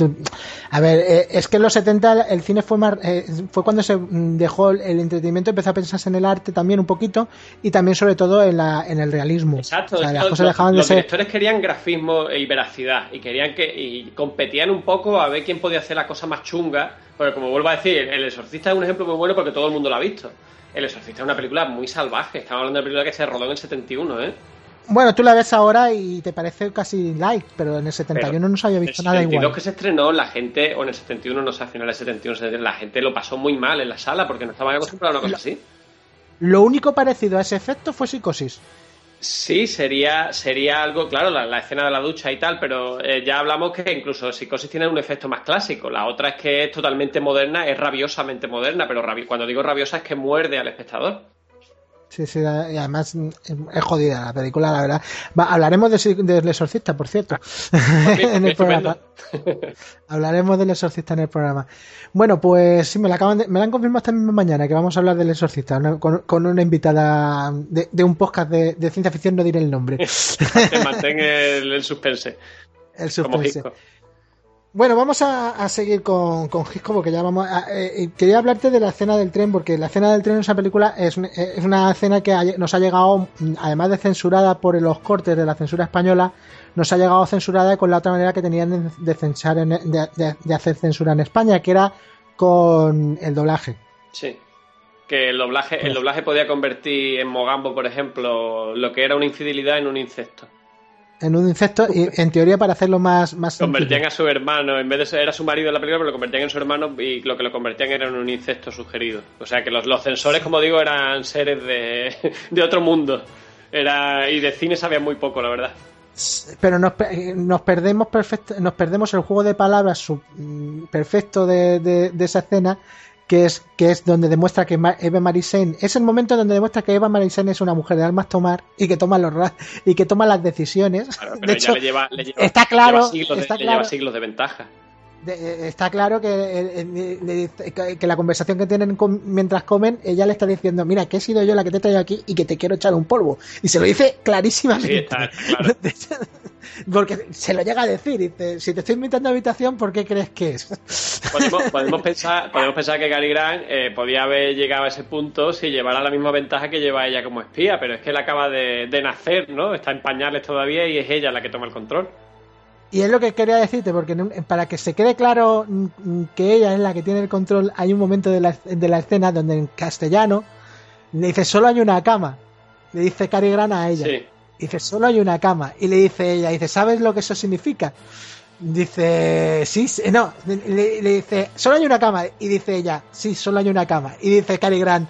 A ver, eh, es que en los 70 el cine fue más, eh, fue cuando se dejó el entretenimiento, empezó a pensarse en el arte también un poquito y también, sobre todo, en, la, en el realismo. Exacto, los, directores querían grafismo y veracidad y querían que y competían un poco a ver quién podía hacer la cosa más chunga. Porque, como vuelvo a decir, El Exorcista es un ejemplo muy bueno porque todo el mundo lo ha visto. El Exorcista es una película muy salvaje. Estamos hablando de una película que se rodó en el 71, ¿eh? Bueno, tú la ves ahora y te parece casi like, pero en el 71 no se había visto nada igual. En el que se estrenó, la gente, o en el 71, no sé, al final del 71, la gente lo pasó muy mal en la sala porque no estaba acostumbrado a una cosa así. Lo único parecido a ese efecto fue Psicosis. Sí, sería, sería algo, claro, la, escena de la ducha y tal, pero eh, ya hablamos que incluso Psicosis tiene un efecto más clásico. La otra es que es totalmente moderna, es rabiosamente moderna, pero cuando digo rabiosa es que muerde al espectador. Sí, sí, y además mm, es jodida la película, la verdad. hablaremos del de, Exorcista, por cierto, en el programa. hablaremos del Exorcista en el programa. Bueno, pues sí, me la, acaban me la han confirmado esta misma mañana que vamos a hablar del Exorcista con, una invitada de, un podcast de, ciencia ficción, no diré el nombre. Mantén el, el suspense. El suspense. Bueno, vamos a, seguir con, con Gisco porque ya vamos a, eh, eh, quería hablarte de la escena del tren porque la escena del tren en esa película es, es una escena que nos ha llegado, además de censurada por los cortes de la censura española, nos ha llegado censurada con la otra manera que tenían de, censar de, hacer censura en España, que era con el doblaje. Sí. Que el doblaje, el pues doblaje podía convertir en Mogambo, por ejemplo, lo que era una infidelidad en un incesto en un insecto y en teoría para hacerlo más más convertían a su hermano en vez de ser era su marido en la película pero lo convertían en su hermano y lo que lo convertían era en un insecto sugerido. O sea que los, los censores como digo eran seres de, de otro mundo. Era y de cine sabían muy poco la verdad. Pero nos, nos perdemos perfecto, nos perdemos el juego de palabras mm, perfecto de, de esa escena que es, que es donde demuestra que Eva Marisen es el momento donde demuestra que Eva Marisen es una mujer de almas tomar y que toma los y que toma las decisiones. de hecho, está claro, lleva siglos de ventaja. Eh, está claro que, que, la conversación que tienen mientras comen, ella le está diciendo, mira, que he sido yo la que te he traído aquí y que te quiero echar un polvo. Y se lo dice clarísimamente. Porque se lo llega a decir, dice, si te estoy invitando a habitación, ¿por qué crees que es? Podemos, pensar, podemos pensar que Gary Grant eh, podía haber llegado a ese punto si llevara la misma ventaja que lleva ella como espía, pero es que él acaba de, de nacer, ¿no? Está en pañales todavía y es ella la que toma el control. Y es lo que quería decirte, porque para que se quede claro mm, que ella es la que tiene el control, hay un momento de la, de la escena donde en castellano le dice solo hay una cama. Le dice Cary Grant a ella. Dice solo hay una cama. Y le dice ella, dice, ¿sabes lo que eso significa? Dice, sí, no, le, dice, solo hay una cama. Y dice ella, sí, solo hay una cama. Y dice Cary Grant,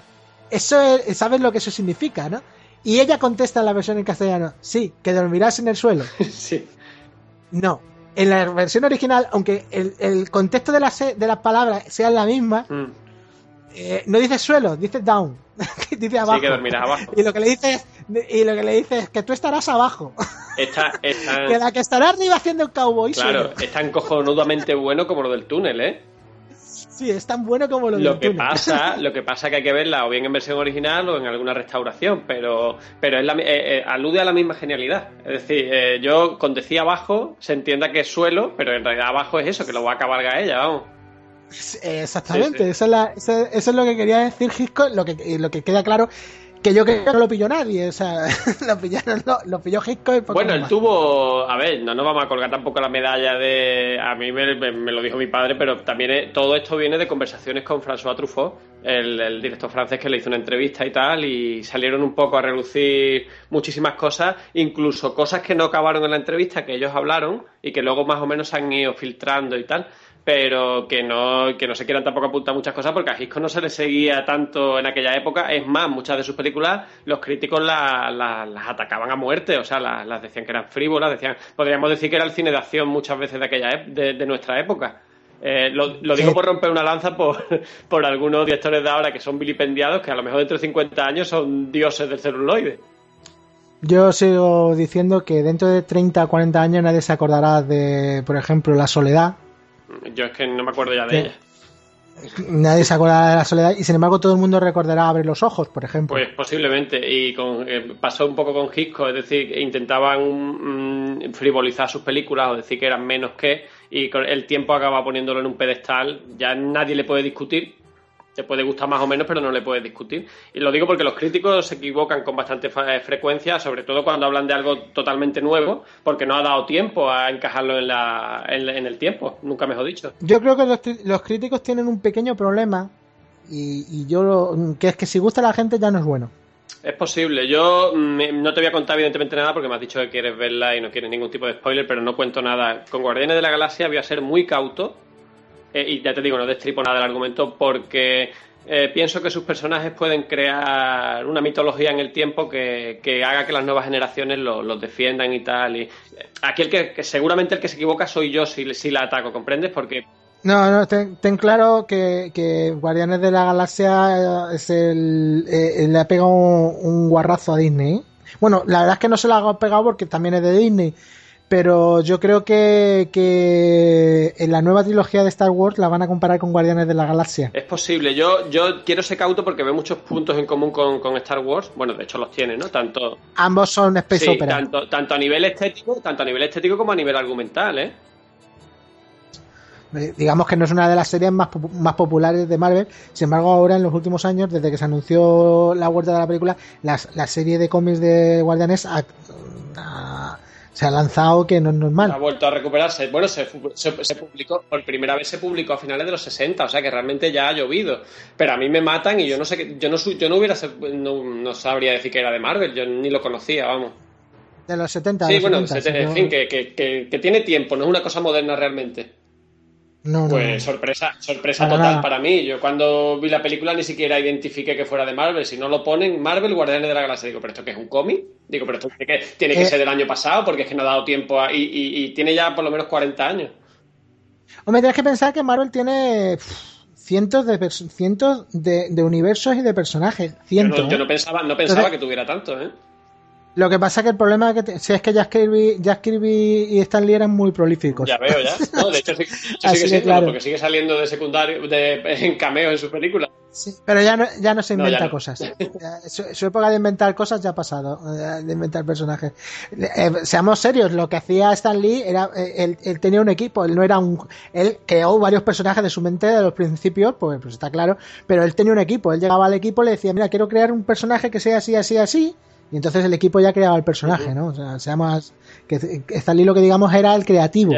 eso es, ¿sabes lo que eso significa, no? Y ella contesta en la versión en castellano, sí, que dormirás en el suelo. sí. No. En la versión original, aunque el, contexto de, de las palabras sea la misma, mm. eh, no dice suelo, dice down. dice abajo. Y lo que le dice es, y lo que le dice es que tú estarás abajo. Está, que la que estará arriba haciendo el cowboy. Claro, es tan cojonudamente bueno como lo del túnel, ¿eh? Sí, es tan bueno como lo, lo que pasa Lo que pasa que hay que verla o bien en versión original o en alguna restauración, pero, pero es la, eh, eh, alude a la misma genialidad. Es decir, eh, yo con decía abajo se entienda que es suelo, pero en realidad abajo es eso, que lo va a cabalgar ella, vamos. Exactamente, Eso, es lo que quería decir Gisco, lo que, lo que queda claro que yo creo que no lo pilló nadie, o sea, lo, pillaron, lo, pilló Hitchcock. bueno, él tuvo, a ver, no nos vamos a colgar tampoco la medalla de, a mí me, lo dijo mi padre, pero también todo esto viene de conversaciones con François Truffaut, el, director francés que le hizo una entrevista y tal, y salieron un poco a relucir muchísimas cosas, incluso cosas que no acabaron en la entrevista, que ellos hablaron y que luego más o menos se han ido filtrando y tal pero que no, que no se quieran tampoco apuntar muchas cosas porque a Hitchcock no se le seguía tanto en aquella época. Es más, muchas de sus películas los críticos las atacaban a muerte, o sea, las, decían que eran frívolas, decían, podríamos decir que era el cine de acción muchas veces de aquella de, nuestra época. Eh, lo, digo por romper una lanza por, por algunos directores de ahora que son vilipendiados, que a lo mejor dentro de 50 años son dioses del celuloide. Yo sigo diciendo que dentro de 30 o 40 años nadie se acordará de, por ejemplo, La Soledad, yo es que no me acuerdo ya de ella. Nadie se acuerda de la soledad y sin embargo todo el mundo recordará Abre los ojos, por ejemplo. Pues posiblemente y con, eh, pasó un poco con Hitchcock, es decir, intentaban mm, frivolizar sus películas o decir que eran menos que y con el tiempo acaba poniéndolo en un pedestal, ya nadie le puede discutir te puede gustar más o menos, pero no le puedes discutir. Y lo digo porque los críticos se equivocan con bastante eh, frecuencia, sobre todo cuando hablan de algo totalmente nuevo, porque no ha dado tiempo a encajarlo en, la, en, el tiempo, nunca mejor dicho. Yo creo que los, críticos tienen un pequeño problema, y, yo que es que si gusta a la gente ya no es bueno. Es posible. Yo mm, no te voy a contar evidentemente nada porque me has dicho que quieres verla y no quieres ningún tipo de spoiler, pero no cuento nada. Con Guardianes de la Galaxia voy a ser muy cauto eh, y ya te digo, no destripo nada del argumento porque eh, pienso que sus personajes pueden crear una mitología en el tiempo que, haga que las nuevas generaciones los defiendan y tal. Y aquí el que, seguramente el que se equivoca soy yo si, si la ataco, ¿comprendes? Porque no, no, ten, claro que, Guardianes de la Galaxia es el, eh, le ha pegado un, guarrazo a Disney. Bueno, la verdad es que no se lo ha pegado porque también es de Disney, pero yo creo que, que, en la nueva trilogía de Star Wars la van a comparar con Guardianes de la Galaxia. Es posible. Yo, yo quiero ser cauto porque veo muchos puntos en común con, Star Wars. Bueno, de hecho los tiene, ¿no? Tanto. Ambos son space sí, Tanto, tanto a nivel estético, tanto a nivel estético como a nivel argumental, ¿eh? ¿eh? Digamos que no es una de las series más, más populares de Marvel. Sin embargo, ahora en los últimos años, desde que se anunció la vuelta de la película, la, la serie de cómics de Guardianes ha, se ha lanzado que no es normal. Ha vuelto a recuperarse. Bueno, se, publicó, por primera vez se publicó a finales de los 60, o sea que realmente ya ha llovido. Pero a mí me matan y yo no sé, yo no, yo no hubiera, no, sabría decir que era de Marvel, yo ni lo conocía, vamos. De los 70. Sí, bueno, en fin, que, que, tiene tiempo, no es una cosa moderna realmente. No, pues sorpresa, sorpresa total para mí. Yo cuando vi la película ni siquiera identifiqué que fuera de Marvel. Si no lo ponen, Marvel, Guardianes de la Galaxia. Digo, pero esto que es un cómic. Digo, pero esto tiene que, tiene que eh. ser del año pasado porque es que no ha dado tiempo y, tiene ya por lo menos 40 años. Hombre, tienes que pensar que Marvel tiene cientos de cientos de, universos y de personajes. Cientos. Yo no, pensaba, no pensaba que tuviera tanto, ¿eh? Lo que pasa es que el problema es que si es que Jack Kirby, Jack Kirby y Stan Lee eran muy prolíficos. Ya veo, ya. No, de hecho, sí, sigue siendo, claro. porque sigue saliendo de secundario, de, en cameo en sus películas. Sí, pero ya no, ya no se inventa cosas. su, época de inventar cosas ya ha pasado, eh, de inventar personajes. Eh, seamos serios, lo que hacía Stan Lee era, eh, él, tenía un equipo, él no era un, él creó varios personajes de su mente de los principios, pues, pues está claro, pero él tenía un equipo, él llegaba al equipo y le decía, mira, quiero crear un personaje que sea así, así, así, y entonces el equipo ya creaba el personaje, ¿no? O sea, sea más. Que Stanley lo que digamos era el creativo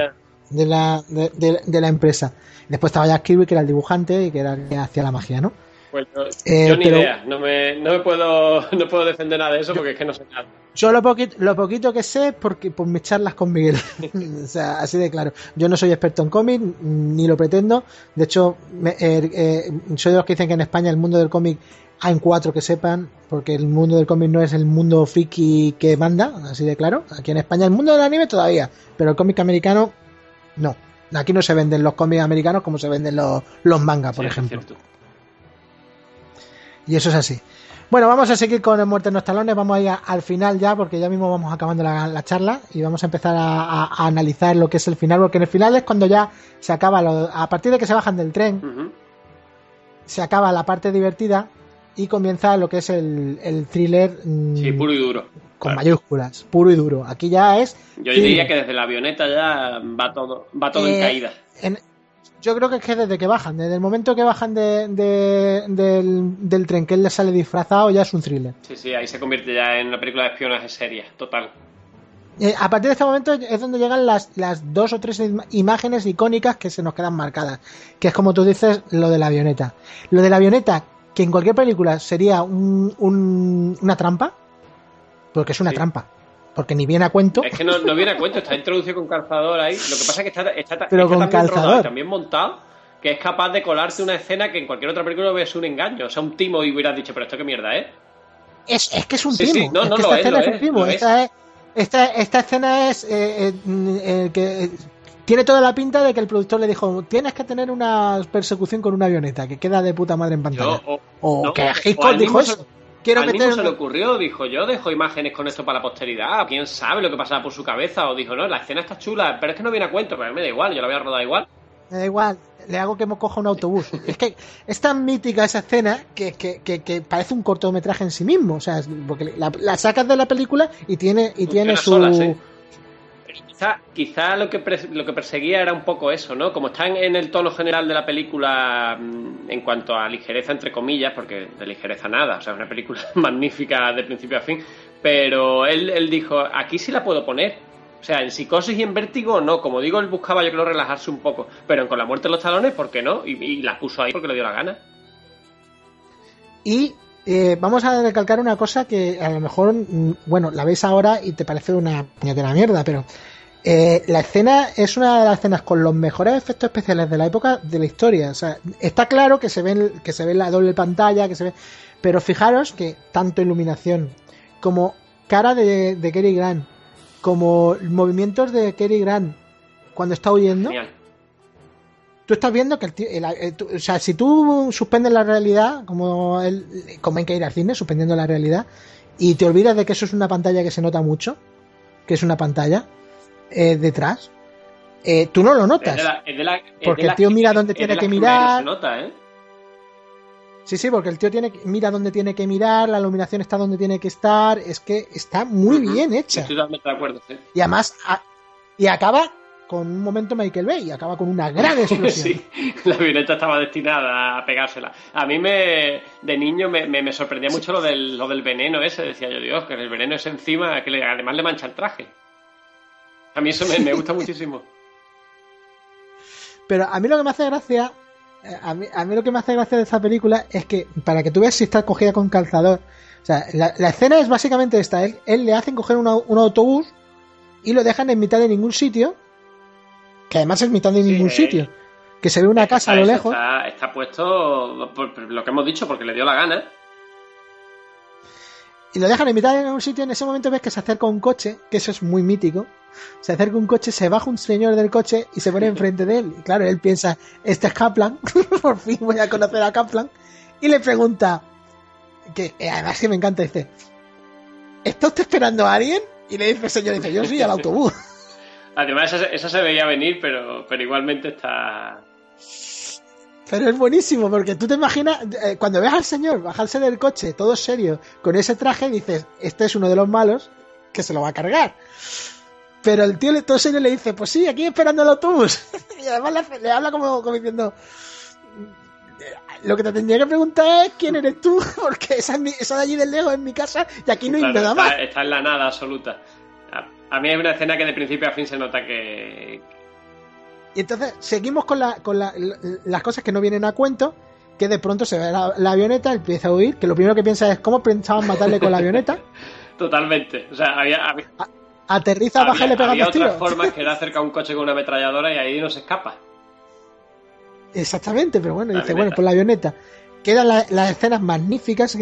de, la, de, la empresa. Después estaba Jack Kirby, que era el dibujante y que era el que hacía la magia, ¿no? Pues yo, ni idea, no me, no me puedo, no puedo defender nada de eso porque es que no sé nada. Yo lo poquito, lo poquito que sé porque por mis charlas con Miguel, o sea, así de claro. Yo no soy experto en cómic, ni lo pretendo. De hecho, eh, eh, soy de los que dicen que en España el mundo del cómic hay cuatro que sepan, porque el mundo del cómic no es el mundo friki que manda, así de claro. Aquí en España el mundo del anime todavía, pero el cómic americano no. Aquí no se venden los cómics americanos como se venden los, los mangas, por ejemplo. Y eso es así. Bueno, vamos a seguir con el Muerte en los Talones, vamos a ir al final ya, porque ya mismo vamos acabando la, charla y vamos a empezar a, analizar lo que es el final, porque en el final es cuando ya se acaba, a partir de que se bajan del tren, se acaba la parte divertida y comienza lo que es el, el thriller. Mm, sí, puro y duro. Con mayúsculas, puro y duro. Aquí ya es. Yo diría que desde la avioneta ya va todo, va todo en eh, caída. yo creo que es que desde que bajan, desde el momento que bajan de, del, tren que él le sale disfrazado, ya es un thriller. Sí, sí, ahí se convierte ya en una película de espionaje seria, total. Eh, a partir de este momento es donde llegan las, las dos o tres imágenes icónicas que se nos quedan marcadas. Que es como tú dices, lo de la avioneta. Lo de la avioneta, que en cualquier película sería una trampa, porque es una trampa. Porque ni viene a cuento. Es que no, viene a cuento, está introducido con calzador ahí. Lo que pasa es que está, está, Pero con también calzador. también montado, que es capaz de colarte una escena que en cualquier otra película ves un engaño. O sea, un timo y hubieras dicho, pero esto qué mierda es. Es, es que es un timo. No, es no, que esta escena es, un timo. Esta, es, esta, esta, escena es eh, eh, eh, que tiene toda la pinta de que el productor le dijo tienes que tener una persecución con una avioneta que queda de puta madre en pantalla. o, que Hitchcock dijo eso. Quiero Al mismo se le ocurrió, dijo yo dejo imágenes con esto para la posteridad, quién sabe lo que pasaba por su cabeza, o dijo no, la escena está chula, pero es que no viene a cuento, pero me da igual, yo la voy a rodar igual. Me da igual, le hago que me coja un autobús. es que es tan mítica esa escena que, que, que, parece un cortometraje en sí mismo, o sea, porque la, sacas de la película y tiene, y tiene su... Quizá, lo, que lo que perseguía era un poco eso, ¿no? Como está en, el tono general de la película mm, en cuanto a ligereza, entre comillas, porque de ligereza nada, o sea, es una película magnífica de principio a fin, pero él, él dijo, aquí sí la puedo poner, o sea, en psicosis y en vértigo no, como digo, él buscaba yo creo relajarse un poco, pero con la muerte de los talones, ¿por qué no? Y, y la puso ahí porque le dio la gana. Y eh, vamos a recalcar una cosa que a lo mejor, mm, bueno, la ves ahora y te parece una puñetera mierda, pero eh, la escena es una de las escenas con los mejores efectos especiales de la época de la historia. O sea, está claro que se ve, que se ve la doble pantalla, que se ve. Pero fijaros que tanto iluminación como cara de, de Kerry Grant, como movimientos de Kerry Grant cuando está huyendo. Tú estás viendo que el tío. o sea, si tú suspendes la realidad, como, como hay que ir al cine, suspendiendo la realidad, y te olvidas de que eso es una pantalla que se nota mucho, que es una pantalla, eh, detrás, eh, tú no lo notas. porque el tío mira dónde tiene que mirar. ¿eh? Sí, sí, porque el tío tiene mira dónde tiene que mirar, la iluminación está donde tiene que estar, es que está muy bien hecha. Y además, y acaba con un momento Michael Bay, y acaba con una gran explosión. sí, la avioneta estaba destinada a pegársela. A mí me, de niño me, me, sorprendía mucho lo del, lo del veneno ese, decía yo, Dios, que el veneno es encima, que además le mancha el traje. A mí eso me, gusta muchísimo. Pero a mí lo que me hace gracia, eh, a mí, a mí, lo que me hace gracia de esta película es que, para que tú veas si está cogida con calzador, o sea, la, escena es básicamente esta, él, él le hacen coger un autobús y lo dejan en mitad de ningún sitio, que además es mitad de ningún sitio, que se ve una casa a lo lejos. Está, está puesto por lo que hemos dicho, porque le dio la gana y lo dejan en mitad de un sitio. En ese momento ves que se acerca un coche, que eso es muy mítico. Se acerca un coche, se baja un señor del coche y se pone enfrente de él. Y claro, él piensa, este es Kaplan, por fin voy a conocer a Kaplan. Y le pregunta, que eh, además que me encanta, dice, ¿está usted esperando a alguien? Y le dice el señor, dice, yo soy al autobús. Además, eso, se veía venir, pero, pero igualmente está, pero es buenísimo porque tú te imaginas, eh, cuando ves al señor bajarse del coche, todo serio, con ese traje, dices, este es uno de los malos que se lo va a cargar. Pero el tío todo serio le dice, pues sí, aquí esperando el autobús. y además le, habla como, diciendo, lo que te tendría que preguntar es quién eres tú, porque esa, de allí del lejos es mi casa y aquí no hay nada más. Está en la nada absoluta. A mí hay una escena que de principio a fin se nota que, y entonces seguimos con, la, con las cosas que no vienen a cuento, que de pronto se ve la, avioneta, empieza a huir, que lo primero que piensa es cómo pensaban matarle con la avioneta. Totalmente. O sea, había... aterriza, baja y le pega Había otras formas que era acercar un coche con una ametralladora y ahí no se escapa. Exactamente, pero bueno, dice, bueno, pues la avioneta. Quedan las escenas magníficas,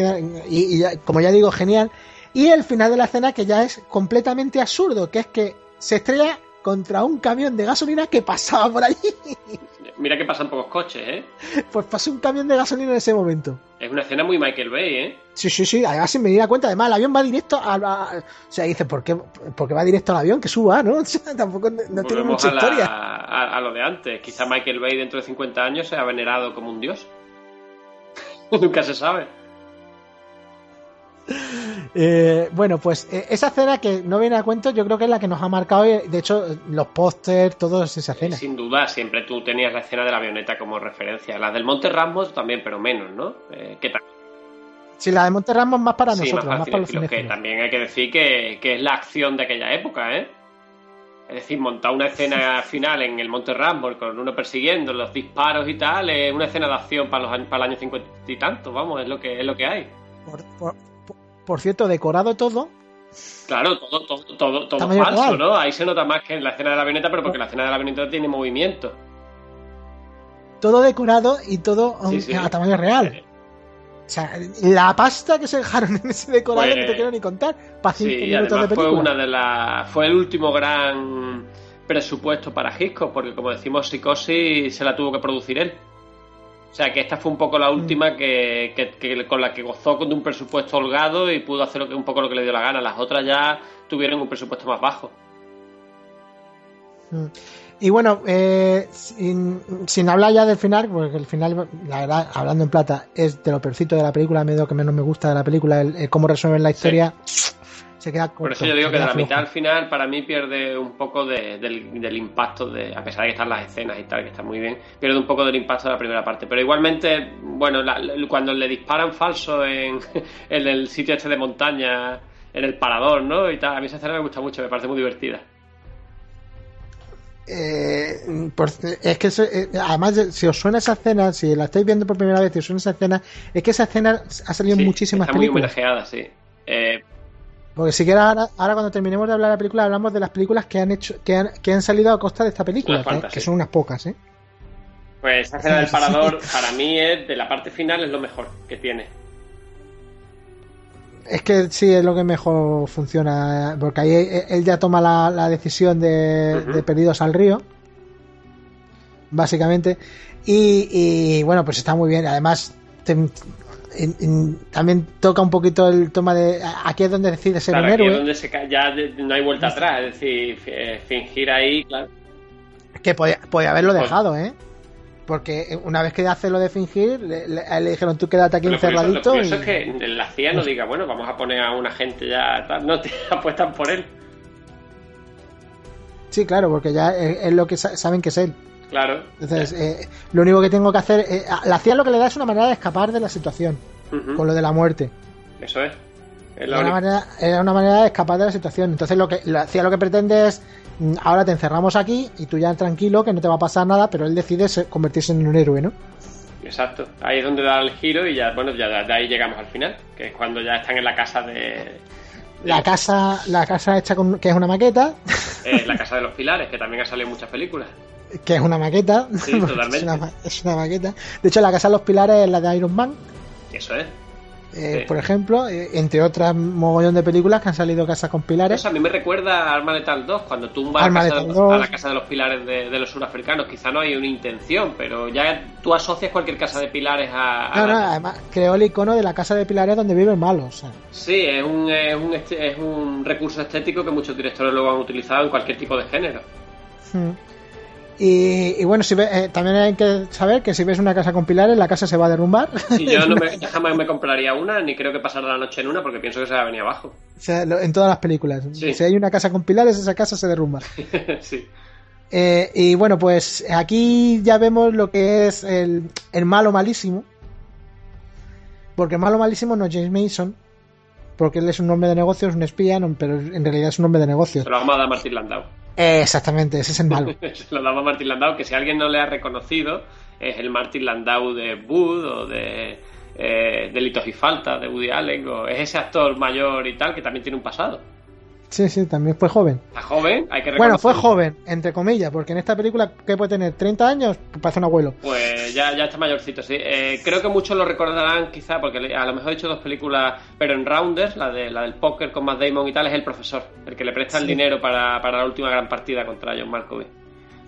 y, como ya digo, genial. Y el final de la escena que ya es completamente absurdo, que es que se estrella contra un camión de gasolina que pasaba por allí. Mira que pasan pocos coches, ¿eh? Pues pasó un camión de gasolina en ese momento. Es una escena muy Michael Bay, ¿eh? Sí, sí, sí. Además, sin me di cuenta, además, el avión va directo al. O sea, dice, ¿por qué, ¿por qué va directo al avión? Que suba, ¿no? O sea, tampoco no tiene mucha historia. A, a, lo de antes. Quizá Michael Bay dentro de 50 años se ha venerado como un dios. Nunca se sabe. Eh, bueno, pues eh, esa escena que no viene a cuento, yo creo que es la que nos ha marcado. De hecho, los pósters, todo es esa escena. Sin duda, siempre tú tenías la escena de la avioneta como referencia. La del Monte Ramos también, pero menos, ¿no? Eh, ¿Qué tal? Sí, la de Monte Ramos más para nosotros, más, para los que También hay que decir que, que, es la acción de aquella época, ¿eh? Es decir, montar una escena final en el Monte Ramos con uno persiguiendo, los disparos y tal, es una escena de acción para, los, para el año cincuenta y tanto, vamos, es lo que, es lo que hay. Por, cierto, decorado todo. Claro, todo, todo, todo, todo falso, ¿no? Ahí se nota más que en la escena de la avioneta, pero porque la escena de la avioneta tiene movimiento. Todo decorado y todo a tamaño real. O sea, la pasta que se dejaron en ese decorado no te pues, quiero ni contar. Para sí, minutos de fue una de las. Fue el último gran presupuesto para Hitchcock, porque como decimos, Psicosis se la tuvo que producir él. O sea que esta fue un poco la última mm. que, con la que gozó con un presupuesto holgado y pudo hacer un poco lo que le dio la gana. Las otras ya tuvieron un presupuesto más bajo. Mm. Y bueno, eh, sin, hablar ya del final, porque el final, la verdad, hablando en plata, es de lo peorcito de la película, medio que menos me gusta de la película, el, cómo resuelven la historia. Se queda Por eso yo digo que de la mitad al final, para mí pierde un poco del, impacto, de a pesar de que están las escenas y tal, que está muy bien, pierde un poco del impacto de la primera parte. Pero igualmente, bueno, cuando le disparan falso en, en el sitio este de montaña, en el parador, ¿no? Y tal, a mí esa escena me gusta mucho, me parece muy divertida. Eh, es que eh, además si os suena esa escena, si la estáis viendo por primera vez y os suena esa escena, es que esa escena ha salido en muchísimas está películas. Muy homenajeada, sí. Eh, porque si quieres ahora, cuando terminemos de hablar de la película hablamos de las películas que han hecho que han, que han salido a costa de esta película, que, son unas pocas, ¿eh? Pues esa escena del parador para mí es de la parte final es lo mejor que tiene. Es que sí, es lo que mejor funciona, porque ahí él ya toma la, decisión de, perdidos al río, básicamente, y, bueno, pues está muy bien. Además, también toca un poquito el toma de. Aquí es donde decide ser un héroe. Aquí es donde se, ya no hay vuelta atrás, es decir, fingir ahí, claro. Que podía, haberlo pues dejado, ¿eh? Porque una vez que hace lo de fingir, le, dijeron tú quédate aquí encerradito. Eso, es que la CIA no diga, bueno, vamos a poner a una gente ya, no te apuestan por él. Sí, claro, porque ya es, lo que saben que es él. Claro. Entonces, eh, lo único que tengo que hacer. Eh, la CIA lo que le da es una manera de escapar de la situación. Con lo de la muerte. Eso es. Era una, manera, de escapar de la situación. Entonces, lo que la CIA lo que pretende es Mm, ahora te encerramos aquí y tú ya tranquilo que no te va a pasar nada, pero él decide convertirse en un héroe, ¿no? Exacto, ahí es donde da el giro y ya, bueno, ya de ahí llegamos al final, que es cuando ya están en la casa de... La casa, la casa hecha con, que es una maqueta. la casa de los pilares, que también ha salido en muchas películas. Que es una maqueta. Sí, totalmente. es, una, es una maqueta. De hecho, la casa de los pilares es la de Iron Man. Eso es. Eh, por ejemplo, eh, entre otras mogollón de películas que han salido casas con pilares. a mí me recuerda a Arma Letal 2, cuando vas a, la casa de los pilares de, los surafricanos. Quizá no hay una intención, pero ya tú asocias cualquier casa de pilares a. no, no, además creó el icono de la casa de pilares donde viven malos. Sí, es un, es, un, es un recurso estético que muchos directores luego han utilizado en cualquier tipo de género. Hmm. Y, bueno, si eh, también hay que saber que si ves una casa con pilares, la casa se va a derrumbar. Y yo no me, jamás me compraría una, ni creo que pasara la noche en una, porque pienso que se va a venir abajo. O sea, en todas las películas. Si hay una casa con pilares, esa casa se derrumba. sí. Eh, y bueno, pues aquí ya vemos lo que es el, el malo malísimo. Porque el malo malísimo no es James Mason, porque él es un hombre de negocios, un espía, pero en realidad es un hombre de negocios. Se lo vamos a dar Martin Landau. Exactamente, ese es el malo. Se lo damos a Martin Landau, que si alguien no le ha reconocido, es el Martin Landau de Wood o de eh, Delitos y Faltas de Woody Allen, o es ese actor mayor y tal que también tiene un pasado. Sí, sí, también fue joven. ¿Está joven? Hay que Bueno, fue joven, entre comillas, porque en esta película, ¿qué puede tener? ¿30 años? Parece un abuelo. Pues ya, ya está mayorcito, sí. Eh, creo que muchos lo recordarán, quizá, porque a lo mejor he hecho dos películas, pero en Rounders, la, de, la del póker con Matt Damon y tal, es el profesor, el que le presta el dinero para, para la última gran partida contra John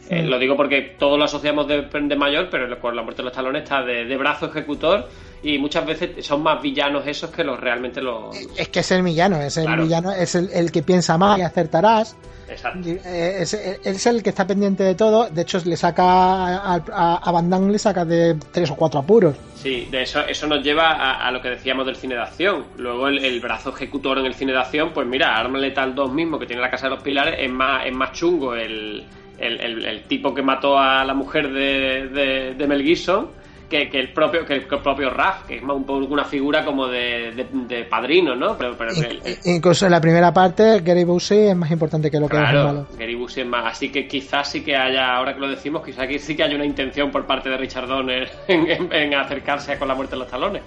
Eh, lo digo porque todos lo asociamos de, mayor, pero con la muerte de los talones está de, brazo ejecutor y muchas veces son más villanos esos que los realmente los... Es que es el villano, es el villano, es el, que piensa más y acertarás. Exacto. Eh, es, es el que está pendiente de todo. De hecho, le saca a, a, a Van Damme le saca de tres o cuatro apuros. Sí, de eso, eso nos lleva a, a lo que decíamos del cine de acción. Luego el, el brazo ejecutor en el cine de acción, pues mira, Arma Letal 2 mismo, que tiene la Casa de los Pilares, es más, es más chungo el, el, el, el tipo que mató a la mujer de, de, de Mel Gibson que, que, el propio que el propio Raf, que es más un poco una figura como de, de, de padrino, ¿no? Pero, pero el, Incluso en la primera parte, Gary Busey es más importante que lo claro, que es malo. Gary Busey es más. Así que quizás sí que haya, ahora que lo decimos, quizás aquí sí que haya una intención por parte de Richard Donner en, en, en acercarse con la muerte en los talones.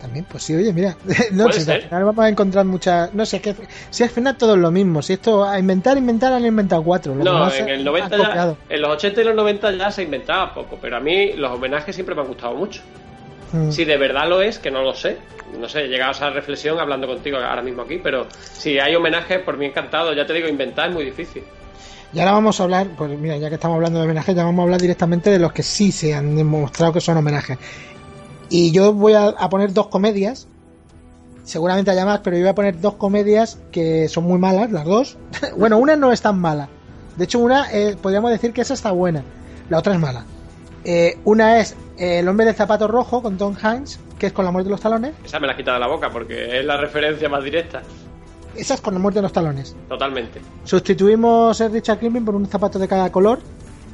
También, pues sí, oye, mira, no sé, si al final vamos a encontrar muchas, no sé, que si al final todo es lo mismo, si esto a inventar, inventar han inventado cuatro. Lo no, en el 90 ya, en los 80 y los 90 ya se inventaba poco, pero a mí los homenajes siempre me han gustado mucho. Mm. Si de verdad lo es, que no lo sé, no sé, he llegado a esa reflexión hablando contigo ahora mismo aquí, pero si hay homenajes, por mí encantado, ya te digo, inventar es muy difícil. Y ahora vamos a hablar, pues mira, ya que estamos hablando de homenajes, ya vamos a hablar directamente de los que sí se han demostrado que son homenajes. Y yo voy a, a, poner dos comedias. Seguramente haya más, pero yo voy a poner dos comedias que son muy malas, las dos. bueno, una no es tan mala. De hecho, una eh, podríamos decir que esa está buena. La otra es mala. Eh, una es eh, El hombre del zapato rojo con Tom Hanks, que es con la muerte de los talones. Esa me la he quitado de la boca porque es la referencia más directa. Esa es con la muerte de los talones. Totalmente. Sustituimos el Richard por un zapato de cada color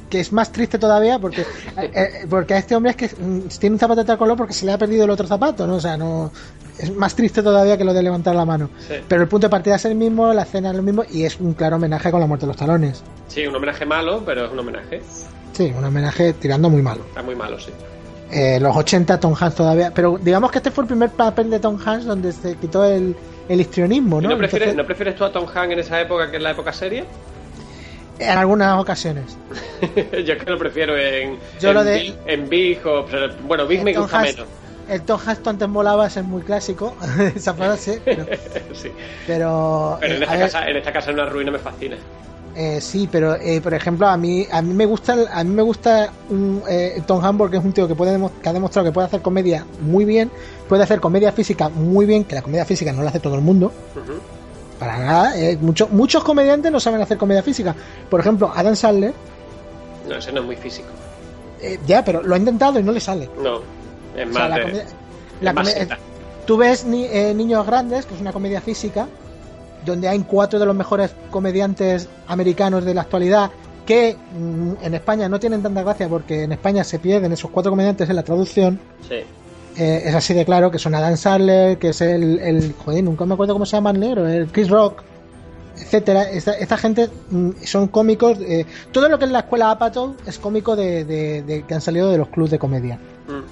que es más triste todavía porque eh, porque a este hombre es que tiene un zapato de tal color porque se le ha perdido el otro zapato, ¿no? O sea, no es más triste todavía que lo de levantar la mano. Sí. Pero el punto de partida es el mismo, la escena es lo mismo y es un claro homenaje con la muerte de los talones. Sí, un homenaje malo, pero es un homenaje. Sí, un homenaje tirando muy malo. Está muy malo, sí. Eh, los 80 Tom Hanks todavía, pero digamos que este fue el primer papel de Tom Hanks donde se quitó el, el histrionismo, ¿no? ¿Y no, prefieres, Entonces, ¿No prefieres tú a Tom Hanks en esa época que en la época seria? En algunas ocasiones. yo es que lo prefiero en, yo en, lo de, Big, en Big o. Bueno, Big me gusta menos. El Tom Hanks antes molaba es muy clásico, esa frase. Pero, sí. pero, pero en, esta casa, en esta casa en una ruina me fascina. Eh, sí, pero eh, por ejemplo a mí a mí me gusta a mí me gusta un, eh, Tom Hanks porque es un tío que puede que ha demostrado que puede hacer comedia muy bien, puede hacer comedia física muy bien, que la comedia física no la hace todo el mundo. Uh -huh. Para nada, eh, mucho, muchos comediantes no saben hacer comedia física. Por ejemplo, Adam Sandler. No, ese no es muy físico. Eh, ya, pero lo ha intentado y no le sale. No, es más. O sea, la comedia, la comedia, tú ves ni, eh, Niños Grandes, que es una comedia física, donde hay cuatro de los mejores comediantes americanos de la actualidad que mm, en España no tienen tanta gracia porque en España se pierden esos cuatro comediantes en la traducción. Sí. Eh, es así de claro que son Adam Sandler, que es el, el, joder, nunca me acuerdo cómo se llama el negro, el Chris Rock, etcétera. Esta, esta gente mm, son cómicos, eh, todo lo que es la escuela Apatow es cómico de, de, de, que han salido de los clubes de comedia. Mm.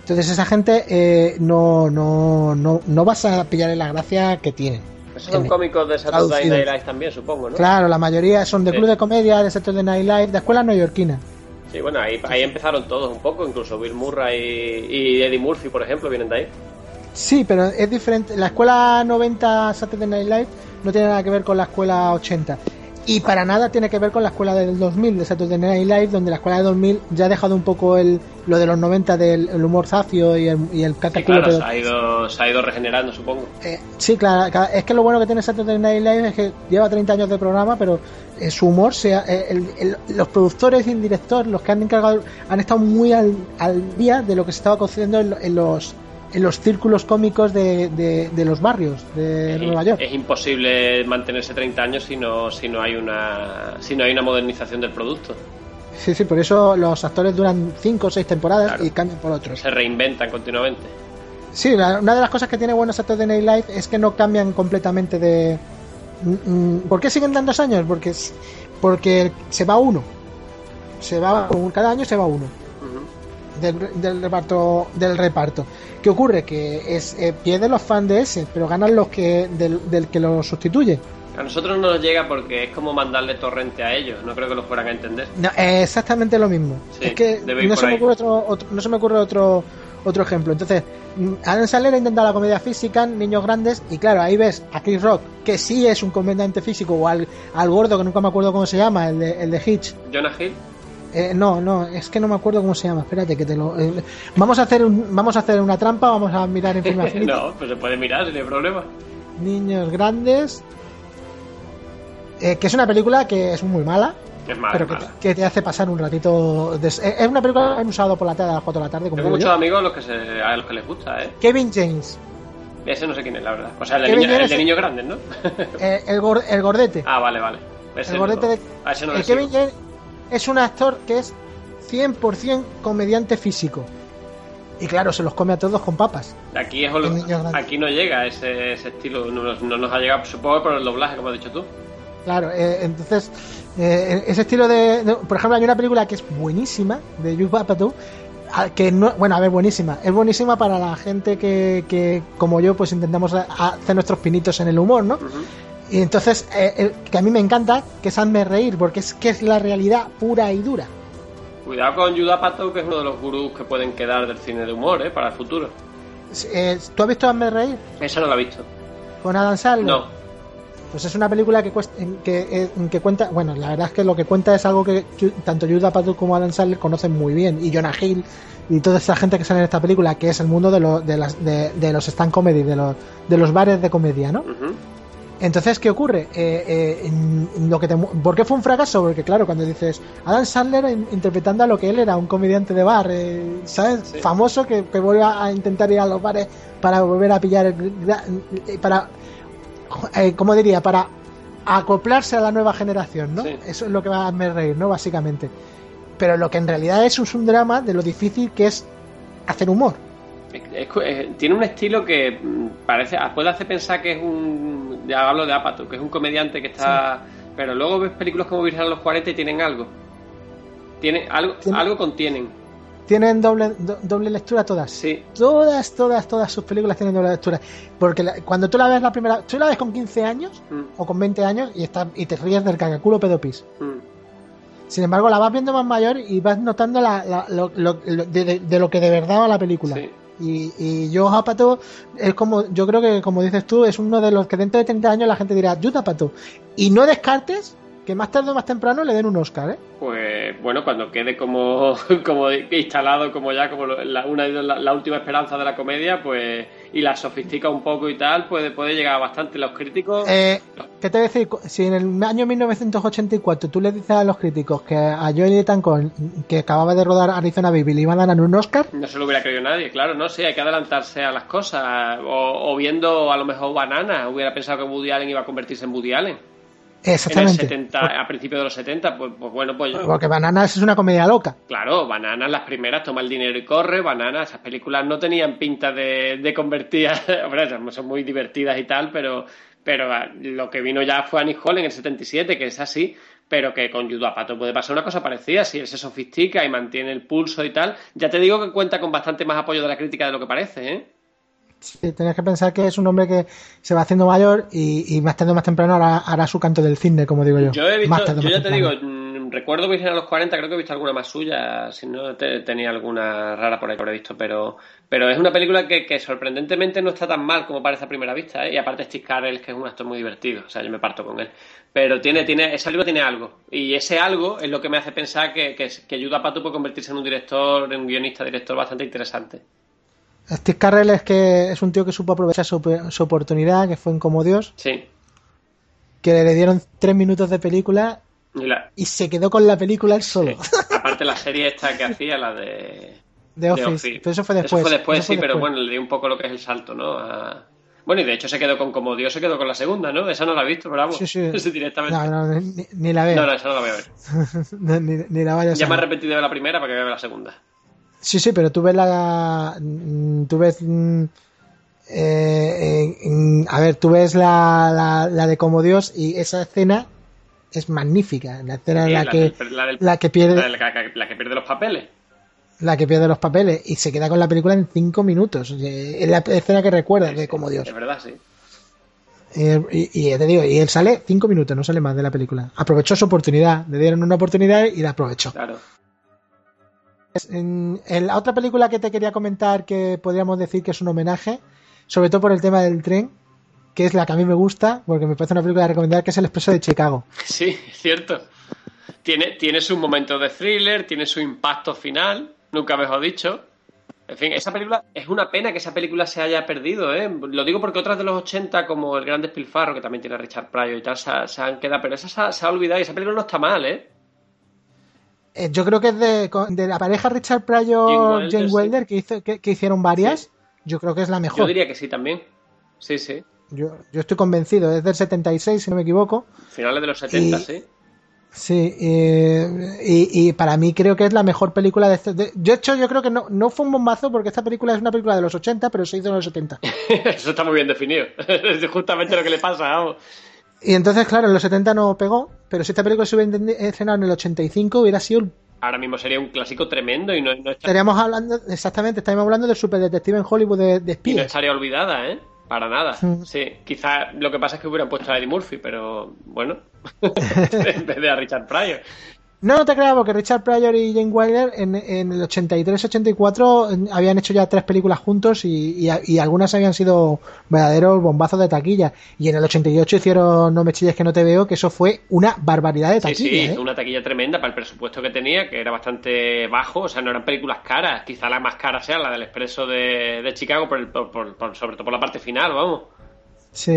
Entonces esa gente eh, no, no, no, no vas a pillar la gracia que tienen. Esos son cómicos de Saturday Night Live también, supongo, ¿no? Claro, la mayoría son de sí. club de comedia, de Saturday Night Live, de escuela neoyorquina. Sí, bueno, ahí, empezaron todos un poco, incluso Bill Murray y, Eddie Murphy, por ejemplo, vienen de ahí. Sí, pero es diferente. La escuela 90 Saturday Night Live no tiene nada que ver con la escuela 80. Y para nada tiene que ver con la escuela del 2000 de Saturday Night Live, donde la escuela de 2000 ya ha dejado un poco el, lo de los 90 del el humor zafio y el, y el sí, claro, se, ha ido, se ha ido regenerando, supongo. Eh, sí, claro. Es que lo bueno que tiene Saturday Night Live es que lleva 30 años de programa, pero eh, su humor, sea, eh, el, el, los productores y el director, los que han encargado, han estado muy al, al día de lo que se estaba cociendo en, en los en los círculos cómicos de, de, de los barrios de es, Nueva York. Es imposible mantenerse 30 años si no, si no hay una si no hay una modernización del producto. Sí, sí, por eso los actores duran 5 o 6 temporadas claro. y cambian por otros. Se reinventan continuamente. Sí, la, una de las cosas que tiene bueno Saturday Night Live es que no cambian completamente de... ¿Por qué siguen tantos años? Porque, porque se va uno. Se va, cada año se va uno. Del, del, reparto del reparto. ¿qué ocurre? que es eh, pierden los fans de ese pero ganan los que del, del que lo sustituye. A nosotros no nos llega porque es como mandarle torrente a ellos no creo que lo fueran a entender. No, es exactamente lo mismo. Sí, es que no se, me ocurre otro, otro, no se me ocurre otro otro ejemplo. Entonces Adam Sandler ha intentado la comedia física niños grandes y claro ahí ves a Chris Rock que sí es un comediante físico o al, al gordo que nunca me acuerdo cómo se llama el de, el de Hitch. Jonah Hill eh, no, no, es que no me acuerdo cómo se llama. Espérate que te lo. Eh, vamos a hacer un, vamos a hacer una trampa. Vamos a mirar Film No, pues se puede mirar, sin problema. Niños grandes. Eh, que es una película que es muy mala. Es mala, pero que, mala. te, que te hace pasar un ratito. de- eh, es una película que han usado por la tarde a las 4 de la tarde. Como Tengo muchos yo. amigos a los que, se, a los que les gusta, ¿eh? Kevin James, Ese no sé quién es, la verdad. O sea, el de, niño, el de niños grandes, ¿no? el, el gordete. ah, vale, vale. Ese el no. gordete de. Ese no el Kevin. James es un actor que es 100% comediante físico. Y claro, se los come a todos con papas. Aquí, es, aquí no llega ese, ese estilo, no, nos- no nos ha llegado, supongo, por el doblaje, como has dicho tú. Claro, eh, entonces, eh, ese estilo de, de- Por ejemplo, hay una película que es buenísima, de Jude Apatow, que no... Bueno, a ver, buenísima. Es buenísima para la gente que, que como yo, pues intentamos hacer nuestros pinitos en el humor, ¿no? Y entonces, eh, el- que a mí me encanta, que es hazme reír, porque es que es la realidad pura y dura. Cuidado con Judah Pato, que es uno de los gurús que pueden quedar del cine de humor, ¿eh? Para el futuro. Eh, ¿Tú has visto hazme reír? Esa no la he visto. Con Adam Sandler. No. Pues es una película que, cuesta- que, eh, que cuenta, bueno, la verdad es que lo que cuenta es algo que tanto Judah Apatow como Adam Sandler conocen muy bien, y Jonah Hill y toda esta gente que sale en esta película, que es el mundo de, lo- de, las, de, de los stand comedy, de los, de los bares de comedia, ¿no? Ujú. Entonces, ¿qué ocurre? Eh, eh, lo que te ¿Por qué fue un fracaso? Porque, claro, cuando dices Adam Sandler in- interpretando a lo que él era, un comediante de bar, eh, ¿sabes? Sí. Famoso que, que vuelve a intentar ir a los bares para volver a pillar, el, eh, para, eh, ¿cómo diría? Para acoplarse a la nueva generación, ¿no? Sí. Eso es lo que va a hacerme reír, ¿no? Básicamente. Pero lo que en realidad es, es un drama de lo difícil que es hacer humor. Es- es- eh, tiene un estilo que mm, parece puede hacer pensar que es un ya hablo de Apatow que es un comediante que está pero luego ves películas como Virgen a los 40 y tienen algo tiene algo Tiene- algo contienen Tienen doble, do- doble lectura todas. sí Todas, todas, todas sus películas tienen doble lectura. Porque la- cuando tú la ves la primera, tú la ves con 15 años Mm, o con 20 años y, está, y te ríes del cagaculo pedopis. mm. Sin embargo, la vas viendo más mayor y vas notando la, la- lo, lo- lo- de, de- de lo que de verdad va la película. Sí. Y, y yo Apatow es como, yo creo que como dices tú, es uno de los que dentro de 30 años la gente dirá, Yuta Apatow. Y no descartes que más tarde o más temprano le den un Oscar, ¿eh? Pues bueno, cuando quede como, como instalado, como ya como la, una, la, la última esperanza de la comedia, pues y la sofistica un poco y tal, puede, puede llegar a bastante. Los críticos, Eh, ¿Qué te voy a decir? Si en el año 1984 tú le dices a los críticos que a Joel Tancon, que acababa de rodar Arizona Baby, le iban a dar un Oscar, no se lo hubiera creído nadie, claro, no sé, hay que adelantarse a las cosas. O, o viendo a lo mejor Banana, hubiera pensado que Woody Allen iba a convertirse en Woody Allen. En el exactamente. 70, a principios de los 70, pues, pues bueno, pues Porque Bananas es una comedia loca. Claro, Bananas las primeras, toma el dinero y corre, Bananas, esas películas no tenían pinta de, de son- son muy divertidas y tal, pero, pero ah, lo que vino ya fue Annie Hall en el 77, que es así, pero que con Judo Pato puede pasar una cosa parecida, si él se sofistica y mantiene el pulso y tal, ya te digo que cuenta con bastante más apoyo de la crítica de lo que parece, ¿eh? Sí, Tienes que pensar que es un hombre que se va haciendo mayor y, y más tarde o más temprano hará, hará su canto del cine, como digo yo. Yo he Más visto, tarde yo ya te digo, temprano. mm, recuerdo Virgen a los 40, creo que he visto alguna más suya, si no te- tenía alguna rara por ahí que habré visto, pero, pero es una película que, que sorprendentemente no está tan mal como parece a primera vista, ¿eh? y aparte Steve Carell, que es un actor muy divertido, o sea, yo me parto con él. Pero tiene, tiene, esa película tiene algo, y ese algo es lo que me hace pensar que, que, que ayuda a Pato puede convertirse en un director, en un guionista, director bastante interesante. Steve Carrell es que es un tío que supo aprovechar su, su oportunidad, que fue en Como Dios, Sí. que le dieron tres minutos de película Y la- y se quedó con la película él solo. sí. Aparte la serie esta que hacía, la de... De Office. Pero eso fue después. Eso fue después, Eso fue sí, pero bueno, le dio un poco lo que es el salto, ¿no? A- Bueno, y de hecho se quedó con como Dios se quedó con la segunda, ¿no? Esa no la he visto, vamos. Sí, sí. Directamente. No, no, ni, ni la veo. No, no, esa no la voy a ver. ni, ni la vayas Ya a me he repetido de la primera para que vea la segunda. Sí, sí, pero tú ves la. mm, Tú ves. mm, eh, eh, a ver, tú ves la, la, la de Como Dios y esa escena es magnífica. La escena en la, la que, del- la que pierde. La, que- pierde los papeles. la que pierde los papeles y se queda con la película en cinco minutos. Eh, Es la escena que recuerda de Como Dios. Es verdad, sí. Y, y te digo, y él sale cinco minutos, no sale más de la película. Aprovechó su oportunidad, le dieron una oportunidad y la aprovechó. Claro. En, la otra película que te quería comentar que podríamos decir que es un homenaje, sobre todo por el tema del tren, que es la que a mí me gusta, porque me parece una película a recomendar, que es El Expreso de Chicago. Sí, es cierto. Tiene, tiene su momento de thriller, tiene su impacto final, nunca mejor dicho. En fin, esa película es una pena que esa película se haya perdido, ¿eh? Lo digo porque otras de los 80, como El Gran Despilfarro, que también tiene a Richard Pryor y tal, se, han quedado, pero esa se ha, olvidado y esa película no está mal, ¿eh? Eh yo creo que es de, la pareja Richard Pryor Jane Wilder, que, hizo, que, hicieron varias. Yo creo que es la mejor. Yo diría que sí también. Sí, sí. Yo, yo estoy convencido, es del 76, si no me equivoco. Finales de los 70, sí. Sí, eh, y, para mí creo que es la mejor película de, este, de, Yo, hecho, yo creo que no, no fue un bombazo porque esta película es una película de los 80, pero se hizo en los 70. Eso está muy bien definido. es justamente lo que le pasa. Vamos. Y entonces, claro, en los 70 no pegó, pero si esta película se hubiera estrenado en el 85 hubiera sido Ahora mismo sería un clásico tremendo y no, Estaríamos hablando, exactamente, estaríamos hablando del superdetective en Hollywood de, de espías. Y no estaría olvidada, ¿eh? Para nada. Sí, quizás lo que pasa es que hubieran puesto a Eddie Murphy, pero bueno, en vez de a Richard Pryor. No, no te creas, porque Richard Pryor y Jane Wilder en, en el 83-84 habían hecho ya tres películas juntos y, algunas habían sido verdaderos bombazos de taquilla. Y en el 88 hicieron No me chilles que no te veo, que eso fue una barbaridad de taquilla. Sí, sí, ¿eh? una taquilla tremenda para el presupuesto que tenía, que era bastante bajo, o sea, no eran películas caras. Quizá la más cara sea la del Expreso de, Chicago, por, sobre todo por la parte final, vamos.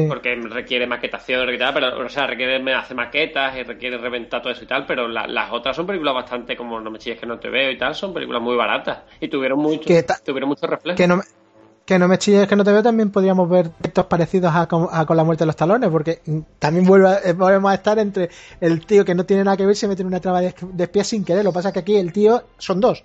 Porque requiere maquetación, pero, o sea, requiere hacer maquetas y requiere reventar todo eso y tal, pero las otras son películas bastante como No me chilles que no te veo y tal, son películas muy baratas y tuvieron mucho, tuvieron mucho reflejo. Que no, que no me chilles que no te veo también podríamos ver textos parecidos a, con la muerte de los talones, porque también vuelve, eh, volvemos a estar entre el tío que no tiene nada que ver se mete en una traba de, espías sin querer, lo que pasa es que aquí el tío son dos.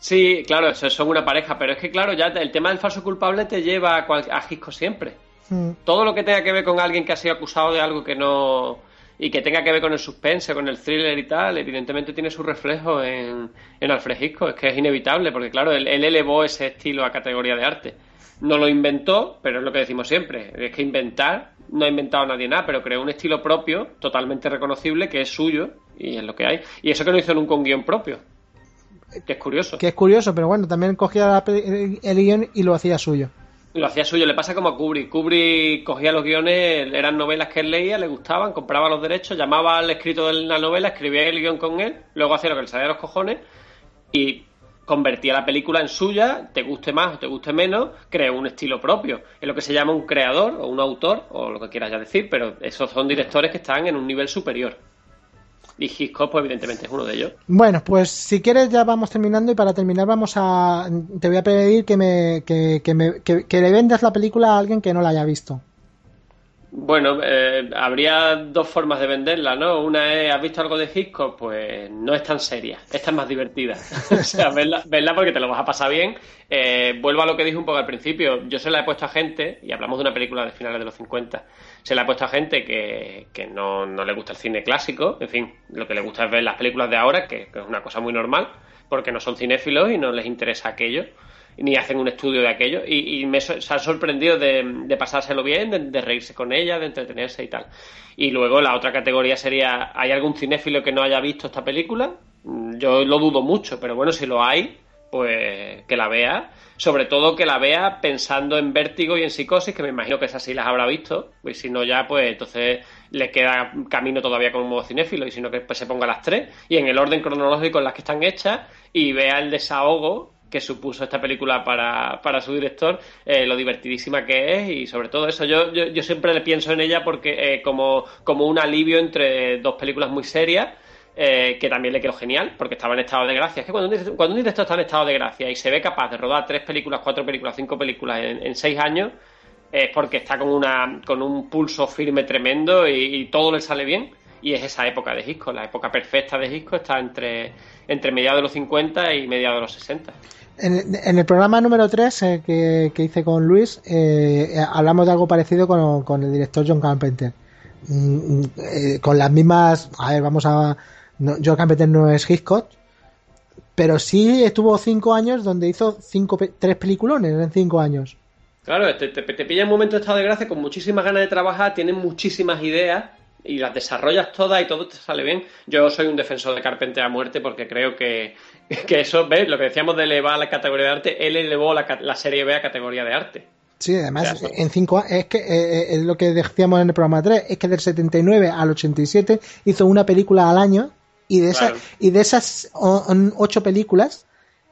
Sí, claro, son una pareja, pero es que claro, ya el tema del falso culpable te lleva a, a Gisco siempre. Mm. Todo lo que tenga que ver con alguien que ha sido acusado de algo que no. y que tenga que ver con el suspense, con el thriller y tal, evidentemente tiene su reflejo en, en Alfred Hitchcock. Es que es inevitable, porque claro, él, elevó ese estilo a categoría de arte. No lo inventó, pero es lo que decimos siempre: es que inventar, no ha inventado nadie nada, pero creó un estilo propio, totalmente reconocible, que es suyo y es lo que hay. Y eso que no hizo nunca un guion propio. Que es curioso. Que es curioso, pero bueno, también cogía el guion y lo hacía suyo. Lo hacía suyo, le pasa como a Kubrick. Kubrick cogía los guiones, eran novelas que él leía, le gustaban, compraba los derechos, llamaba al escrito de la novela, escribía el guion con él, luego hacía lo que le salía de los cojones y convertía la película en suya, te guste más o te guste menos, creó un estilo propio. Es lo que se llama un creador o un autor, o lo que quieras ya decir, pero esos son directores que están en un nivel superior. Y Hitchcock, pues evidentemente es uno de ellos. Bueno, pues si quieres ya vamos terminando y para terminar vamos a... Te voy a pedir que, me, que, me, que, le vendas la película a alguien que no la haya visto. Bueno, eh, habría dos formas de venderla, ¿no? Una es, ¿has visto algo de Hitchcock? Pues no es tan seria, esta es más divertida. o sea, verla, porque te lo vas a pasar bien. Eh, vuelvo a lo que dije un poco al principio. Yo se la he puesto a gente, y hablamos de una película de finales de los 50, se le ha puesto a gente que, que no, no, le gusta el cine clásico, en fin, lo que le gusta es ver las películas de ahora, que, es una cosa muy normal, porque no son cinéfilos y no les interesa aquello, ni hacen un estudio de aquello, y, me se ha sorprendido de, de pasárselo bien, de, reírse con ella, de entretenerse y tal. Y luego la otra categoría sería, ¿hay algún cinéfilo que no haya visto esta película? Yo lo dudo mucho, pero bueno, si lo hay, pues que la vea sobre todo que la vea pensando en vértigo y en psicosis, que me imagino que esas sí las habrá visto, y si no ya, pues entonces le queda camino todavía como cinéfilo, y si no que pues, se ponga las tres, y en el orden cronológico en las que están hechas, y vea el desahogo que supuso esta película para, para su director, eh, lo divertidísima que es y sobre todo eso, yo, yo, siempre le pienso en ella porque eh, como, como un alivio entre dos películas muy serias eh, que también le quedó genial, porque estaba en estado de gracia. Es que cuando un, cuando un director está en estado de gracia y se ve capaz de rodar tres películas, cuatro películas, cinco películas en, seis años, es porque está con, una, con un pulso firme tremendo y, todo le sale bien. Y es esa época de Hisco, la época perfecta de Hisco está entre, entre mediados de los 50 y mediados de los 60. En, el programa número 3 eh, que, hice con Luis, eh, hablamos de algo parecido con, con el director John Carpenter. Mm, mm, con las mismas. A ver, vamos a Joe Carpenter no es Hitchcock, pero sí estuvo cinco años donde hizo cinco, tres peliculones en cinco años. Claro, te, te, pilla un momento de estado de gracia con muchísimas ganas de trabajar, tienes muchísimas ideas y las desarrollas todas y todo te sale bien. Yo soy un defensor de Carpenter a muerte porque creo que, eso, ¿ves? Lo que decíamos de elevar la categoría de arte, él elevó la, la serie B a categoría de arte. Sí, además, en cinco es que eh, eh, es lo que decíamos en el programa 3, es que del 79 al 87 hizo una película al año y de, esas y de esas ocho películas,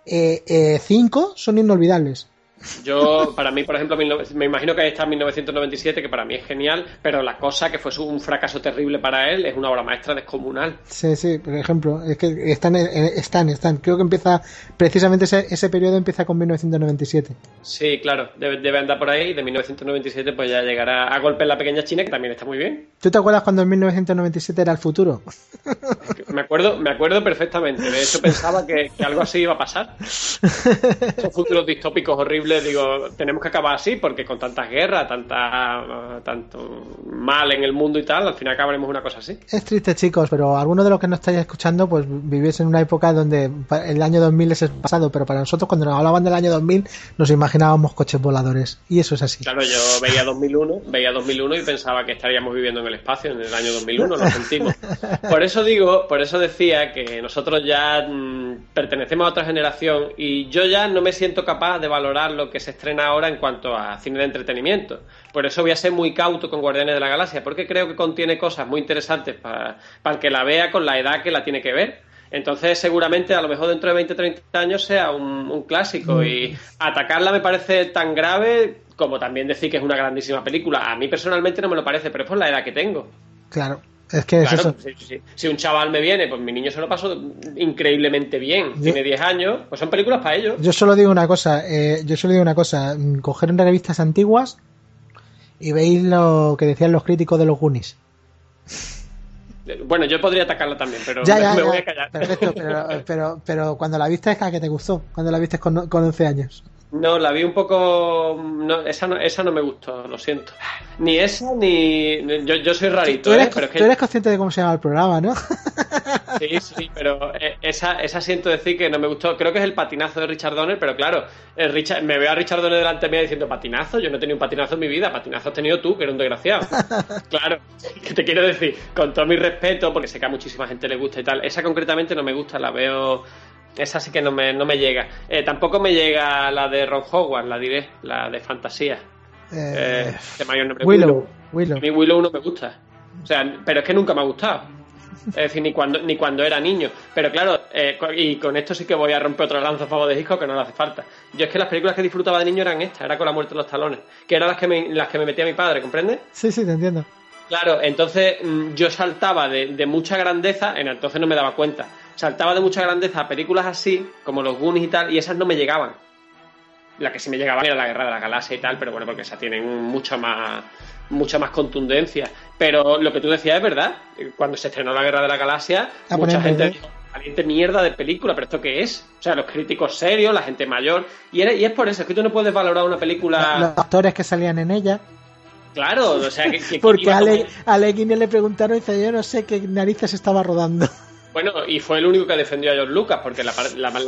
eh, eh, cinco son inolvidables. Yo, para mí, por ejemplo, me imagino que ahí está 1997, que para mí es genial, pero la cosa que fue un fracaso terrible para él es una obra maestra descomunal. Sí, sí, por ejemplo, es que están, están, están. Creo que empieza, precisamente ese, ese periodo empieza con 1997. Sí, claro, debe, andar por ahí. De 1997, pues ya llegará a golpe en la pequeña China, que también está muy bien. ¿Tú te acuerdas cuando en 1997 era el futuro? Me acuerdo, me acuerdo perfectamente. De hecho, pensaba que, que algo así iba a pasar. Esos futuros distópicos horribles digo, tenemos que acabar así porque con tantas guerras, tanta, tanto mal en el mundo y tal, al final acabaremos una cosa así. Es triste, chicos, pero algunos de los que nos estáis escuchando, pues vivís en una época donde el año 2000 es el pasado, pero para nosotros cuando nos hablaban del año 2000 nos imaginábamos coches voladores y eso es así. Claro, yo veía 2001, veía 2001 y pensaba que estaríamos viviendo en el espacio en el año 2001, lo sentimos. Por eso digo, por eso decía que nosotros ya mm, pertenecemos a otra generación y yo ya no me siento capaz de valorar lo que se estrena ahora en cuanto a cine de entretenimiento. Por eso voy a ser muy cauto con Guardianes de la Galaxia, porque creo que contiene cosas muy interesantes para, para el que la vea con la edad que la tiene que ver. Entonces, seguramente, a lo mejor dentro de 20 30 años sea un, clásico. Mm. Y atacarla me parece tan grave como también decir que es una grandísima película. A mí personalmente no me lo parece, pero es por la edad que tengo. Claro. Es que es eso. Si, un chaval me viene, pues mi niño se lo pasó increíblemente bien. Tiene 10 años, pues son películas para ellos. Yo solo digo una cosa, eh, yo solo digo una cosa, coger unas revistas antiguas y veis lo que decían los críticos de los Goonies. Bueno, yo podría atacarla también, pero me, voy a callar. Perfecto, pero, pero, cuando la viste es que te gustó, cuando la viste con, con 11 años. No, la vi un poco. No, esa, no, esa no me gustó, lo siento. Ni esa, ni. Yo, yo soy rarito, tú eres, ¿eh? Pero tú eres consciente de cómo se llama el programa, ¿no? Sí, sí, pero eh, esa, esa siento decir que no me gustó. Creo que es el patinazo de Richard Donner, pero claro, Richard, me veo a Richard Donner delante mía diciendo patinazo. Yo no he tenido un patinazo en mi vida, patinazo has tenido tú, que eres un desgraciado. claro, que te quiero decir, con todo mi respeto, porque sé que a muchísima gente le gusta y tal. Esa concretamente no me gusta, la veo esa sí que no me, no me llega. Eh, tampoco me llega la de Ron Howard, la diré, la de fantasía. Eh, de mayor nombre. Willow. Willow. A mí Willow no me gusta. O sea, pero es que nunca me ha gustado. Es decir, ni cuando, ni cuando era niño. Pero claro, eh, y con esto sí que voy a romper otra lanza a favor de Hitchcock que no le hace falta. Yo es que las películas que disfrutaba de niño eran estas, era con la muerte de los talones, que eran las que me, las que me metía mi padre, ¿comprendes? Sí, sí, te entiendo. Claro, entonces mm, yo saltaba de, de mucha grandeza, en entonces no me daba cuenta saltaba de mucha grandeza a películas así, como los Goonies y tal, y esas no me llegaban. La que sí me llegaba era la Guerra de la Galaxia y tal, pero bueno, porque esa tienen mucha más mucha más contundencia. Pero lo que tú decías es verdad. Cuando se estrenó la Guerra de la Galaxia, mucha gente dijo, caliente mierda de película, pero ¿esto qué es? O sea, los críticos serios, la gente mayor. Y, y es por eso, es que tú no puedes valorar una película... Los actores que salían en ella. Claro, o sea, que... Porque a, Ale, a le preguntaron y dice, yo no sé qué narices estaba rodando. Bueno, y fue el único que defendió a George Lucas, porque la,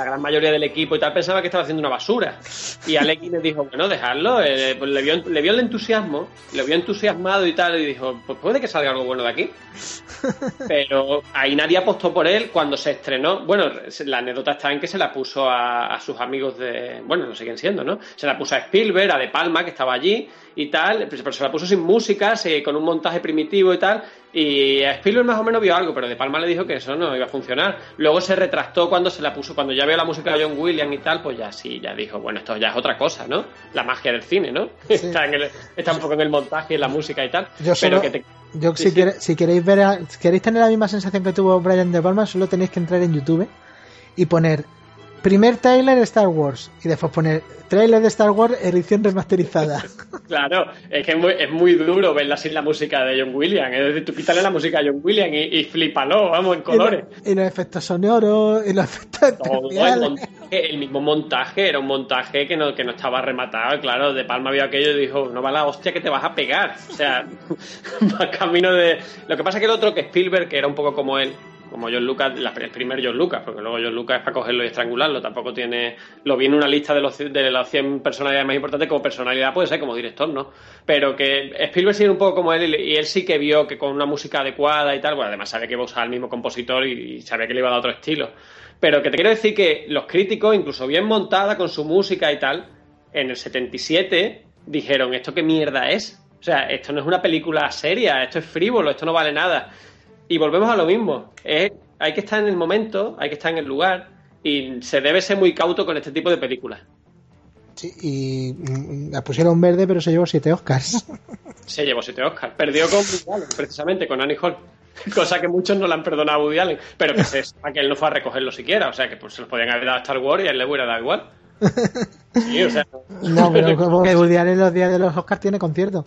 gran mayoría del equipo y tal pensaba que estaba haciendo una basura. Y Alex le dijo, bueno, dejarlo. Eh, pues le, vio, le vio el entusiasmo, le vio entusiasmado y tal, y dijo, pues puede que salga algo bueno de aquí. Pero ahí nadie apostó por él cuando se estrenó. Bueno, la anécdota está en que se la puso a, sus amigos de. Bueno, lo siguen siendo, ¿no? Se la puso a Spielberg, a De Palma, que estaba allí y tal, pero se la puso sin música, con un montaje primitivo y tal, y a Spielberg más o menos vio algo, pero De Palma le dijo que eso no iba a funcionar. Luego se retractó cuando se la puso, cuando ya vio la música de John Williams y tal, pues ya sí, ya dijo, bueno, esto ya es otra cosa, ¿no? La magia del cine, ¿no? está, en el, está un poco en el montaje, en la música y tal. Yo pero que yo si, si, queréis ver, queréis tener la misma sensación que tuvo Brian De Palma, solo tenéis que entrar en YouTube y poner primer trailer de Star Wars y después poner trailer de Star Wars edición remasterizada. Claro, es que es muy, es muy duro verla sin la música de John Williams. Es decir, tú quítale la música de John Williams y, y flipalo, vamos, en colores. Y, los efectos sonoros, y los efectos el, mismo montaje, era un montaje que no, que no estaba rematado. Claro, De Palma vio aquello y dijo, no va la hostia que te vas a pegar. O sea, va camino de... Lo que pasa es que el otro, que Spielberg, que era un poco como él, como John Lucas, el primer John Lucas, porque luego John Lucas es para cogerlo y estrangularlo, tampoco tiene, lo vi en una lista de los de las 100 personalidades más importantes como personalidad, puede ser como director, ¿no? Pero que Spielberg sí era un poco como él y él sí que vio que con una música adecuada y tal, bueno, además sabía que iba a usar el mismo compositor y sabía que le iba a dar otro estilo. Pero que te quiero decir que los críticos, incluso bien montada con su música y tal, en el 77 dijeron, ¿esto qué mierda es? O sea, esto no es una película seria, esto es frívolo, esto no vale nada. Y volvemos a lo mismo. hay que estar en el momento, hay que estar en el lugar. y se debe ser muy cauto con este tipo de películas. Sí, y mm, la pusieron verde, pero se llevó siete Oscars. Se llevó siete Oscars. Perdió con Woody Allen, precisamente, con Annie Hall. Cosa que muchos no le han perdonado a Woody Allen. Pero que se a que él no fue a recogerlo siquiera. O sea, que pues, se los podían haber dado a Star Wars y a él le hubiera dado igual. Sí, o sea, No, pero como que Woody Allen los días de los Oscars tiene concierto.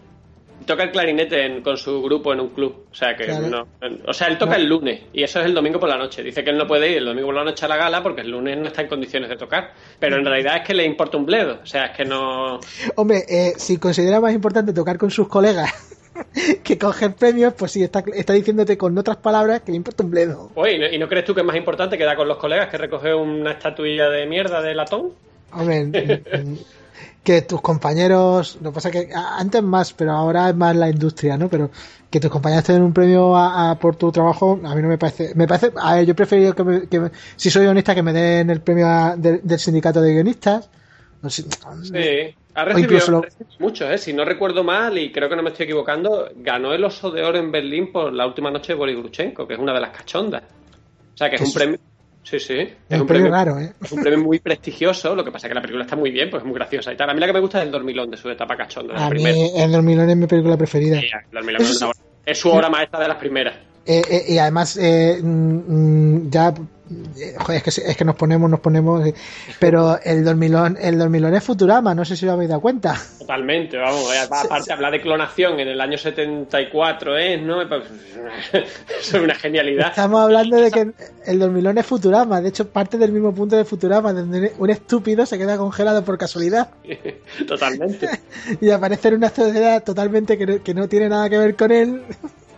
Toca el clarinete en- con su grupo en un club. O sea, que Claro. no. O sea, él toca el lunes y eso es el domingo por la noche. Dice que él no puede ir el domingo por la noche a la gala porque el lunes no está en condiciones de tocar. Pero en realidad es que le importa un bledo. O sea, es que no. Hombre, eh, si considera más importante tocar con sus colegas que coger premios, pues sí, está, está diciéndote con otras palabras que le importa un bledo. Oye, ¿y no- ¿y no crees tú que es más importante quedar con los colegas que recoger una estatuilla de mierda de latón? Hombre, que tus compañeros, lo que pasa que antes más, pero ahora es más la industria, ¿no? Pero que tus compañeros te den un premio a- a- por tu trabajo, a mí no me parece, me parece, a ver, yo prefiero que, me- que me- si soy guionista, que me den el premio a- del- del sindicato de guionistas. No sé, Sí, ha recibido, lo- muchos, ¿eh? Si no recuerdo mal, y creo que no me estoy equivocando, ganó el Oso de Oro en Berlín por la última noche de Boris Gruchenko, que es una de las cachondas. O sea, que es un premio... Sí, sí. Es es un premio raro, ¿eh? es un premio muy prestigioso, lo que pasa es que la película está muy bien, pues es muy graciosa y tal. A mí la que me gusta es el Dormilón de su etapa la A mí. El Dormilón es mi película preferida. Sí, el Dormilón es su obra maestra de las primeras. Eh, eh, y además, eh, mm, mm, ya, eh, joder, es que, es que nos ponemos, nos ponemos, eh, pero el dormilón, el dormilón es Futurama, no sé si lo habéis dado cuenta. Totalmente, vamos. eh, Aparte, hablar de clonación en el año 74 es, ¿no? Pues, Es una genialidad. Estamos hablando de que el dormilón es Futurama, de hecho parte del mismo punto de Futurama, donde un estúpido se queda congelado por casualidad Totalmente. y aparece en una sociedad totalmente que no, que no tiene nada que ver con él.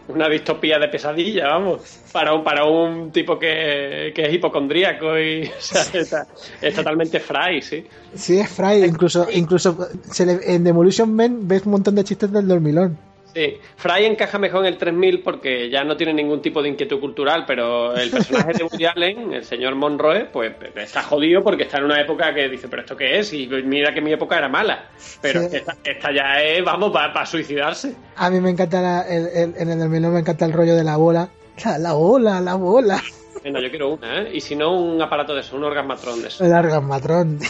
Una distopía de pesadilla, vamos. Para un, para un tipo que, que es hipocondríaco y o sea, está- es totalmente fry, sí. Sí, es Fry, incluso, incluso se le- en Demolition Man ves un montón de chistes del dormilón. Sí, Fry encaja mejor en el 3000 porque ya no tiene ningún tipo de inquietud cultural, pero el personaje de Woody Allen, el señor Monroe, pues está jodido porque está en una época que dice, pero ¿esto qué es? Y mira que mi época era mala. Pero Sí. esta, esta ya es, vamos, para suicidarse. A mí me encanta la- el, el- en el dormilón me encanta el rollo de la bola. La, la bola, la bola. Venga, yo quiero una, ¿eh? Y si no, un aparato de eso, un orgasmatrón de eso. El argasmatrón.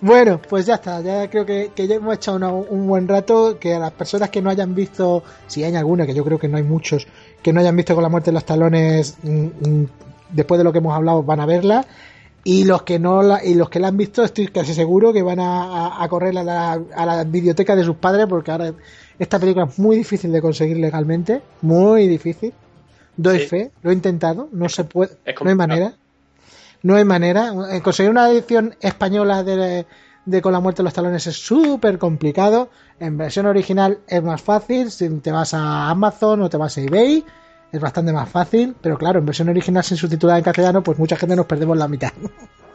Bueno, pues ya está, ya creo que, que ya hemos echado una- un buen rato, que a las personas que no hayan visto, si hay alguna, que yo creo que no hay muchos, que no hayan visto con la muerte de los talones, mm, mm, después de lo que hemos hablado, van a verla. Y los que no la, y los que la han visto, estoy casi seguro que van a, a- a correr a la, a la biblioteca de sus padres, porque ahora esta película es muy difícil de conseguir legalmente, muy difícil. Doy Sí. fe, lo he intentado, no se puede, no hay manera. No hay manera. Eh, Conseguir una edición española de, de Con la muerte de los talones es súper complicado. En versión original es más fácil. Si te vas a Amazon o te vas a eBay, es bastante más fácil. Pero claro, en versión original sin subtitulada en castellano, pues mucha gente nos perdemos la mitad.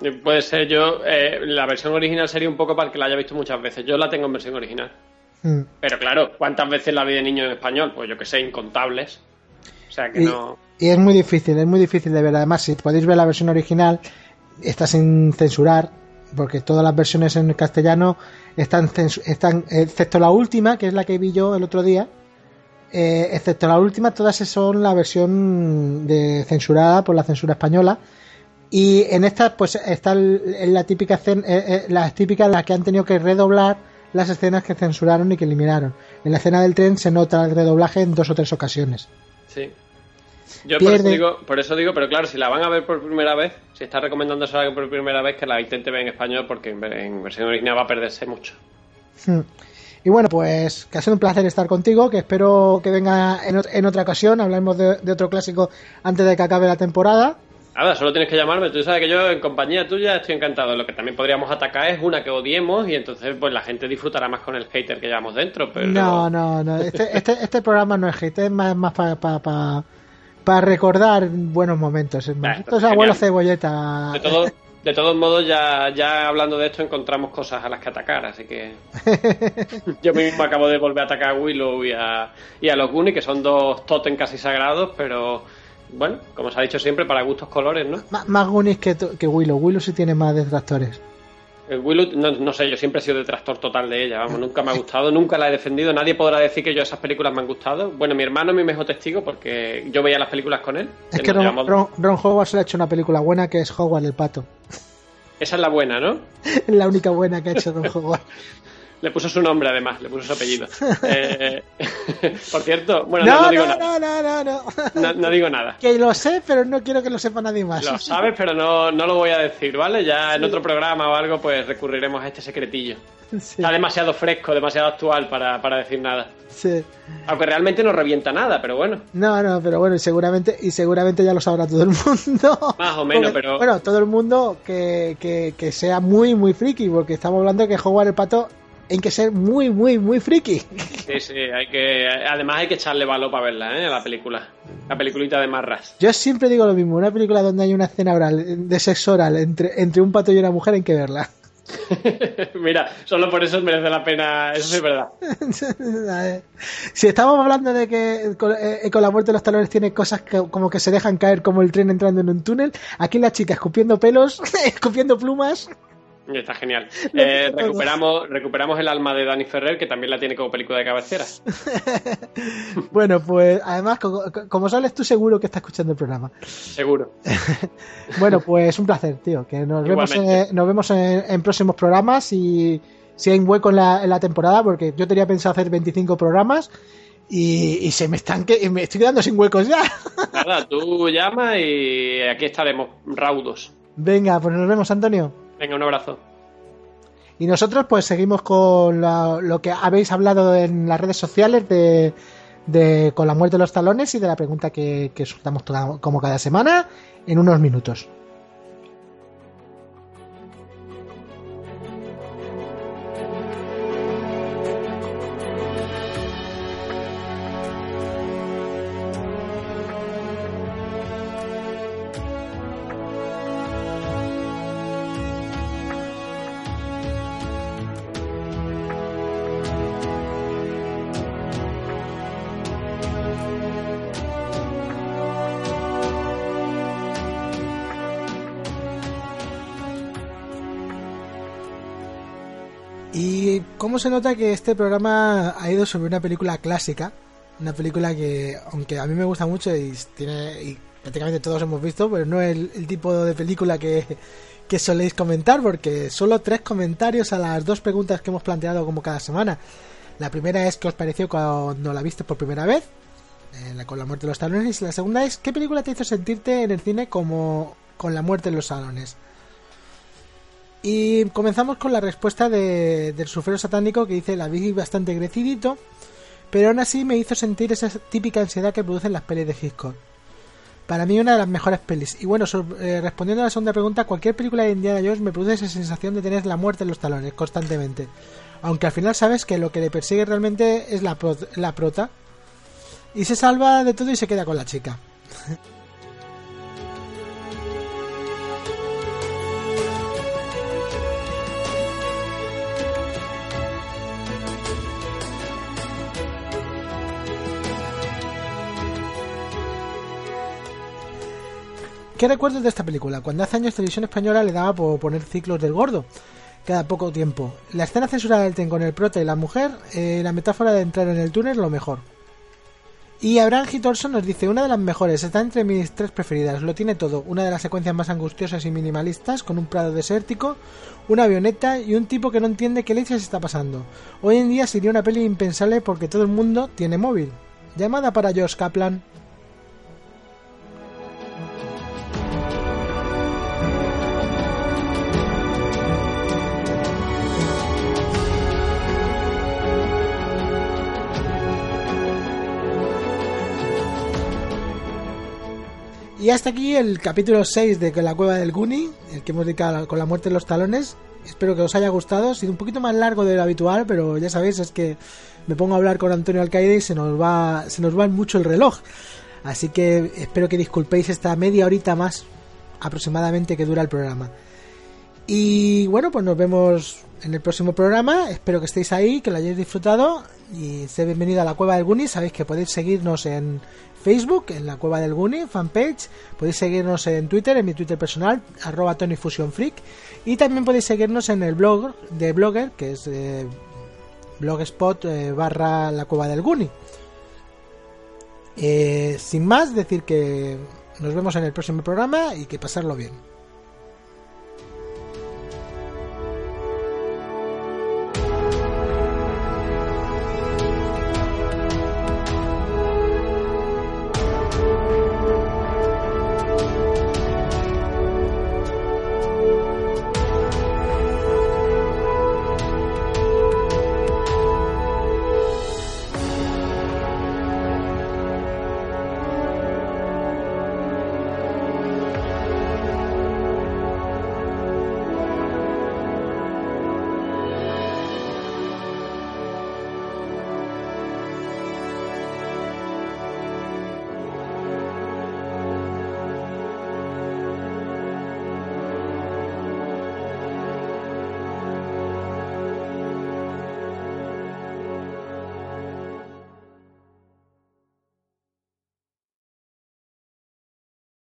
Eh, Puede ser yo, eh, la versión original sería un poco para el que la haya visto muchas veces. Yo la tengo en versión original. Mm. Pero claro, ¿cuántas veces la vi de niño en español? Pues yo que sé, incontables. O sea que Y, no. y es muy difícil, es muy difícil de ver. Además, si podéis ver la versión original, está sin censurar, porque todas las versiones en castellano están, están excepto la última, que es la que vi yo el otro día, eh, excepto la última, todas son la versión de censurada por la censura española. Y en esta, pues está la típica eh, eh, las típicas las que han tenido que redoblar las escenas que censuraron y que eliminaron. En la escena del tren se nota el redoblaje en dos o tres ocasiones. Sí. Yo por eso, digo, por eso digo, pero claro, si la van a ver por primera vez, si está recomendándose algo por primera vez, que la intente ver en español, porque en, en versión original va a perderse mucho. Hmm. Y bueno, pues que ha sido un placer estar contigo, que espero que venga en, en otra ocasión, hablemos de, de otro clásico antes de que acabe la temporada. Nada, solo tienes que llamarme. Tú sabes que yo en compañía tuya estoy encantado. Lo que también podríamos atacar es una que odiemos y entonces pues la gente disfrutará más con el hater que llevamos dentro. Pero No, no, no, este, este, este programa no es hate, es más, más para recordar buenos momentos. Bah, Esto es abuelo cebolleta. De, todo- de todos modos, ya, ya hablando de esto, encontramos cosas a las que atacar, así que yo mismo acabo de volver a atacar a Willow y a, y a los Goonies, que son dos totem casi sagrados, pero bueno, como se ha dicho siempre, para gustos colores, ¿no? Má- Más Goonies que, to- que Willow. Willow sí tiene más detractores. Willow, no, sé, yo siempre he sido detractor total de ella, vamos, nunca me ha gustado, nunca la he defendido, nadie podrá decir que yo esas películas me han gustado. Bueno, mi hermano es mi mejor testigo porque yo veía las películas con él. Es que Ron, Ron, se le ha hecho una película buena que es Howard el Pato. Esa es la buena, ¿no? es la única buena que ha hecho Ron Howard. Le puso su nombre además, le puso su apellido. Eh, por cierto, bueno, no, digo nada. No, no, no, digo nada. Que lo sé, pero no quiero que lo sepa nadie más. Lo sabes, pero no, lo voy a decir, ¿vale? Ya en otro programa o algo, pues recurriremos a este secretillo. Está demasiado fresco, demasiado actual para, para decir nada. Sí. Aunque realmente no revienta nada, pero bueno. No, no, pero bueno, y seguramente, y seguramente ya lo sabrá todo el mundo. Más o menos, pero. Bueno, todo el mundo que, que, que sea muy, muy friki, porque estamos hablando de que Howard el Pato hay que ser muy, muy, muy friki. Sí, sí, hay que, además hay que echarle valor para verla, ¿eh? La película, la peliculita de Marras. Yo siempre digo lo mismo, una película donde hay una escena oral, de sexo oral entre, entre un pato y una mujer hay que verla. Mira, solo por eso merece la pena, eso es verdad. si estamos hablando de que con, eh, con, la muerte de los talones tiene cosas que como que se dejan caer como el tren entrando en un túnel, aquí la chica escupiendo pelos, escupiendo plumas. Está genial. Eh, recuperamos, recuperamos el alma de Danny Ferrer, que también la tiene como película de cabecera. bueno, pues además, como, sales tú seguro que estás escuchando el programa. Seguro. bueno, pues un placer, tío. Que nos vemos, en, nos vemos en, próximos programas y si hay un hueco en la, en la temporada, porque yo tenía pensado hacer 25 programas. Y, se me están que me estoy quedando sin huecos ya. Nada, tú llama y aquí estaremos raudos. Venga, pues nos vemos, Antonio. Venga, un abrazo. Y nosotros pues seguimos con lo que habéis hablado en las redes sociales de, de, con la muerte de los talones y de la pregunta que, que soltamos como cada semana en unos minutos. ¿Cómo se nota que este programa ha ido sobre una película clásica? Una película que, aunque a mí me gusta mucho y tiene y prácticamente todos hemos visto, pero no es el, tipo de película que, que soléis comentar, porque solo tres comentarios a las dos preguntas que hemos planteado como cada semana. La primera es qué os pareció cuando la viste por primera vez, eh, con la muerte de los talones, y la segunda es qué película te hizo sentirte en el cine como con la muerte en los salones. Y comenzamos con la respuesta de, del sufrero satánico que dice la vi bastante crecidito, pero aún así me hizo sentir esa típica ansiedad que producen las pelis de Hitchcock. Para mí una de las mejores pelis. Y bueno, eh, respondiendo a la segunda pregunta, cualquier película de Indiana Jones me produce esa sensación de tener la muerte en los talones constantemente. Aunque al final sabes que lo que le persigue realmente es la, la prota. Y se salva de todo y se queda con la chica. ¿Qué recuerdas de esta película? Cuando hace años Televisión Española le daba por poner ciclos del gordo cada poco tiempo. La escena censurada del tren con el prota y la mujer, eh, la metáfora de entrar en el túnel, lo mejor. Y Abraham Hittorson nos dice, una de las mejores, está entre mis tres preferidas, lo tiene todo, una de las secuencias más angustiosas y minimalistas, con un prado desértico, una avioneta y un tipo que no entiende qué leche se está pasando. Hoy en día sería una peli impensable porque todo el mundo tiene móvil. Llamada para Josh Kaplan. Y hasta aquí el capítulo 6 de La Cueva del Guni, el que hemos dedicado con la muerte de los talones. Espero que os haya gustado. Ha sido un poquito más largo de lo habitual, pero ya sabéis, es que me pongo a hablar con Antonio Alcaide y se nos va, se nos va mucho el reloj. Así que espero que disculpéis esta media horita más aproximadamente que dura el programa. Y bueno, pues nos vemos en el próximo programa. Espero que estéis ahí, que lo hayáis disfrutado y sé bienvenido a la Cueva del Guni. Sabéis que podéis seguirnos en Facebook, en la Cueva del Guni, fanpage. Podéis seguirnos en Twitter, en mi Twitter personal, arroba TonyFusionFreak. Y también podéis seguirnos en el blog de Blogger, que es eh, blogspot eh, la Cueva del Guni. Eh, sin más, decir que nos vemos en el próximo programa y que pasarlo bien.